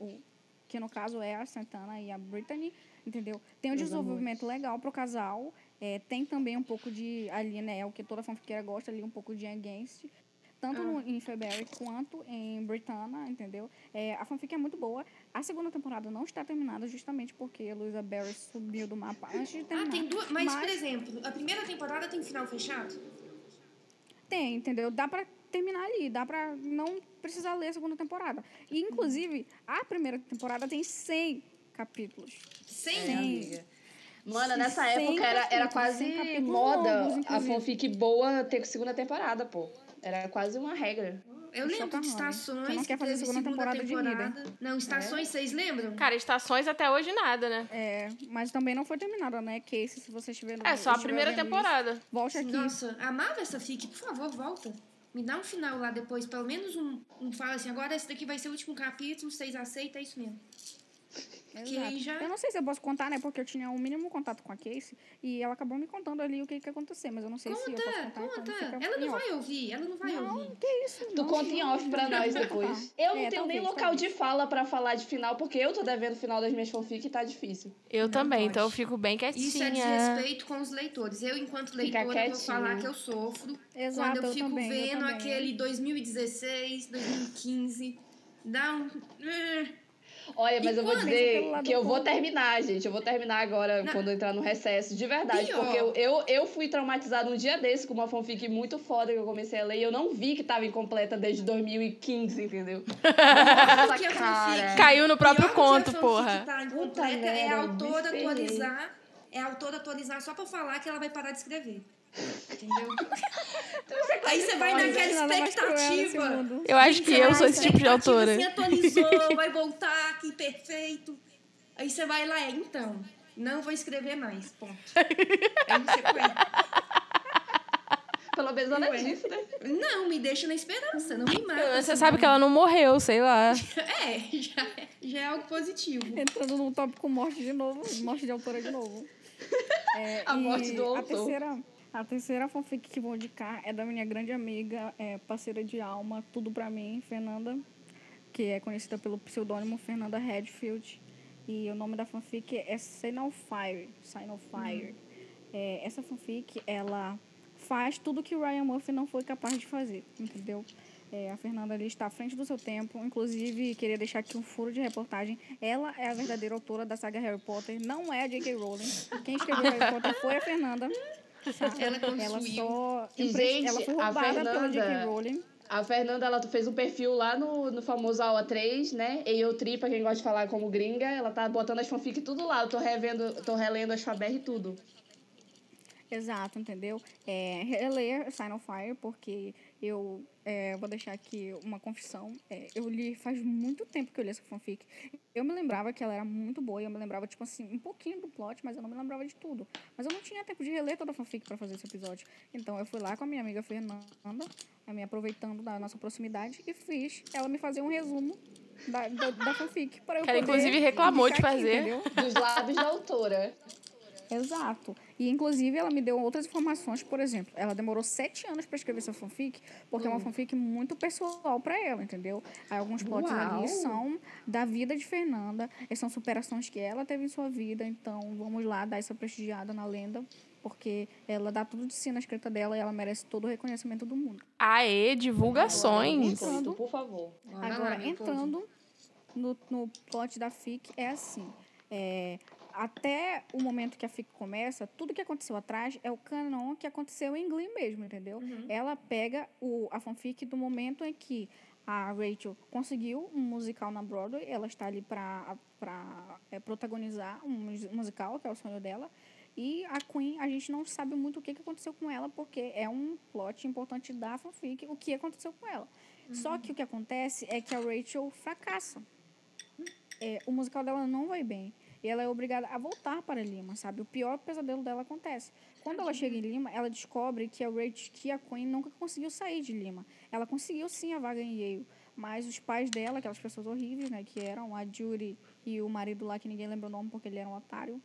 o, que no caso é a Santana e a Brittany, entendeu? Tem um Meus desenvolvimento legal pro casal, é, tem também um pouco de, ali, né, o que toda fanfiqueira gosta ali, um pouco de against, tanto no, em February quanto em Britannia, entendeu? É, a fanfic é muito boa. A segunda temporada não está terminada justamente porque a Luisa Barry subiu do mapa antes de Ah, terminar. tem duas... Mas, por exemplo, a primeira temporada tem final fechado? Tem, entendeu? Dá pra terminar ali, dá pra não precisar ler a segunda temporada. E, inclusive, a primeira temporada tem 100 capítulos. Sem... É, Sim. amiga. Mano, nessa época era, era quase moda longos, a fanfic boa ter segunda temporada, pô. Era quase uma regra. Eu Puxa lembro de pra nós. estações Você não quer fazer teve segunda temporada de vida. Não, estações, vocês lembram? Cara, estações até hoje nada, né? É, mas também não foi terminada, né? Casey, se você estiver É só a primeira temporada. Isso, volte aqui. Nossa, amava essa fic. Por favor, volta. Me dá um final lá depois. Pelo menos um, um fala assim, agora esse daqui vai ser o último capítulo, vocês aceitam, é isso mesmo. Que aí já- Eu não sei se eu posso contar, né? Porque eu tinha um mínimo contato com a Casey e ela acabou me contando ali o que, que ia acontecer, mas eu não sei se eu posso Conta, contar. conta. então ela não vai ouvir, ela não vai Não, ouvir. que isso? Tu não, conta em não, off pra não, nós não, depois. não. Eu não É, tenho nem talvez, local talvez. de fala pra falar de final, porque eu tô devendo o final das minhas fanfic e tá difícil. Eu Não também, pode. então eu fico bem quietinha. Isso é desrespeito com os leitores. Eu, enquanto leitora, vou falar que eu sofro. Exato, quando eu eu fico também, eu vendo também. aquele 2016, 2015. Dá um. Olha, mas E eu vou dizer que eu vou terminar, gente. Eu vou terminar agora, Não. quando eu entrar no recesso, de verdade. Pior. Porque eu, eu, eu fui traumatizada um dia desse com uma fanfic muito foda que eu comecei a ler e eu não vi que tava incompleta desde 2015, entendeu? Nossa, que a cara. fanfic- Caiu no próprio Pior que a conto, fanfic porra. Tá Puta incompleta, é merda, a autora atualizar. É a autora atualizar só pra falar que ela vai parar de escrever. Entendeu? Aí você vai naquela nesse expectativa. Eu acho que eu sou esse tipo de autora. Assim, atualizou, vai voltar, que perfeito. Aí você vai lá, é, então, não vou escrever mais, ponto. Aí você põe, Pelo menos ela Ué. disse, né? não, me deixa na esperança, não me mata. Você assim, sabe que ela não morreu, sei lá. É, já, é- já é algo positivo. Entrando num tópico morte de novo, morte de autora de novo. É, A morte do A autor. terceira, a terceira fanfic que vou indicar é da minha grande amiga, é, parceira de alma, tudo pra mim, Fernanda, que é conhecida pelo pseudônimo Fernanda Redfield. E o nome da fanfic é Signal Fire. Signal Fire. É, essa fanfic, ela faz tudo que o Ryan Murphy não foi capaz de fazer, entendeu? É, a Fernanda ali está à frente do seu tempo. Inclusive, queria deixar aqui um furo de reportagem. Ela é a verdadeira autora da saga Harry Potter, não é a J.K. Rowling. Quem escreveu Harry Potter foi a Fernanda. Sabe? Ela ela construiu. só. E, empre- gente, ela foi a pela. Fernanda- Rowling. A Fernanda, ela fez um perfil lá no, no famoso Aula 3, né? E eu tri, pra quem gosta de falar como gringa, ela tá botando as fanfic tudo lá. Eu tô revendo, tô relendo as Faber e tudo. Exato, entendeu? É, reler Sign of Fire, porque eu é, vou deixar aqui uma confissão. É, eu li faz muito tempo que eu li essa fanfic. Eu me lembrava que ela era muito boa, eu me lembrava, tipo assim, um pouquinho do plot, mas eu não me lembrava de tudo. Mas eu não tinha tempo de reler toda a fanfic para fazer esse episódio. Então eu fui lá com a minha amiga Fernanda, a me aproveitando da nossa proximidade, e fiz ela me fazer um resumo da, da, da fanfic. Para eu Que ela, poder inclusive, reclamou de aqui, fazer. entendeu? Dos lábios da autora. Exato. E, inclusive, ela me deu outras informações. Por exemplo, ela demorou sete anos para escrever essa fanfic, porque é uma fanfic muito pessoal para ela, entendeu? Aí, alguns plots Uau. ali são da vida de Fernanda, e são superações que ela teve em sua vida. Então, vamos lá dar essa prestigiada na lenda, porque ela dá tudo de si na escrita dela e ela merece todo o reconhecimento do mundo. Aê, divulgações. Muito, por favor. Agora, entrando no, no plot da FIC, é assim. é, até o momento que a FIC começa, tudo que aconteceu atrás é o canon que aconteceu em Glee mesmo, entendeu? Ela pega o, a fanfic do momento em que a Rachel conseguiu um musical na Broadway, ela está ali para é, protagonizar um mus- musical, que é o sonho dela. E a Queen, a gente não sabe muito o que, que aconteceu com ela, porque é um plot importante da fanfic, o que aconteceu com ela. Só que o que acontece é que a Rachel fracassa. É, o musical dela não vai bem. E ela é obrigada a voltar para Lima, sabe? O pior pesadelo dela acontece. Quando ela chega em Lima, ela descobre que a Rachel, que a Queen nunca conseguiu sair de Lima. Ela conseguiu sim a vaga em Yale, mas os pais dela, aquelas pessoas horríveis, né, que eram a Judy e o marido lá que ninguém lembra o nome porque ele era um otário.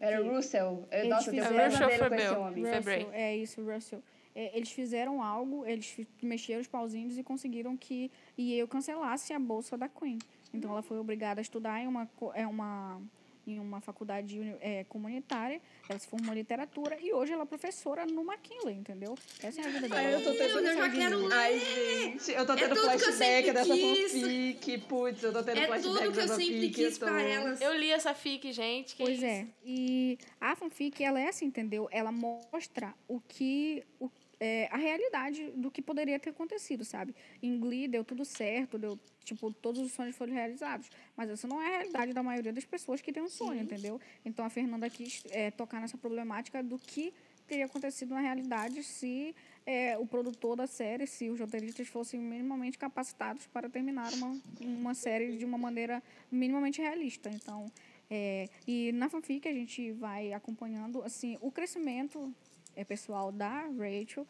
Era o Russell. Eu, Eles nossa, eu fizeram- com Russell homem. Febrei. Russell, é isso, Russell. É, eles fizeram algo, eles mexeram os pauzinhos e conseguiram que Yale cancelasse a bolsa da Queen. Então ela foi obrigada a estudar em uma, co- é uma, em uma faculdade é, comunitária, ela se formou em literatura e hoje ela é professora no McKinley, entendeu? Essa é a vida dela. Ai, eu tô tendo... Eu já quero ler. Ai, gente, eu tô É tendo eu flashback dessa fanfic. Putz, eu tô tendo É flashback tudo que eu dessa sempre quis pra elas. Eu li essa fic, gente. que Pois isso? é. E a fanfic, ela é assim, entendeu? Ela mostra o que. O, é, a realidade do que poderia ter acontecido, sabe? Em Glee deu tudo certo, deu, tipo, todos os sonhos foram realizados. Mas essa não é a realidade da maioria das pessoas que tem um sonho, entendeu? Então a Fernanda quis é, tocar nessa problemática do que teria acontecido na realidade se é, o produtor da série, se os roteiristas fossem minimamente capacitados para terminar uma, uma série de uma maneira minimamente realista. Então, é, e na fanfic a gente vai acompanhando assim o crescimento é, pessoal da Rachel,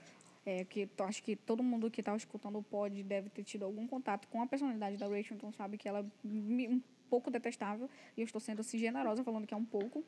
é, que acho que todo mundo que estava escutando o pod deve ter tido algum contato com a personalidade da Rachel, então sabe que ela é um pouco detestável, e eu estou sendo assim generosa falando que é um pouco.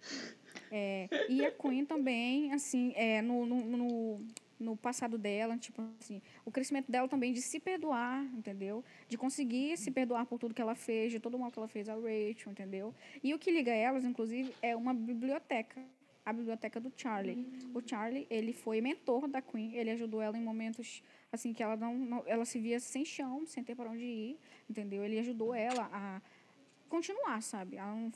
É, e a Queen também, assim, é, no, no, no, no passado dela, tipo assim, o crescimento dela também de se perdoar, entendeu? De conseguir se perdoar por tudo que ela fez, de todo o mal que ela fez a Rachel, entendeu? E o que liga elas, inclusive, é uma biblioteca. A biblioteca do Charlie. O Charlie, ele foi mentor da Queen, ele ajudou ela em momentos assim que ela não, não- ela se via sem chão, sem ter para onde ir, entendeu? Ele ajudou ela a continuar, sabe? A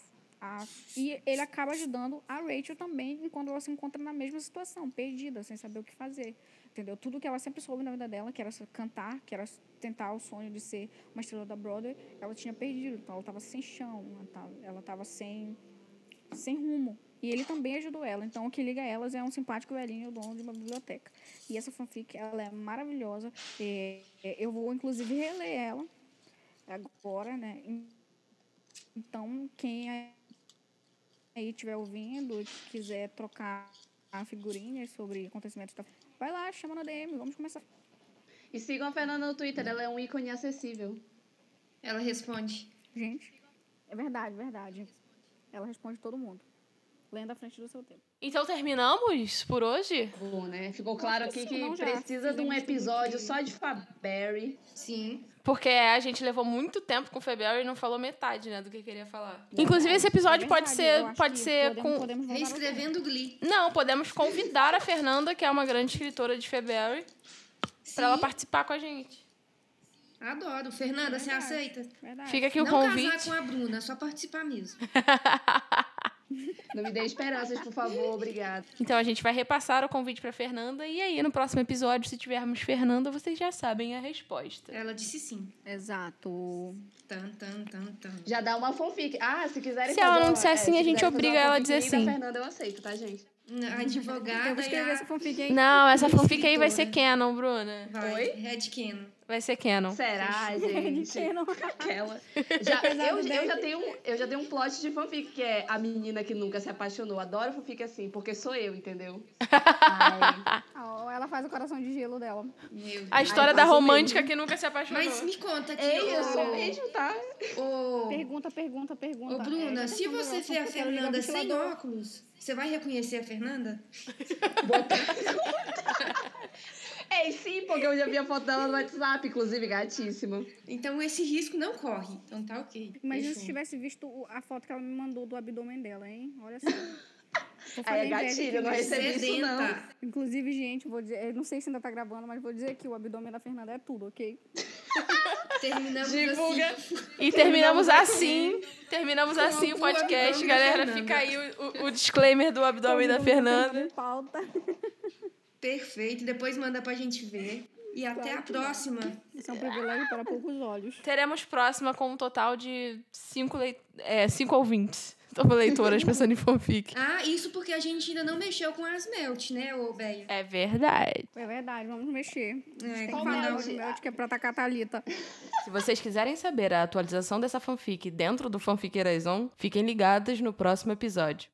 a- e ele acaba ajudando a Rachel também enquanto ela se encontra na mesma situação, perdida, sem saber o que fazer. Entendeu? Tudo que ela sempre soube na vida dela, que era cantar, que era tentar o sonho de ser uma estrela da Broadway, ela tinha perdido. Então ela estava sem chão, ela estava sem, sem rumo. E ele também ajudou ela. Então o que liga elas é um simpático velhinho, dono de uma biblioteca. E essa fanfic, ela é maravilhosa. É, é, eu vou, inclusive, reler ela agora, né? Então, quem aí estiver ouvindo quiser trocar figurinhas sobre acontecimentos da vai lá, chama na DM, vamos começar. E sigam a Fernanda no Twitter, ela é um ícone acessível. Ela responde. Gente, é verdade, verdade. Ela responde todo mundo. Lendo à frente do seu tempo. Então terminamos por hoje? Bom, né? Ficou claro aqui que não, precisa de um episódio só de Faberry. Sim. Porque a gente levou muito tempo com o February e não falou metade, né, do que queria falar. Inclusive, esse episódio É pode ser, pode ser podemos, com... podemos. Reescrevendo Glee. Não, podemos convidar a Fernanda, que é uma grande escritora de February, pra ela participar com a gente. Adoro. Fernanda, você Verdade. aceita? Verdade. Fica aqui o Não convite. casar com a Bruna, só participar mesmo. Não me dê esperanças, por favor, obrigada. Então a gente vai repassar o convite pra Fernanda e aí no próximo episódio, se tivermos Fernanda, vocês já sabem a resposta. Ela disse sim. Exato. Tan, tan, tan, tan. Já dá uma fanfic. Ah, se quiserem Se fazer ela não disser é, sim, se a gente obriga ela a dizer da sim. Fernanda, eu aceito, tá, gente? A advogada Eu vou escrever e essa a... fanfic aí. Não, essa fanfic aí vai ser canon, Bruna. Vai, Oi? Red Canon. Vai ser canon. Será, gente? Pequeno. Aquela. Já, eu, eu, já tenho, um- eu já tenho um plot de fanfic, que é a menina que nunca se apaixonou. Adoro fanfic assim, porque sou eu, entendeu? Ai, Ela faz o coração de gelo dela. Meu A história Ai, da romântica mesmo. que nunca se apaixonou. Mas me conta aqui, Ei, eu sou mesmo, tá? ô- Pergunta, pergunta, pergunta. Ô, Bruna, É, se questão você ver a o Fernanda sem óculos, você vai reconhecer a Fernanda? Ei, sim, porque eu já vi a foto dela no WhatsApp, inclusive, gatíssima. Então esse risco não corre. Então tá ok. Imagina se tivesse visto a foto que ela me mandou do abdômen dela, hein? Olha só. Aí é gatilho, não recebi isso, não. Inclusive, gente, vou dizer, não sei se ainda tá gravando, mas vou dizer que o abdômen da Fernanda é tudo, ok? Terminamos Divulga. assim. E terminamos assim. Terminamos Com assim o o podcast. abdômen da Galera, Fernanda. fica aí o, o- o disclaimer do abdômen da Fernanda. Pauta. Perfeito. Depois manda pra gente ver. E até a próxima. Isso é um privilégio para poucos olhos. Teremos próxima com um total de cinco, leit é, cinco ouvintes. Toma leitoras pensando em fanfic. Ah, isso porque a gente ainda não mexeu com as melt, né, ô véia? É verdade. É verdade, vamos mexer. É, Tem que mandar melt? que é pra atacar a Thalita. Se vocês quiserem saber a atualização dessa fanfic dentro do Fanfiqueiras On, fiquem ligados no próximo episódio.